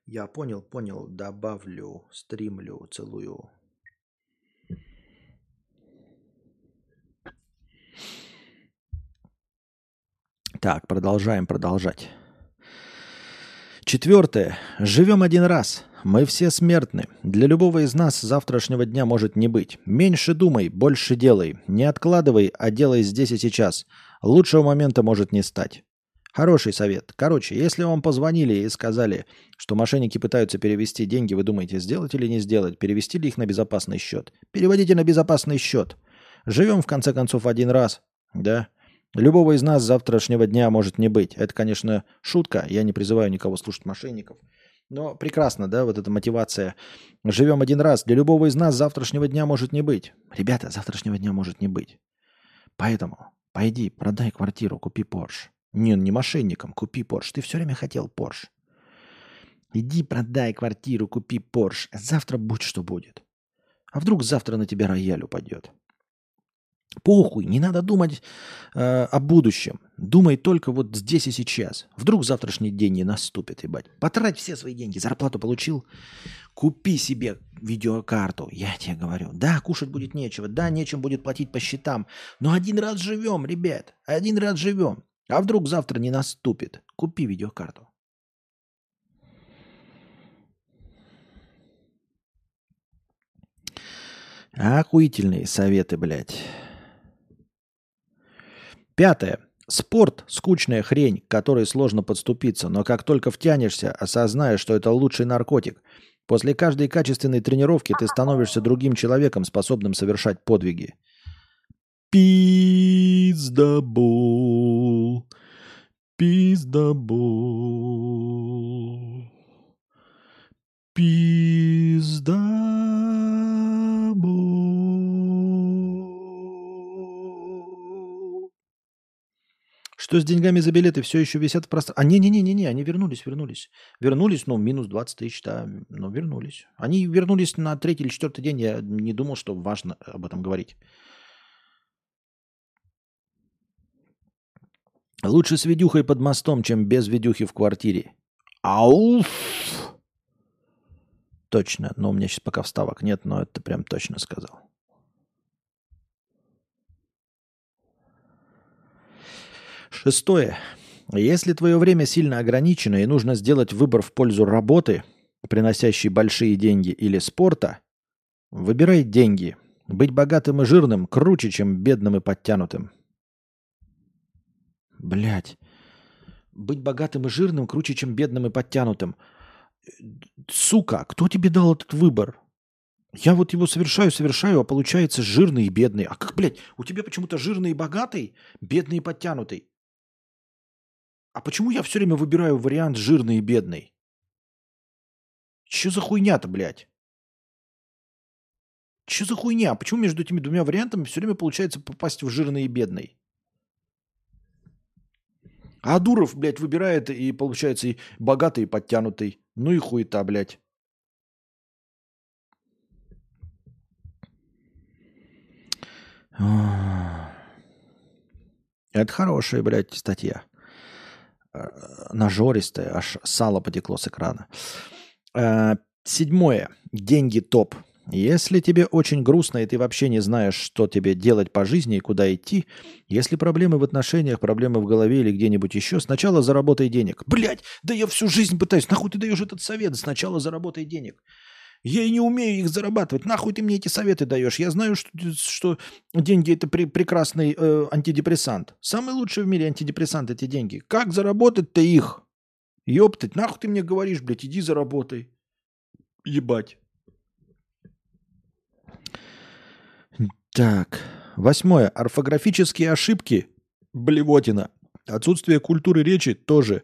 Speaker 1: Я понял, понял, добавлю, стримлю, целую. Так, продолжаем продолжать. Четвертое. Живем один раз. Мы все смертны. Для любого из нас завтрашнего дня может не быть. Меньше думай, больше делай. Не откладывай, а делай здесь и сейчас. Лучшего момента может не стать. Хороший совет. Короче, если вам позвонили и сказали, что мошенники пытаются перевести деньги, вы думаете, сделать или не сделать, перевести ли их на безопасный счет? Переводите на безопасный счет. Живем, в конце концов, один раз, да? Любого из нас завтрашнего дня может не быть. Это, конечно, шутка. Я не призываю никого слушать мошенников. Но прекрасно, да, вот эта мотивация. Живем один раз. Для любого из нас завтрашнего дня может не быть. Ребята, завтрашнего дня может не быть. Поэтому пойди, продай квартиру, купи Порш. Не, не мошенникам, купи Порш. Ты все время хотел Порш. Иди продай квартиру, купи Порш. Завтра будь что будет. А вдруг завтра на тебя рояль упадет? Похуй, не надо думать э, о будущем. Думай только вот здесь и сейчас. Вдруг завтрашний день не наступит, ебать. Потрать все свои деньги. Зарплату получил. Купи себе видеокарту. Я тебе говорю. Да, кушать будет нечего. Да, нечем будет платить по счетам. Но один раз живем, ребят. Один раз живем. А вдруг завтра не наступит? Купи видеокарту. Охуительные советы, блядь. Пятое. Спорт – скучная хрень, к которой сложно подступиться, но как только втянешься, осознаешь, что это лучший наркотик. После каждой качественной тренировки ты становишься другим человеком, способным совершать подвиги. Пиздабол, пиздабол, пиздабол. Что с деньгами за билеты все еще висят в пространстве? А не-не-не-не, они вернулись, вернулись. Вернулись, ну, минус 20 тысяч, да, но вернулись. Они вернулись на третий или четвертый день, я не думал, что важно об этом говорить. Лучше с видюхой под мостом, чем без видюхи в квартире. Ауф! Точно. Но у меня сейчас пока вставок нет, но это прям точно сказал. Шестое. Если твое время сильно ограничено и нужно сделать выбор в пользу работы, приносящей большие деньги, или спорта, выбирай деньги. Быть богатым и жирным круче, чем бедным и подтянутым. Блять. Быть богатым и жирным круче, чем бедным и подтянутым. Сука, кто тебе дал этот выбор? Я вот его совершаю, совершаю, а получается жирный и бедный. А как, блядь, у тебя почему-то жирный и богатый, бедный и подтянутый? А почему я все время выбираю вариант жирный и бедный? Что за хуйня-то, блядь? Что за хуйня? Почему между этими двумя вариантами все время получается попасть в жирный и бедный? А Дуров, блядь, выбирает и получается и богатый, и подтянутый. Ну и хуета, блядь. Это хорошая, блядь, статья. Э, нажористая, аж сало потекло с экрана. Э, седьмое. Деньги топ. Если тебе очень грустно, и ты вообще не знаешь, что тебе делать по жизни и куда идти, если проблемы в отношениях, проблемы в голове или где-нибудь еще, сначала заработай денег. Блять, да я всю жизнь пытаюсь. Нахуй ты даешь этот совет? Сначала заработай денег. Я и не умею их зарабатывать. Нахуй ты мне эти советы даешь? Я знаю, что, что деньги это при, прекрасный э, антидепрессант. Самый лучший в мире антидепрессант эти деньги. Как заработать-то их? Ёптать, нахуй ты мне говоришь, блядь, иди заработай. Ебать. Так, восьмое. Орфографические ошибки. Блевотина. Отсутствие культуры речи тоже.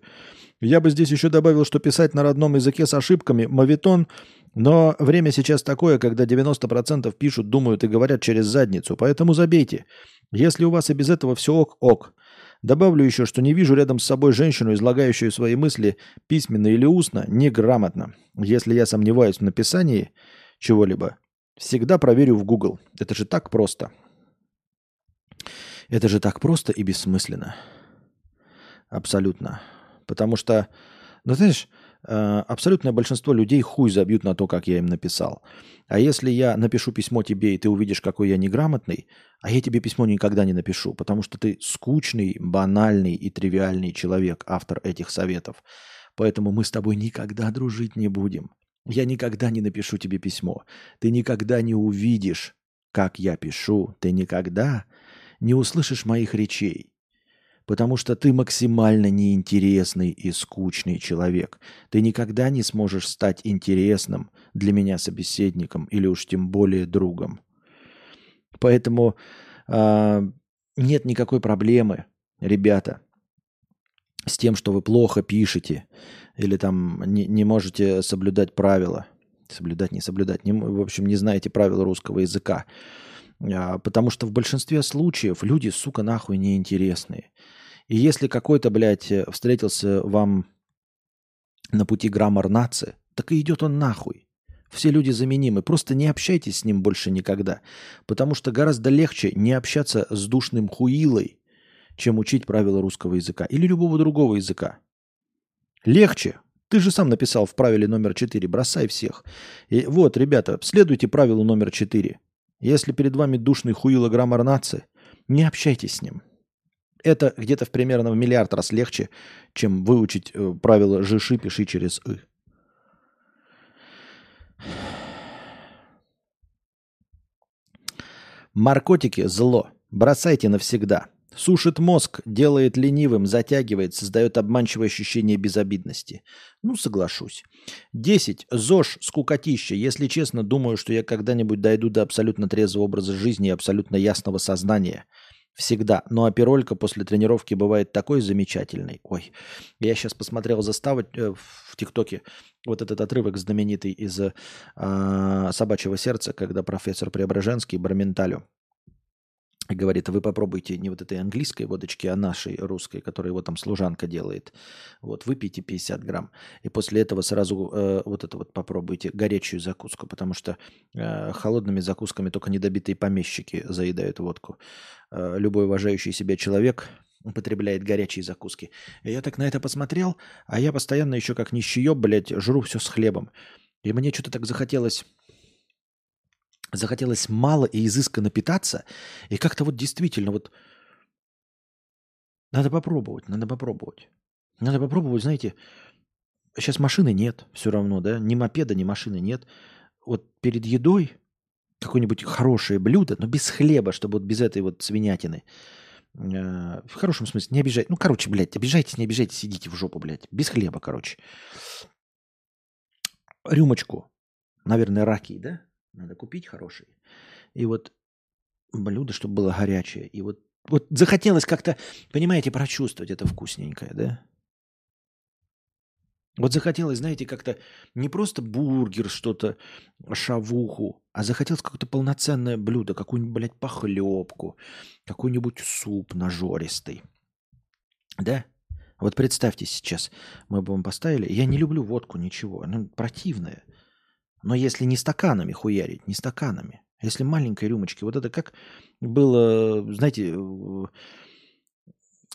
Speaker 1: Я бы здесь еще добавил, что писать на родном языке с ошибками – мавитон, но время сейчас такое, когда 90% пишут, думают и говорят через задницу, поэтому забейте. Если у вас и без этого все ок-ок. Добавлю еще, что не вижу рядом с собой женщину, излагающую свои мысли письменно или устно, неграмотно. Если я сомневаюсь в написании чего-либо, Всегда проверю в Google. Это же так просто. Это же так просто и бессмысленно. Абсолютно. Потому что, ну знаешь, э, абсолютное большинство людей хуй забьют на то, как я им написал. А если я напишу письмо тебе, и ты увидишь, какой я неграмотный, а я тебе письмо никогда не напишу, потому что ты скучный, банальный и тривиальный человек, автор этих советов. Поэтому мы с тобой никогда дружить не будем. Я никогда не напишу тебе письмо. Ты никогда не увидишь, как я пишу. Ты никогда не услышишь моих речей. Потому что ты максимально неинтересный и скучный человек. Ты никогда не сможешь стать интересным для меня собеседником или уж тем более другом. Поэтому э, нет никакой проблемы, ребята, с тем, что вы плохо пишете или там не, не можете соблюдать правила. Соблюдать, не соблюдать. Не, в общем, не знаете правил русского языка. А, потому что в большинстве случаев люди, сука, нахуй неинтересные. И если какой-то, блядь, встретился вам на пути граммар нации, так и идет он нахуй. Все люди заменимы. Просто не общайтесь с ним больше никогда. Потому что гораздо легче не общаться с душным хуилой, чем учить правила русского языка или любого другого языка. Легче. Ты же сам написал в правиле номер 4. Бросай всех. И вот, ребята, следуйте правилу номер 4. Если перед вами душный хуило граммар нации, не общайтесь с ним. Это где-то в примерно в миллиард раз легче, чем выучить э, правило «жиши, пиши через «ы». Наркотики – зло. Бросайте навсегда. Сушит мозг, делает ленивым, затягивает, создает обманчивое ощущение безобидности. Ну, соглашусь. 10. ЗОЖ, скукотища. Если честно, думаю, что я когда-нибудь дойду до абсолютно трезвого образа жизни и абсолютно ясного сознания. Всегда. Ну а пиролька после тренировки бывает такой замечательный. Ой, я сейчас посмотрел заставы э, в ТикТоке. Вот этот отрывок знаменитый из э, «Собачьего сердца», когда профессор Преображенский Барменталю говорит, вы попробуйте не вот этой английской водочки, а нашей русской, которую его там служанка делает. Вот, выпейте 50 грамм. И после этого сразу э, вот это вот попробуйте, горячую закуску, потому что э, холодными закусками только недобитые помещики заедают водку. Э, любой уважающий себя человек употребляет горячие закуски. И я так на это посмотрел, а я постоянно еще как нищеёб, блядь, жру все с хлебом. И мне что-то так захотелось захотелось мало и изысканно питаться, и как-то вот действительно вот надо попробовать, надо попробовать. Надо попробовать, знаете, сейчас машины нет все равно, да, ни мопеда, ни машины нет. Вот перед едой какое-нибудь хорошее блюдо, но без хлеба, чтобы вот без этой вот свинятины. Э, в хорошем смысле, не обижайте. Ну, короче, блядь, обижайтесь, не обижайтесь, сидите в жопу, блядь. Без хлеба, короче. Рюмочку, наверное, раки, да? Надо купить хороший. И вот блюдо, чтобы было горячее. И вот, вот захотелось как-то, понимаете, прочувствовать это вкусненькое, да? Вот захотелось, знаете, как-то не просто бургер, что-то, шавуху, а захотелось какое-то полноценное блюдо, какую-нибудь, блядь, похлебку, какой-нибудь суп нажористый. Да? Вот представьте сейчас, мы бы вам поставили, я не люблю водку, ничего, она противная. Но если не стаканами хуярить, не стаканами, если маленькой рюмочки, вот это как было, знаете, э,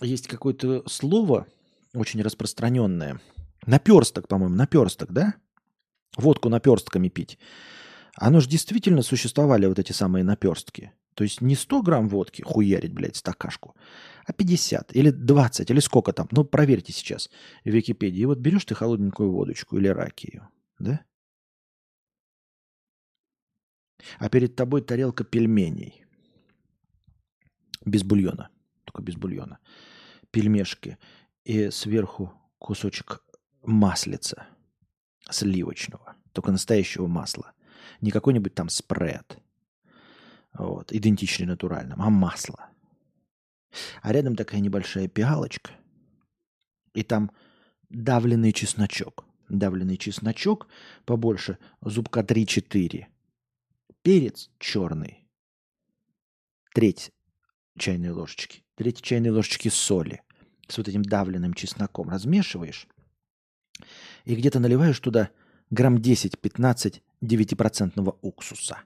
Speaker 1: есть какое-то слово очень распространенное. Наперсток, по-моему, наперсток, да? Водку наперстками пить. Оно же действительно существовали вот эти самые наперстки. То есть не 100 грамм водки хуярить, блядь, стакашку, а 50 или 20, или сколько там. Ну, проверьте сейчас в Википедии. И вот берешь ты холодненькую водочку или ракию, да? А перед тобой тарелка пельменей. Без бульона. Только без бульона. Пельмешки. И сверху кусочек маслица сливочного. Только настоящего масла. Не какой-нибудь там спред. Вот, идентичный натуральным, а масло. А рядом такая небольшая пиалочка. И там давленный чесночок. Давленный чесночок побольше, зубка 3-4 перец черный, треть чайной ложечки, треть чайной ложечки соли с вот этим давленным чесноком размешиваешь и где-то наливаешь туда грамм 10-15 9% уксуса.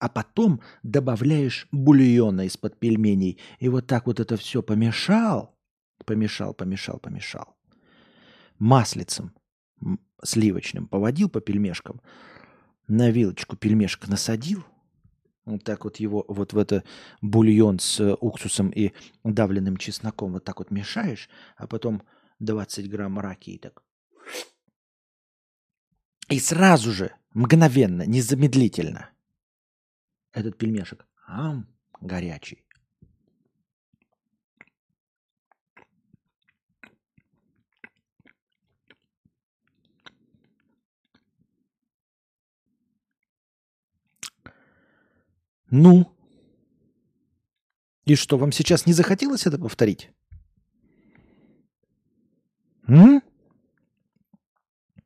Speaker 1: А потом добавляешь бульона из-под пельменей. И вот так вот это все помешал, помешал, помешал, помешал. Маслицем сливочным поводил по пельмешкам – на вилочку пельмешка насадил, вот так вот его вот в это бульон с уксусом и давленным чесноком вот так вот мешаешь, а потом 20 грамм раки и так. И сразу же, мгновенно, незамедлительно, этот пельмешек, ам, горячий. Ну? И что, вам сейчас не захотелось это повторить? М?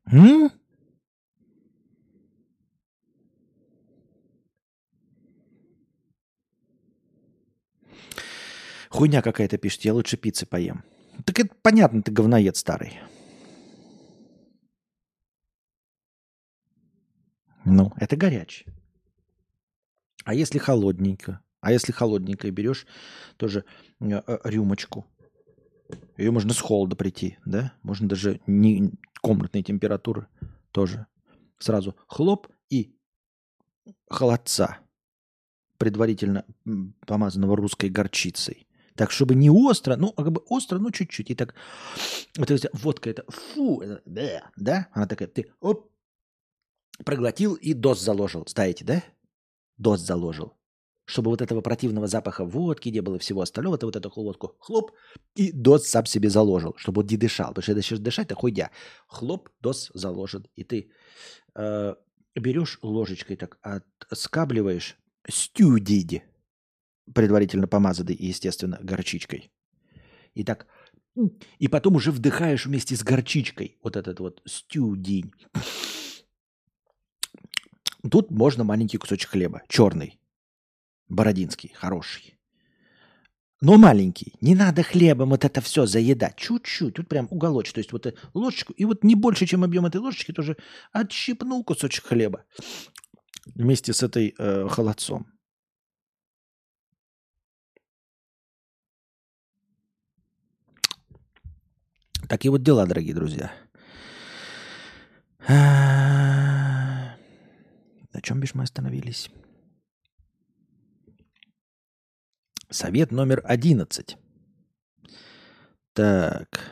Speaker 1: М? Хуйня какая-то пишет, я лучше пиццы поем. Так это понятно, ты говноед старый. Ну, это горячий. А если холодненько? А если холодненько берешь тоже э, э, рюмочку, ее можно с холода прийти, да? Можно даже не комнатной температуры тоже. Сразу хлоп и холодца, предварительно помазанного русской горчицей. Так, чтобы не остро, ну, как бы остро, ну, чуть-чуть. И так, вот эта водка, это фу, это, да, да? Она такая, ты, оп, проглотил и дос заложил. Знаете, да? Дос заложил чтобы вот этого противного запаха водки не было всего остального, ты вот эту водку хлоп, и дос сам себе заложил, чтобы он не дышал. Потому что сейчас дышать, это хуйня. Хлоп, дос заложен. И ты э, берешь ложечкой так, скабливаешь стюдиди, предварительно помазанный, естественно, горчичкой. И так, и потом уже вдыхаешь вместе с горчичкой вот этот вот стюдень. Тут можно маленький кусочек хлеба, черный Бородинский, хороший. Но маленький. Не надо хлебом вот это все заедать. Чуть-чуть. Тут прям уголочек. То есть вот ложечку. И вот не больше, чем объем этой ложечки, тоже отщипнул кусочек хлеба. Вместе с этой э, холодцом. Такие вот дела, дорогие друзья. Чем бишь мы остановились? Совет номер одиннадцать. Так.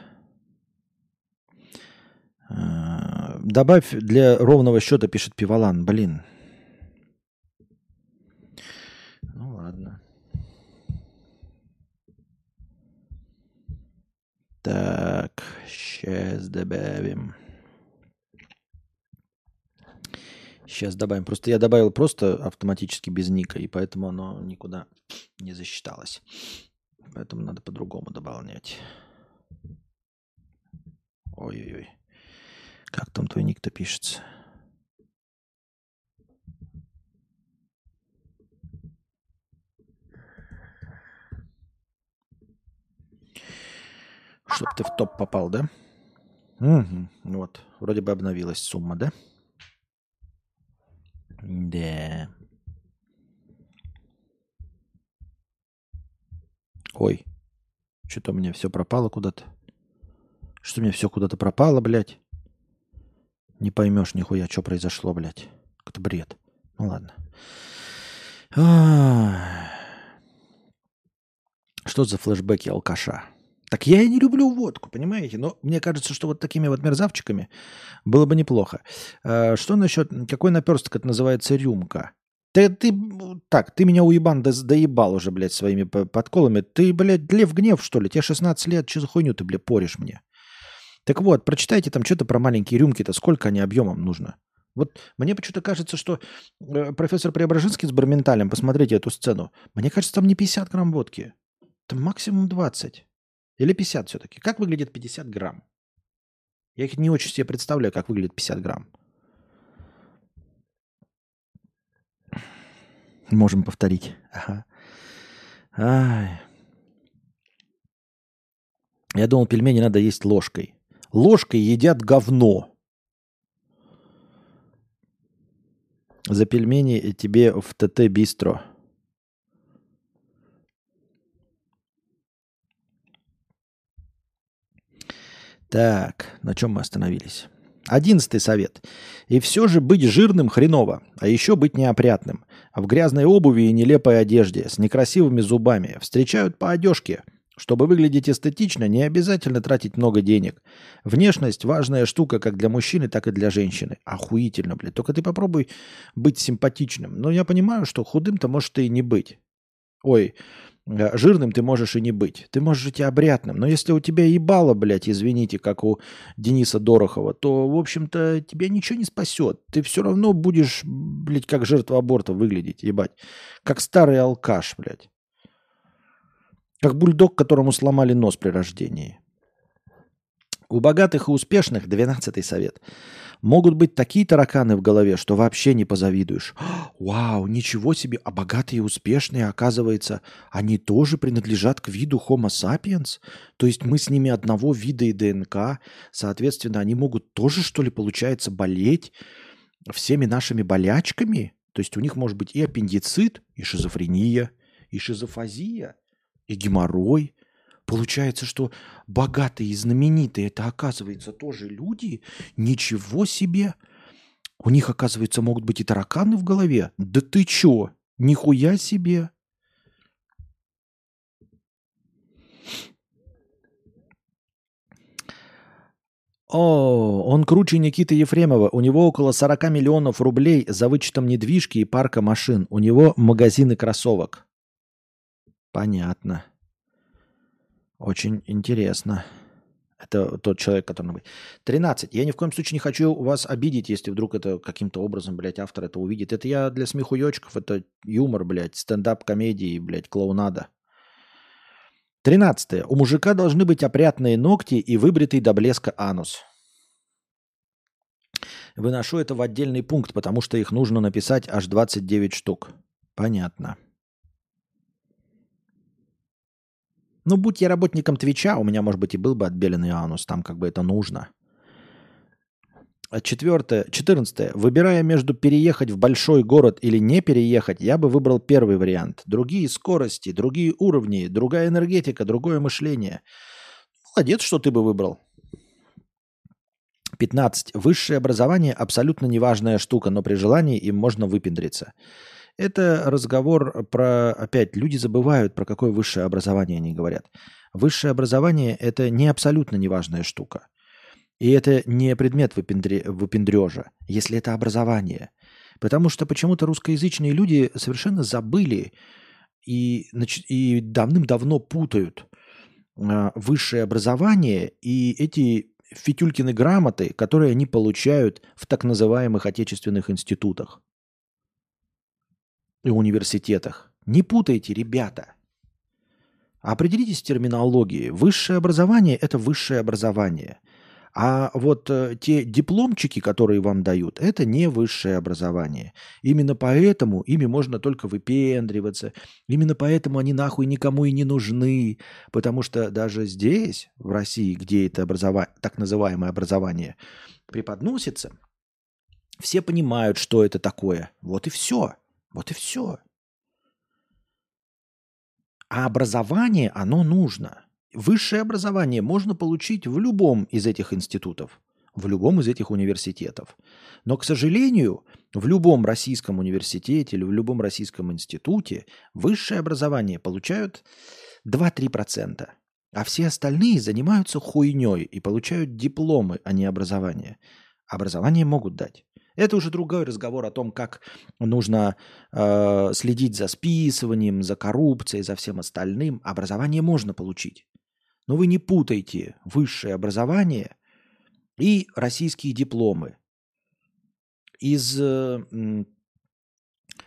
Speaker 1: А, добавь для ровного счета, пишет Пивалан. Блин. Ну ладно. Так, сейчас добавим. Сейчас добавим. Просто я добавил просто автоматически без ника, и поэтому оно никуда не засчиталось. Поэтому надо по-другому добавлять. Ой-ой-ой. Как там твой ник-то пишется? Чтоб ты в топ попал, да? Угу. Вот. Вроде бы обновилась сумма, да? Да. Ой, что-то у меня все пропало куда-то. Что у меня все куда-то пропало, блядь? Не поймешь нихуя, что произошло, блядь. Это бред. Ну ладно. Что за флешбеки алкаша? Так я и не люблю водку, понимаете? Но мне кажется, что вот такими вот мерзавчиками было бы неплохо. А, что насчет, какой наперсток это называется рюмка? Ты, ты, так, ты меня уебан до, доебал уже, блядь, своими подколами. Ты, блядь, Лев Гнев, что ли? Тебе 16 лет, что за хуйню ты, блядь, поришь мне? Так вот, прочитайте там что-то про маленькие рюмки-то, сколько они объемом нужно. Вот мне почему-то кажется, что э, профессор Преображенский с Барменталем, посмотрите эту сцену, мне кажется, там не 50 грамм водки, там максимум 20. Или 50 все-таки? Как выглядит 50 грамм? Я их не очень себе представляю, как выглядит 50 грамм. Можем повторить. Ага. Ай. Я думал, пельмени надо есть ложкой. Ложкой едят говно. За пельмени тебе в ТТ Бистро. Так, на чем мы остановились? Одиннадцатый совет. И все же быть жирным хреново, а еще быть неопрятным. В грязной обуви и нелепой одежде, с некрасивыми зубами. Встречают по одежке, Чтобы выглядеть эстетично, не обязательно тратить много денег. Внешность важная штука как для мужчины, так и для женщины. Охуительно, блядь. Только ты попробуй быть симпатичным. Но я понимаю, что худым-то может и не быть. Ой, жирным ты можешь и не быть. Ты можешь быть и обрядным. Но если у тебя ебало, блядь, извините, как у Дениса Дорохова, то, в общем-то, тебя ничего не спасет. Ты все равно будешь, блядь, как жертва аборта выглядеть, ебать. Как старый алкаш, блядь. Как бульдог, которому сломали нос при рождении. У богатых и успешных, 12 совет, могут быть такие тараканы в голове, что вообще не позавидуешь. Вау, ничего себе, а богатые и успешные, оказывается, они тоже принадлежат к виду Homo sapiens? То есть мы с ними одного вида и ДНК, соответственно, они могут тоже, что ли, получается, болеть всеми нашими болячками? То есть у них может быть и аппендицит, и шизофрения, и шизофазия – и геморрой. Получается, что богатые и знаменитые это, оказывается, тоже люди. Ничего себе! У них, оказывается, могут быть и тараканы в голове. Да ты чё? Нихуя себе! О, он круче Никиты Ефремова. У него около 40 миллионов рублей за вычетом недвижки и парка машин. У него магазины кроссовок. Понятно. Очень интересно. Это тот человек, который... 13. Я ни в коем случае не хочу вас обидеть, если вдруг это каким-то образом, блядь, автор это увидит. Это я для смехуёчков, это юмор, блядь, стендап-комедии, блядь, клоунада. 13. У мужика должны быть опрятные ногти и выбритый до блеска анус. Выношу это в отдельный пункт, потому что их нужно написать аж 29 штук. Понятно. Ну, будь я работником Твича, у меня, может быть, и был бы отбеленный анус, там как бы это нужно. А четвертое, четырнадцатое. Выбирая между переехать в большой город или не переехать, я бы выбрал первый вариант. Другие скорости, другие уровни, другая энергетика, другое мышление. Молодец, что ты бы выбрал. 15. Высшее образование абсолютно неважная штука, но при желании им можно выпендриться. Это разговор про, опять, люди забывают, про какое высшее образование они говорят. Высшее образование – это не абсолютно неважная штука. И это не предмет выпендре, выпендрежа, если это образование. Потому что почему-то русскоязычные люди совершенно забыли и, и давным-давно путают а, высшее образование и эти фитюлькины грамоты, которые они получают в так называемых отечественных институтах и университетах. Не путайте, ребята. Определитесь с терминологией. Высшее образование – это высшее образование. А вот э, те дипломчики, которые вам дают, это не высшее образование. Именно поэтому ими можно только выпендриваться. Именно поэтому они нахуй никому и не нужны. Потому что даже здесь, в России, где это образование, так называемое образование преподносится, все понимают, что это такое. Вот и все. Вот и все. А образование, оно нужно. Высшее образование можно получить в любом из этих институтов, в любом из этих университетов. Но, к сожалению, в любом российском университете или в любом российском институте высшее образование получают 2-3%. А все остальные занимаются хуйней и получают дипломы, а не образование. Образование могут дать. Это уже другой разговор о том, как нужно э, следить за списыванием, за коррупцией, за всем остальным. Образование можно получить. Но вы не путайте высшее образование и российские дипломы. Из э,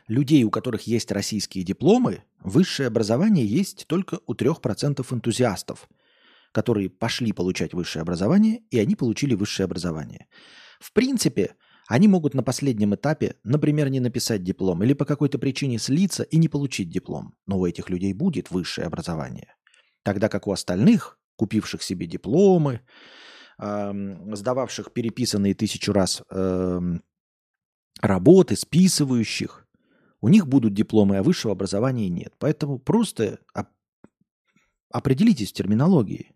Speaker 1: людей, у которых есть российские дипломы, высшее образование есть только у 3% энтузиастов, которые пошли получать высшее образование, и они получили высшее образование. В принципе, они могут на последнем этапе, например, не написать диплом или по какой-то причине слиться и не получить диплом. Но у этих людей будет высшее образование. Тогда как у остальных, купивших себе дипломы, э, сдававших переписанные тысячу раз э, работы, списывающих, у них будут дипломы, а высшего образования нет. Поэтому просто определитесь в терминологии.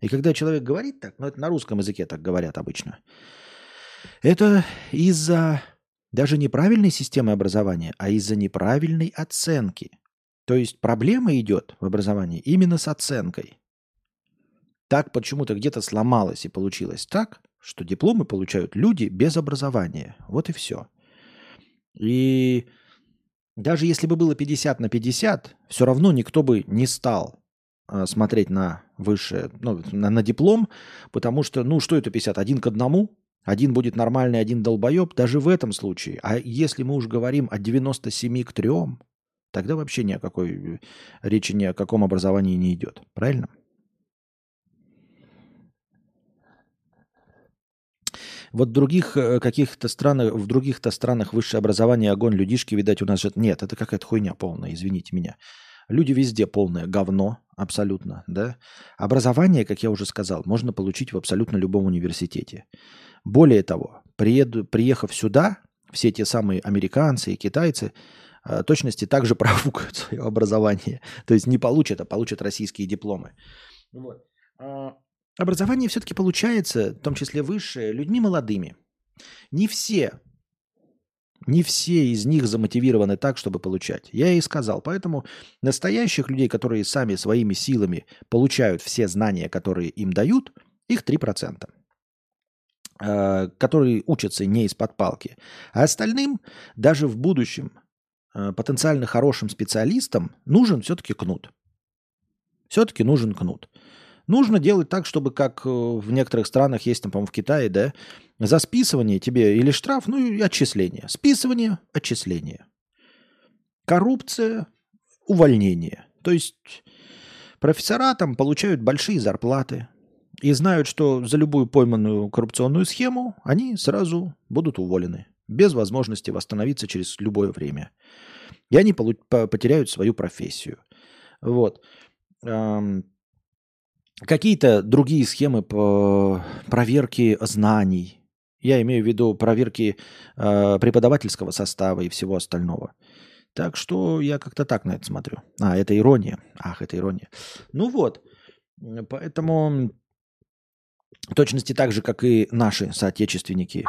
Speaker 1: И когда человек говорит так, ну это на русском языке так говорят обычно – это из-за даже неправильной системы образования, а из-за неправильной оценки. То есть проблема идет в образовании именно с оценкой. Так почему-то где-то сломалось и получилось так, что дипломы получают люди без образования. Вот и все. И даже если бы было 50 на 50, все равно никто бы не стал э, смотреть на высшее, ну, на, на диплом, потому что, ну, что это 50? Один к одному? Один будет нормальный, один долбоеб? Даже в этом случае. А если мы уж говорим о 97 к 3, тогда вообще ни о какой э, речи, ни о каком образовании не идет. Правильно? Вот в других э, каких-то странах, в других-то странах высшее образование, огонь, людишки, видать, у нас же... Нет, это какая-то хуйня полная, извините меня. Люди везде полное говно, абсолютно, да. Образование, как я уже сказал, можно получить в абсолютно любом университете. Более того, приеду, приехав сюда, все те самые американцы и китайцы э, точности также профукают свое образование. То есть не получат, а получат российские дипломы. Вот. А, образование все-таки получается, в том числе высшее, людьми молодыми. Не все, не все из них замотивированы так, чтобы получать. Я и сказал. Поэтому настоящих людей, которые сами своими силами получают все знания, которые им дают, их 3%. Э, которые учатся не из-под палки. А остальным, даже в будущем, э, потенциально хорошим специалистам нужен все-таки кнут. Все-таки нужен кнут. Нужно делать так, чтобы, как э, в некоторых странах есть, там, по-моему, в Китае, да, за списывание тебе или штраф, ну и отчисление. Списывание, отчисление. Коррупция, увольнение. То есть профессора там получают большие зарплаты и знают, что за любую пойманную коррупционную схему они сразу будут уволены, без возможности восстановиться через любое время. И они потеряют свою профессию. Вот. Какие-то другие схемы по проверке знаний. Я имею в виду проверки э, преподавательского состава и всего остального. Так что я как-то так на это смотрю. А, это ирония. Ах, это ирония. Ну вот. Поэтому точности так же, как и наши соотечественники,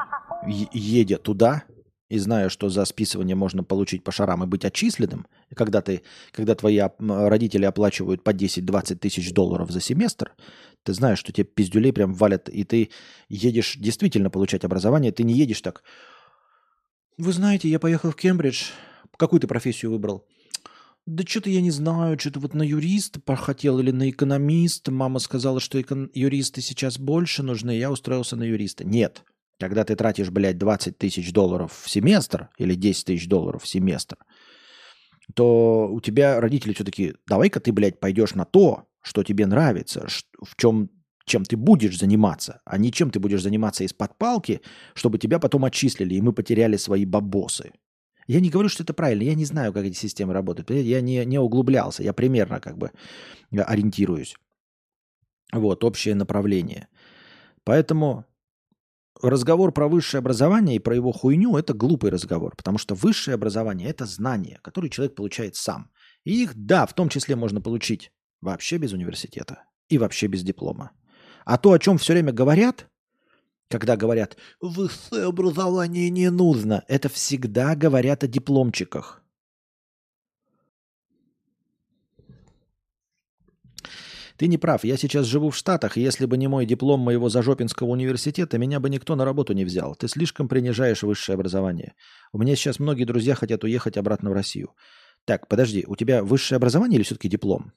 Speaker 1: едя туда, и зная, что за списывание можно получить по шарам и быть отчисленным, когда, ты, когда твои родители оплачивают по 10-20 тысяч долларов за семестр, ты знаешь, что тебе пиздюлей прям валят, и ты едешь действительно получать образование, ты не едешь так. Вы знаете, я поехал в Кембридж. Какую ты профессию выбрал? Да что-то я не знаю, что-то вот на юриста хотел или на экономиста. Мама сказала, что экон- юристы сейчас больше нужны, я устроился на юриста. Нет. Когда ты тратишь, блядь, 20 тысяч долларов в семестр или 10 тысяч долларов в семестр, то у тебя родители все-таки, давай-ка ты, блядь, пойдешь на то, что тебе нравится, в чем, чем ты будешь заниматься, а не чем ты будешь заниматься из-под палки, чтобы тебя потом отчислили, и мы потеряли свои бабосы. Я не говорю, что это правильно, я не знаю, как эти системы работают. Я не, не углублялся, я примерно как бы ориентируюсь. Вот, общее направление. Поэтому разговор про высшее образование и про его хуйню – это глупый разговор, потому что высшее образование – это знания, которые человек получает сам. И их, да, в том числе можно получить вообще без университета и вообще без диплома. А то, о чем все время говорят, когда говорят «высшее образование не нужно», это всегда говорят о дипломчиках. Ты не прав. Я сейчас живу в Штатах, и если бы не мой диплом моего Зажопинского университета, меня бы никто на работу не взял. Ты слишком принижаешь высшее образование. У меня сейчас многие друзья хотят уехать обратно в Россию. Так, подожди, у тебя высшее образование или все-таки диплом?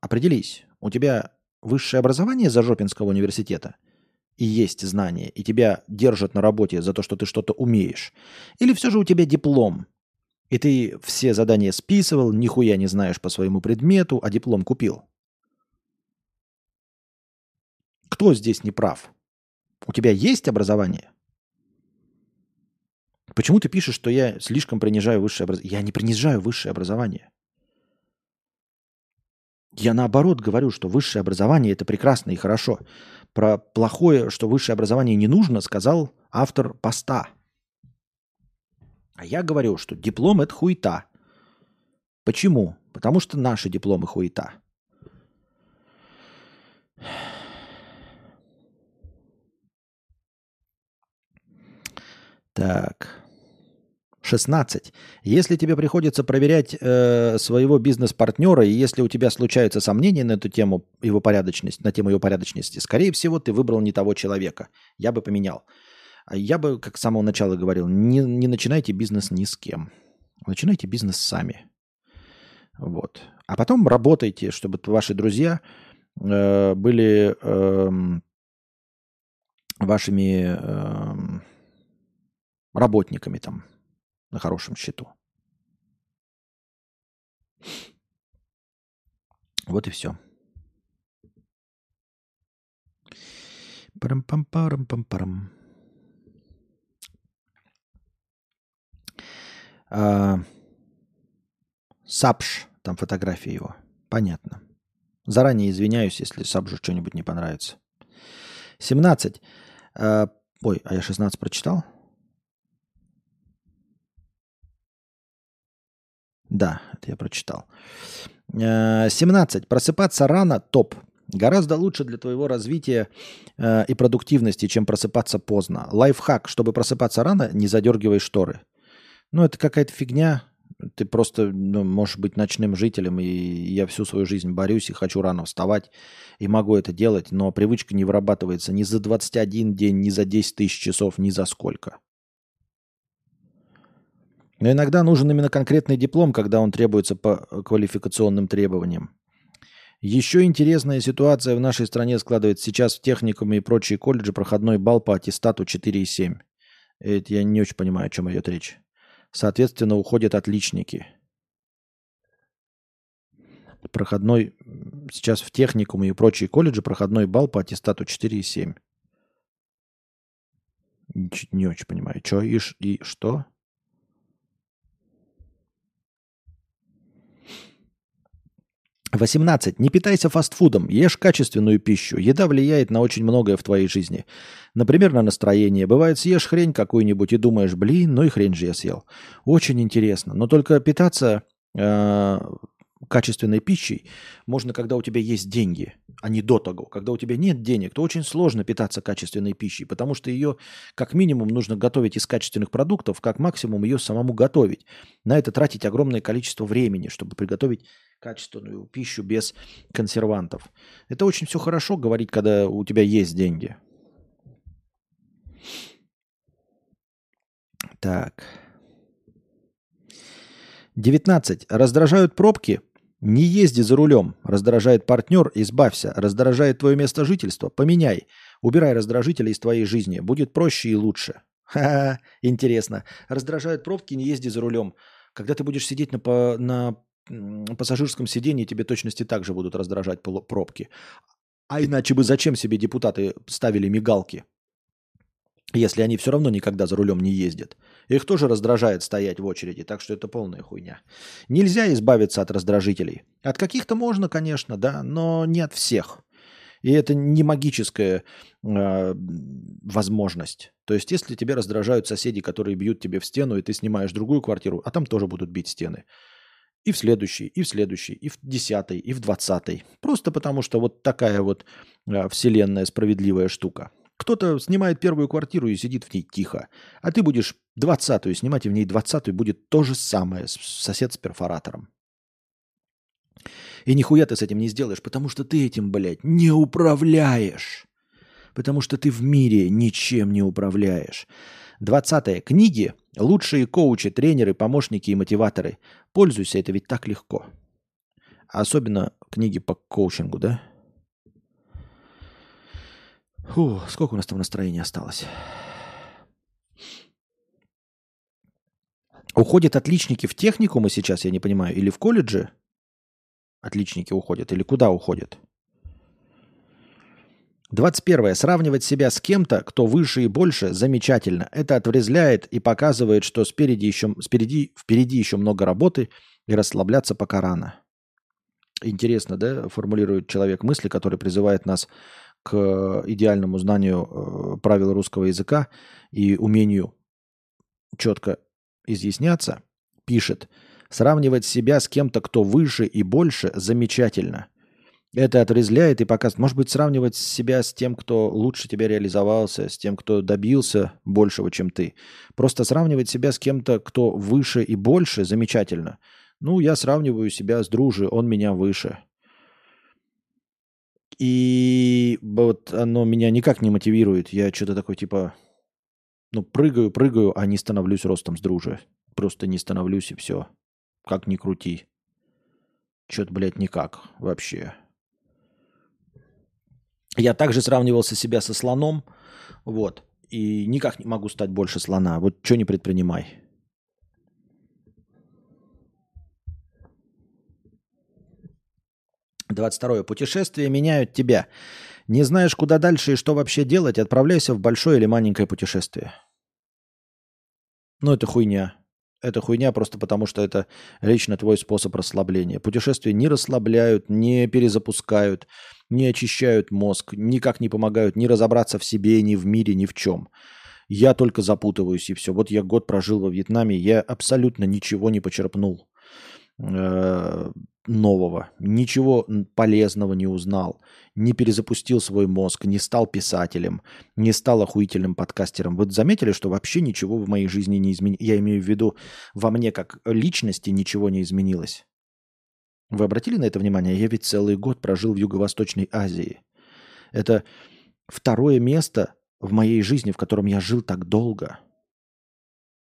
Speaker 1: Определись. У тебя высшее образование Зажопинского университета и есть знания, и тебя держат на работе за то, что ты что-то умеешь? Или все же у тебя диплом, и ты все задания списывал, нихуя не знаешь по своему предмету, а диплом купил. Кто здесь не прав? У тебя есть образование? Почему ты пишешь, что я слишком принижаю высшее образование? Я не принижаю высшее образование. Я наоборот говорю, что высшее образование это прекрасно и хорошо. Про плохое, что высшее образование не нужно, сказал автор поста – а я говорю, что диплом это хуета. Почему? Потому что наши дипломы хуета. Так. 16. Если тебе приходится проверять э, своего бизнес-партнера, и если у тебя случаются сомнения на эту тему, его порядочность, на тему его порядочности, скорее всего, ты выбрал не того человека. Я бы поменял. А я бы, как с самого начала говорил, не, не начинайте бизнес ни с кем. Начинайте бизнес сами. Вот. А потом работайте, чтобы ваши друзья э, были э, вашими э, работниками там на хорошем счету. Вот и все. Парам-пам-парам-пам-парам. А, Сапш, там фотография его. Понятно. Заранее извиняюсь, если Сапжу что-нибудь не понравится. 17. А, ой, а я 16 прочитал? Да, это я прочитал. 17. Э, Просыпаться рано – топ. Гораздо лучше для твоего развития э, и продуктивности, чем просыпаться поздно. Лайфхак, чтобы просыпаться рано, не задергивай шторы. Ну, это какая-то фигня. Ты просто ну, можешь быть ночным жителем, и я всю свою жизнь борюсь и хочу рано вставать, и могу это делать, но привычка не вырабатывается ни за 21 день, ни за 10 тысяч часов, ни за сколько. Но иногда нужен именно конкретный диплом, когда он требуется по квалификационным требованиям. Еще интересная ситуация в нашей стране складывается сейчас в техникуме и прочие колледжи проходной балл по аттестату 4,7. Это я не очень понимаю, о чем идет речь. Соответственно, уходят отличники. Проходной сейчас в техникуме и прочие колледжи проходной балл по аттестату 4,7. Не очень понимаю. Что и, и что? 18. Не питайся фастфудом, ешь качественную пищу. Еда влияет на очень многое в твоей жизни. Например, на настроение. Бывает, съешь хрень какую-нибудь и думаешь, блин, ну и хрень же я съел. Очень интересно. Но только питаться э, качественной пищей можно, когда у тебя есть деньги, а не до того. Когда у тебя нет денег, то очень сложно питаться качественной пищей, потому что ее как минимум нужно готовить из качественных продуктов, как максимум ее самому готовить. На это тратить огромное количество времени, чтобы приготовить качественную пищу без консервантов. Это очень все хорошо говорить, когда у тебя есть деньги. Так. 19. Раздражают пробки? Не езди за рулем. Раздражает партнер? Избавься. Раздражает твое место жительства? Поменяй. Убирай раздражители из твоей жизни. Будет проще и лучше. Ха-ха, интересно. Раздражают пробки? Не езди за рулем. Когда ты будешь сидеть на, на пассажирском сидении тебе точности также будут раздражать пробки. А иначе бы зачем себе депутаты ставили мигалки, если они все равно никогда за рулем не ездят? Их тоже раздражает стоять в очереди, так что это полная хуйня. Нельзя избавиться от раздражителей. От каких-то можно, конечно, да, но не от всех. И это не магическая э, возможность. То есть, если тебе раздражают соседи, которые бьют тебе в стену, и ты снимаешь другую квартиру, а там тоже будут бить стены, и в следующий, и в следующий, и в десятый, и в двадцатый. Просто потому, что вот такая вот э, вселенная справедливая штука. Кто-то снимает первую квартиру и сидит в ней тихо, а ты будешь двадцатую снимать, и в ней двадцатую будет то же самое, сосед с перфоратором. И нихуя ты с этим не сделаешь, потому что ты этим, блядь, не управляешь. Потому что ты в мире ничем не управляешь. Двадцатое. Книги. Лучшие коучи, тренеры, помощники и мотиваторы. Пользуйся, это ведь так легко. особенно книги по коучингу, да? Фу, сколько у нас там настроения осталось? Уходят отличники в техникумы сейчас, я не понимаю, или в колледже? Отличники уходят, или куда уходят? 21. Сравнивать себя с кем-то, кто выше и больше, замечательно. Это отврезляет и показывает, что спереди еще, спереди, впереди еще много работы и расслабляться пока рано. Интересно, да, формулирует человек мысли, который призывает нас к идеальному знанию э, правил русского языка и умению четко изъясняться, пишет, сравнивать себя с кем-то, кто выше и больше, замечательно – Это отрезвляет и показывает. Может быть, сравнивать себя с тем, кто лучше тебя реализовался, с тем, кто добился большего, чем ты. Просто сравнивать себя с кем-то, кто выше и больше, замечательно. Ну, я сравниваю себя с дружи, он меня выше. И вот оно меня никак не мотивирует. Я что-то такой типа, ну, прыгаю, прыгаю, а не становлюсь ростом с дружи. Просто не становлюсь и все. Как ни крути. Что-то, блядь, никак вообще. Я также сравнивался себя со слоном, вот, и никак не могу стать больше слона. Вот что не предпринимай. Двадцать второе. Путешествия меняют тебя. Не знаешь, куда дальше и что вообще делать, отправляйся в большое или маленькое путешествие. Ну, это хуйня. Это хуйня просто потому, что это лично твой способ расслабления. Путешествия не расслабляют, не перезапускают, не очищают мозг, никак не помогают ни разобраться в себе, ни в мире, ни в чем. Я только запутываюсь и все. Вот я год прожил во Вьетнаме, я абсолютно ничего не почерпнул э, нового, ничего полезного не узнал, не перезапустил свой мозг, не стал писателем, не стал охуительным подкастером. Вы заметили, что вообще ничего в моей жизни не изменилось? Я имею в виду, во мне как личности ничего не изменилось. Вы обратили на это внимание? Я ведь целый год прожил в Юго-Восточной Азии. Это второе место в моей жизни, в котором я жил так долго.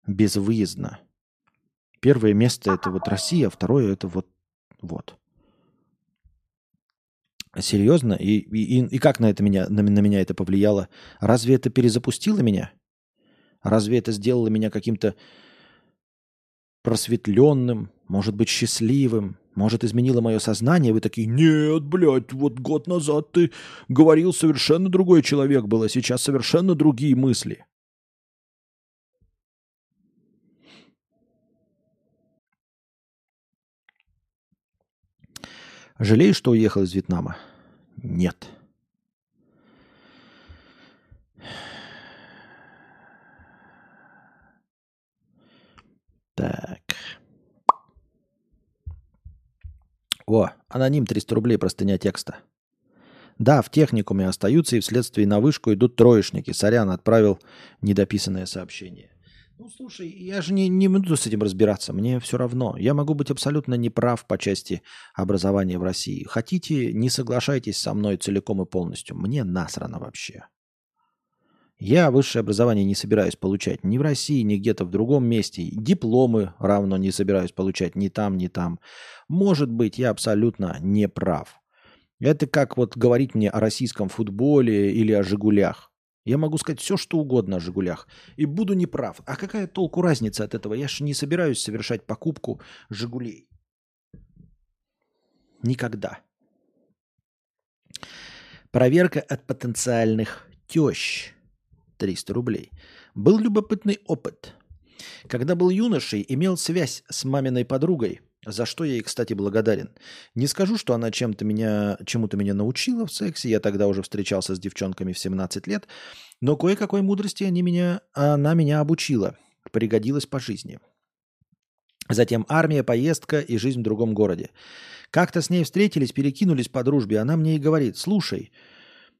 Speaker 1: Безвыездно. Первое место это вот Россия, второе это вот вот. Серьезно? И, и, и как на, это меня, на, на меня это повлияло? Разве это перезапустило меня? Разве это сделало меня каким-то просветленным, может быть, счастливым, может, изменило мое сознание? Вы такие, нет, блядь, вот год назад ты говорил совершенно другой человек был, а сейчас совершенно другие мысли. Жалеешь, что уехал из Вьетнама? Нет. Так. О, аноним 300 рублей, простыня текста. Да, в техникуме остаются и вследствие на вышку идут троечники. Сорян, отправил недописанное сообщение. Ну, слушай, я же не, не буду с этим разбираться, мне все равно. Я могу быть абсолютно неправ по части образования в России. Хотите, не соглашайтесь со мной целиком и полностью. Мне насрано вообще. Я высшее образование не собираюсь получать ни в России, ни где-то в другом месте. Дипломы равно не собираюсь получать ни там, ни там. Может быть, я абсолютно не прав. Это как вот говорить мне о российском футболе или о «Жигулях». Я могу сказать все, что угодно о «Жигулях». И буду неправ. А какая толку разница от этого? Я же не собираюсь совершать покупку «Жигулей». Никогда. Проверка от потенциальных тещ. 300 рублей. Был любопытный опыт. Когда был юношей, имел связь с маминой подругой – за что я ей, кстати, благодарен. Не скажу, что она чем-то меня, чему-то меня научила в сексе. Я тогда уже встречался с девчонками в 17 лет. Но кое-какой мудрости они меня, она меня обучила. Пригодилась по жизни. Затем армия, поездка и жизнь в другом городе. Как-то с ней встретились, перекинулись по дружбе. Она мне и говорит, слушай,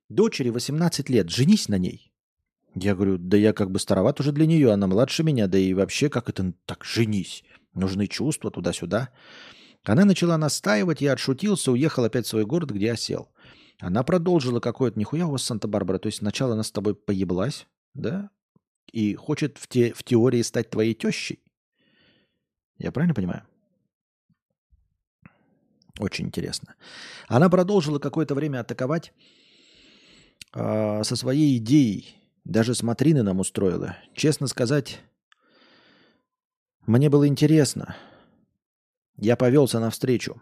Speaker 1: дочери 18 лет, женись на ней. Я говорю, да я как бы староват уже для нее, она младше меня, да и вообще как это так, женись. Нужны чувства туда-сюда. Она начала настаивать, я отшутился, уехал опять в свой город, где осел. Она продолжила какое-то, нихуя у вас Санта-Барбара, то есть сначала она с тобой поеблась, да, и хочет в, те, в теории стать твоей тещей. Я правильно понимаю? Очень интересно. Она продолжила какое-то время атаковать э, со своей идеей. Даже смотрины нам устроила. Честно сказать, мне было интересно. Я повелся навстречу.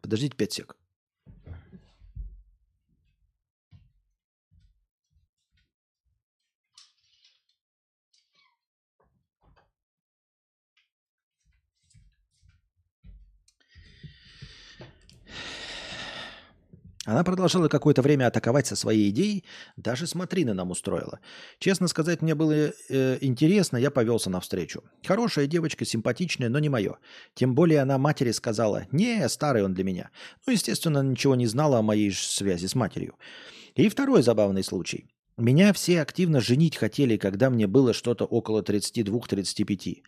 Speaker 1: Подождите пять сек. Она продолжала какое-то время атаковать со своей идеей, даже смотрины нам устроила. Честно сказать, мне было э, интересно, я повелся навстречу. Хорошая девочка, симпатичная, но не мое. Тем более она матери сказала, не, старый он для меня. Ну, естественно, ничего не знала о моей связи с матерью. И второй забавный случай. Меня все активно женить хотели, когда мне было что-то около 32-35.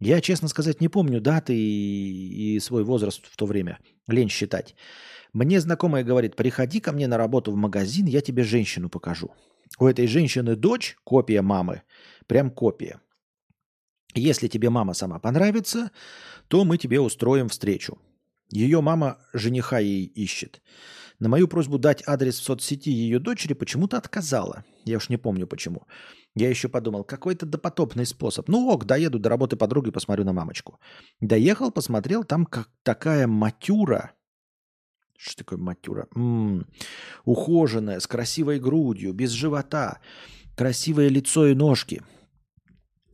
Speaker 1: Я, честно сказать, не помню даты и, и свой возраст в то время. Лень считать. Мне знакомая говорит, приходи ко мне на работу в магазин, я тебе женщину покажу. У этой женщины дочь, копия мамы, прям копия. Если тебе мама сама понравится, то мы тебе устроим встречу. Ее мама жениха ей ищет. На мою просьбу дать адрес в соцсети ее дочери почему-то отказала. Я уж не помню почему. Я еще подумал, какой-то допотопный способ. Ну ок, доеду до работы подруги, посмотрю на мамочку. Доехал, посмотрел, там как такая матюра – что такое матюра? М-м, ухоженная, с красивой грудью, без живота, красивое лицо и ножки.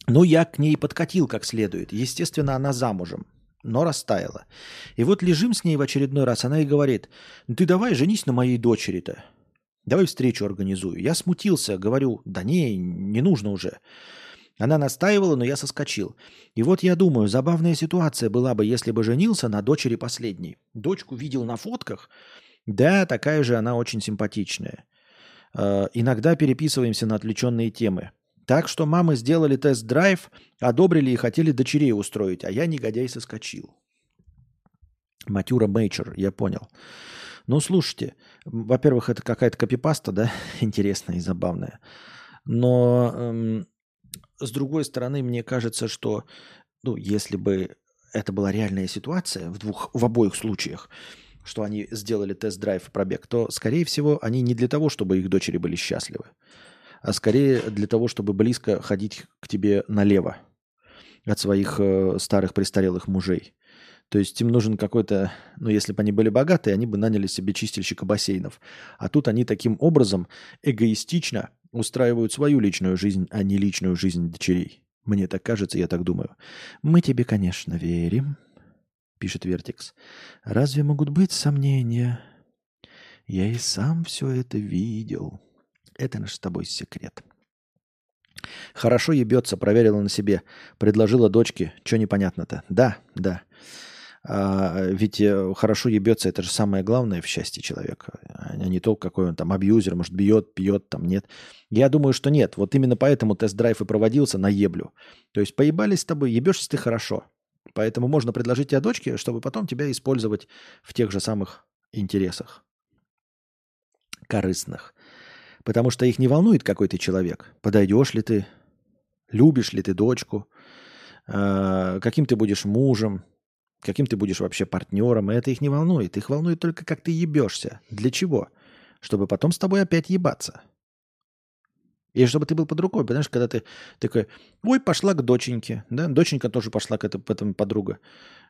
Speaker 1: Ну, я к ней подкатил как следует. Естественно, она замужем, но растаяла. И вот лежим с ней в очередной раз, она и говорит, ну ты давай женись на моей дочери-то. Давай встречу организую. Я смутился, говорю, да не, не нужно уже. Она настаивала, но я соскочил. И вот я думаю, забавная ситуация была бы, если бы женился на дочери последней. Дочку видел на фотках. Да, такая же она очень симпатичная. Э, иногда переписываемся на отвлеченные темы. Так что мамы сделали тест-драйв, одобрили и хотели дочерей устроить, а я, негодяй, соскочил. Матюра Мейчер, я понял. Ну, слушайте, во-первых, это какая-то копипаста, да, интересная и забавная. Но эм, с другой стороны, мне кажется, что ну, если бы это была реальная ситуация в, двух, в обоих случаях, что они сделали тест-драйв и пробег, то, скорее всего, они не для того, чтобы их дочери были счастливы, а скорее для того, чтобы близко ходить к тебе налево от своих э, старых престарелых мужей. То есть им нужен какой-то, ну если бы они были богатые, они бы наняли себе чистильщика бассейнов. А тут они таким образом эгоистично устраивают свою личную жизнь, а не личную жизнь дочерей. Мне так кажется, я так думаю. Мы тебе, конечно, верим, пишет Вертикс. Разве могут быть сомнения? Я и сам все это видел. Это наш с тобой секрет. Хорошо ебется, проверила на себе. Предложила дочке. Что непонятно-то? Да, да. А, ведь э, хорошо ебется, это же самое главное в счастье человека, а не то, какой он там абьюзер, может, бьет, пьет, там нет. Я думаю, что нет. Вот именно поэтому тест-драйв и проводился на еблю. То есть поебались с тобой, ебешься ты хорошо. Поэтому можно предложить тебе дочке, чтобы потом тебя использовать в тех же самых интересах корыстных. Потому что их не волнует, какой ты человек. Подойдешь ли ты, любишь ли ты дочку, а, каким ты будешь мужем, каким ты будешь вообще партнером, и это их не волнует. Их волнует только, как ты ебешься. Для чего? Чтобы потом с тобой опять ебаться. И чтобы ты был под рукой, понимаешь, когда ты такой, ой, пошла к доченьке, да, доченька тоже пошла к этому, этому подруга.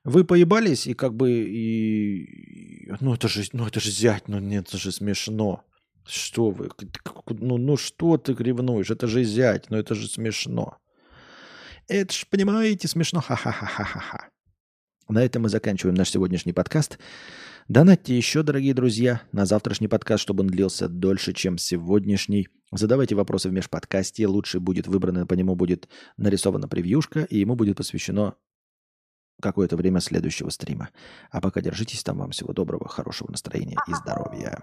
Speaker 1: Вы поебались, и как бы, и, ну это же, ну это же зять, ну нет, это же смешно. Что вы, ну, ну что ты ревнуешь, это же зять, ну это же смешно. Это ж, понимаете, смешно, ха-ха-ха-ха-ха-ха. На этом мы заканчиваем наш сегодняшний подкаст. Донатьте еще, дорогие друзья, на завтрашний подкаст, чтобы он длился дольше, чем сегодняшний. Задавайте вопросы в межподкасте. Лучше будет выбрано, по нему будет нарисована превьюшка, и ему будет посвящено какое-то время следующего стрима. А пока держитесь там. Вам всего доброго, хорошего настроения и здоровья.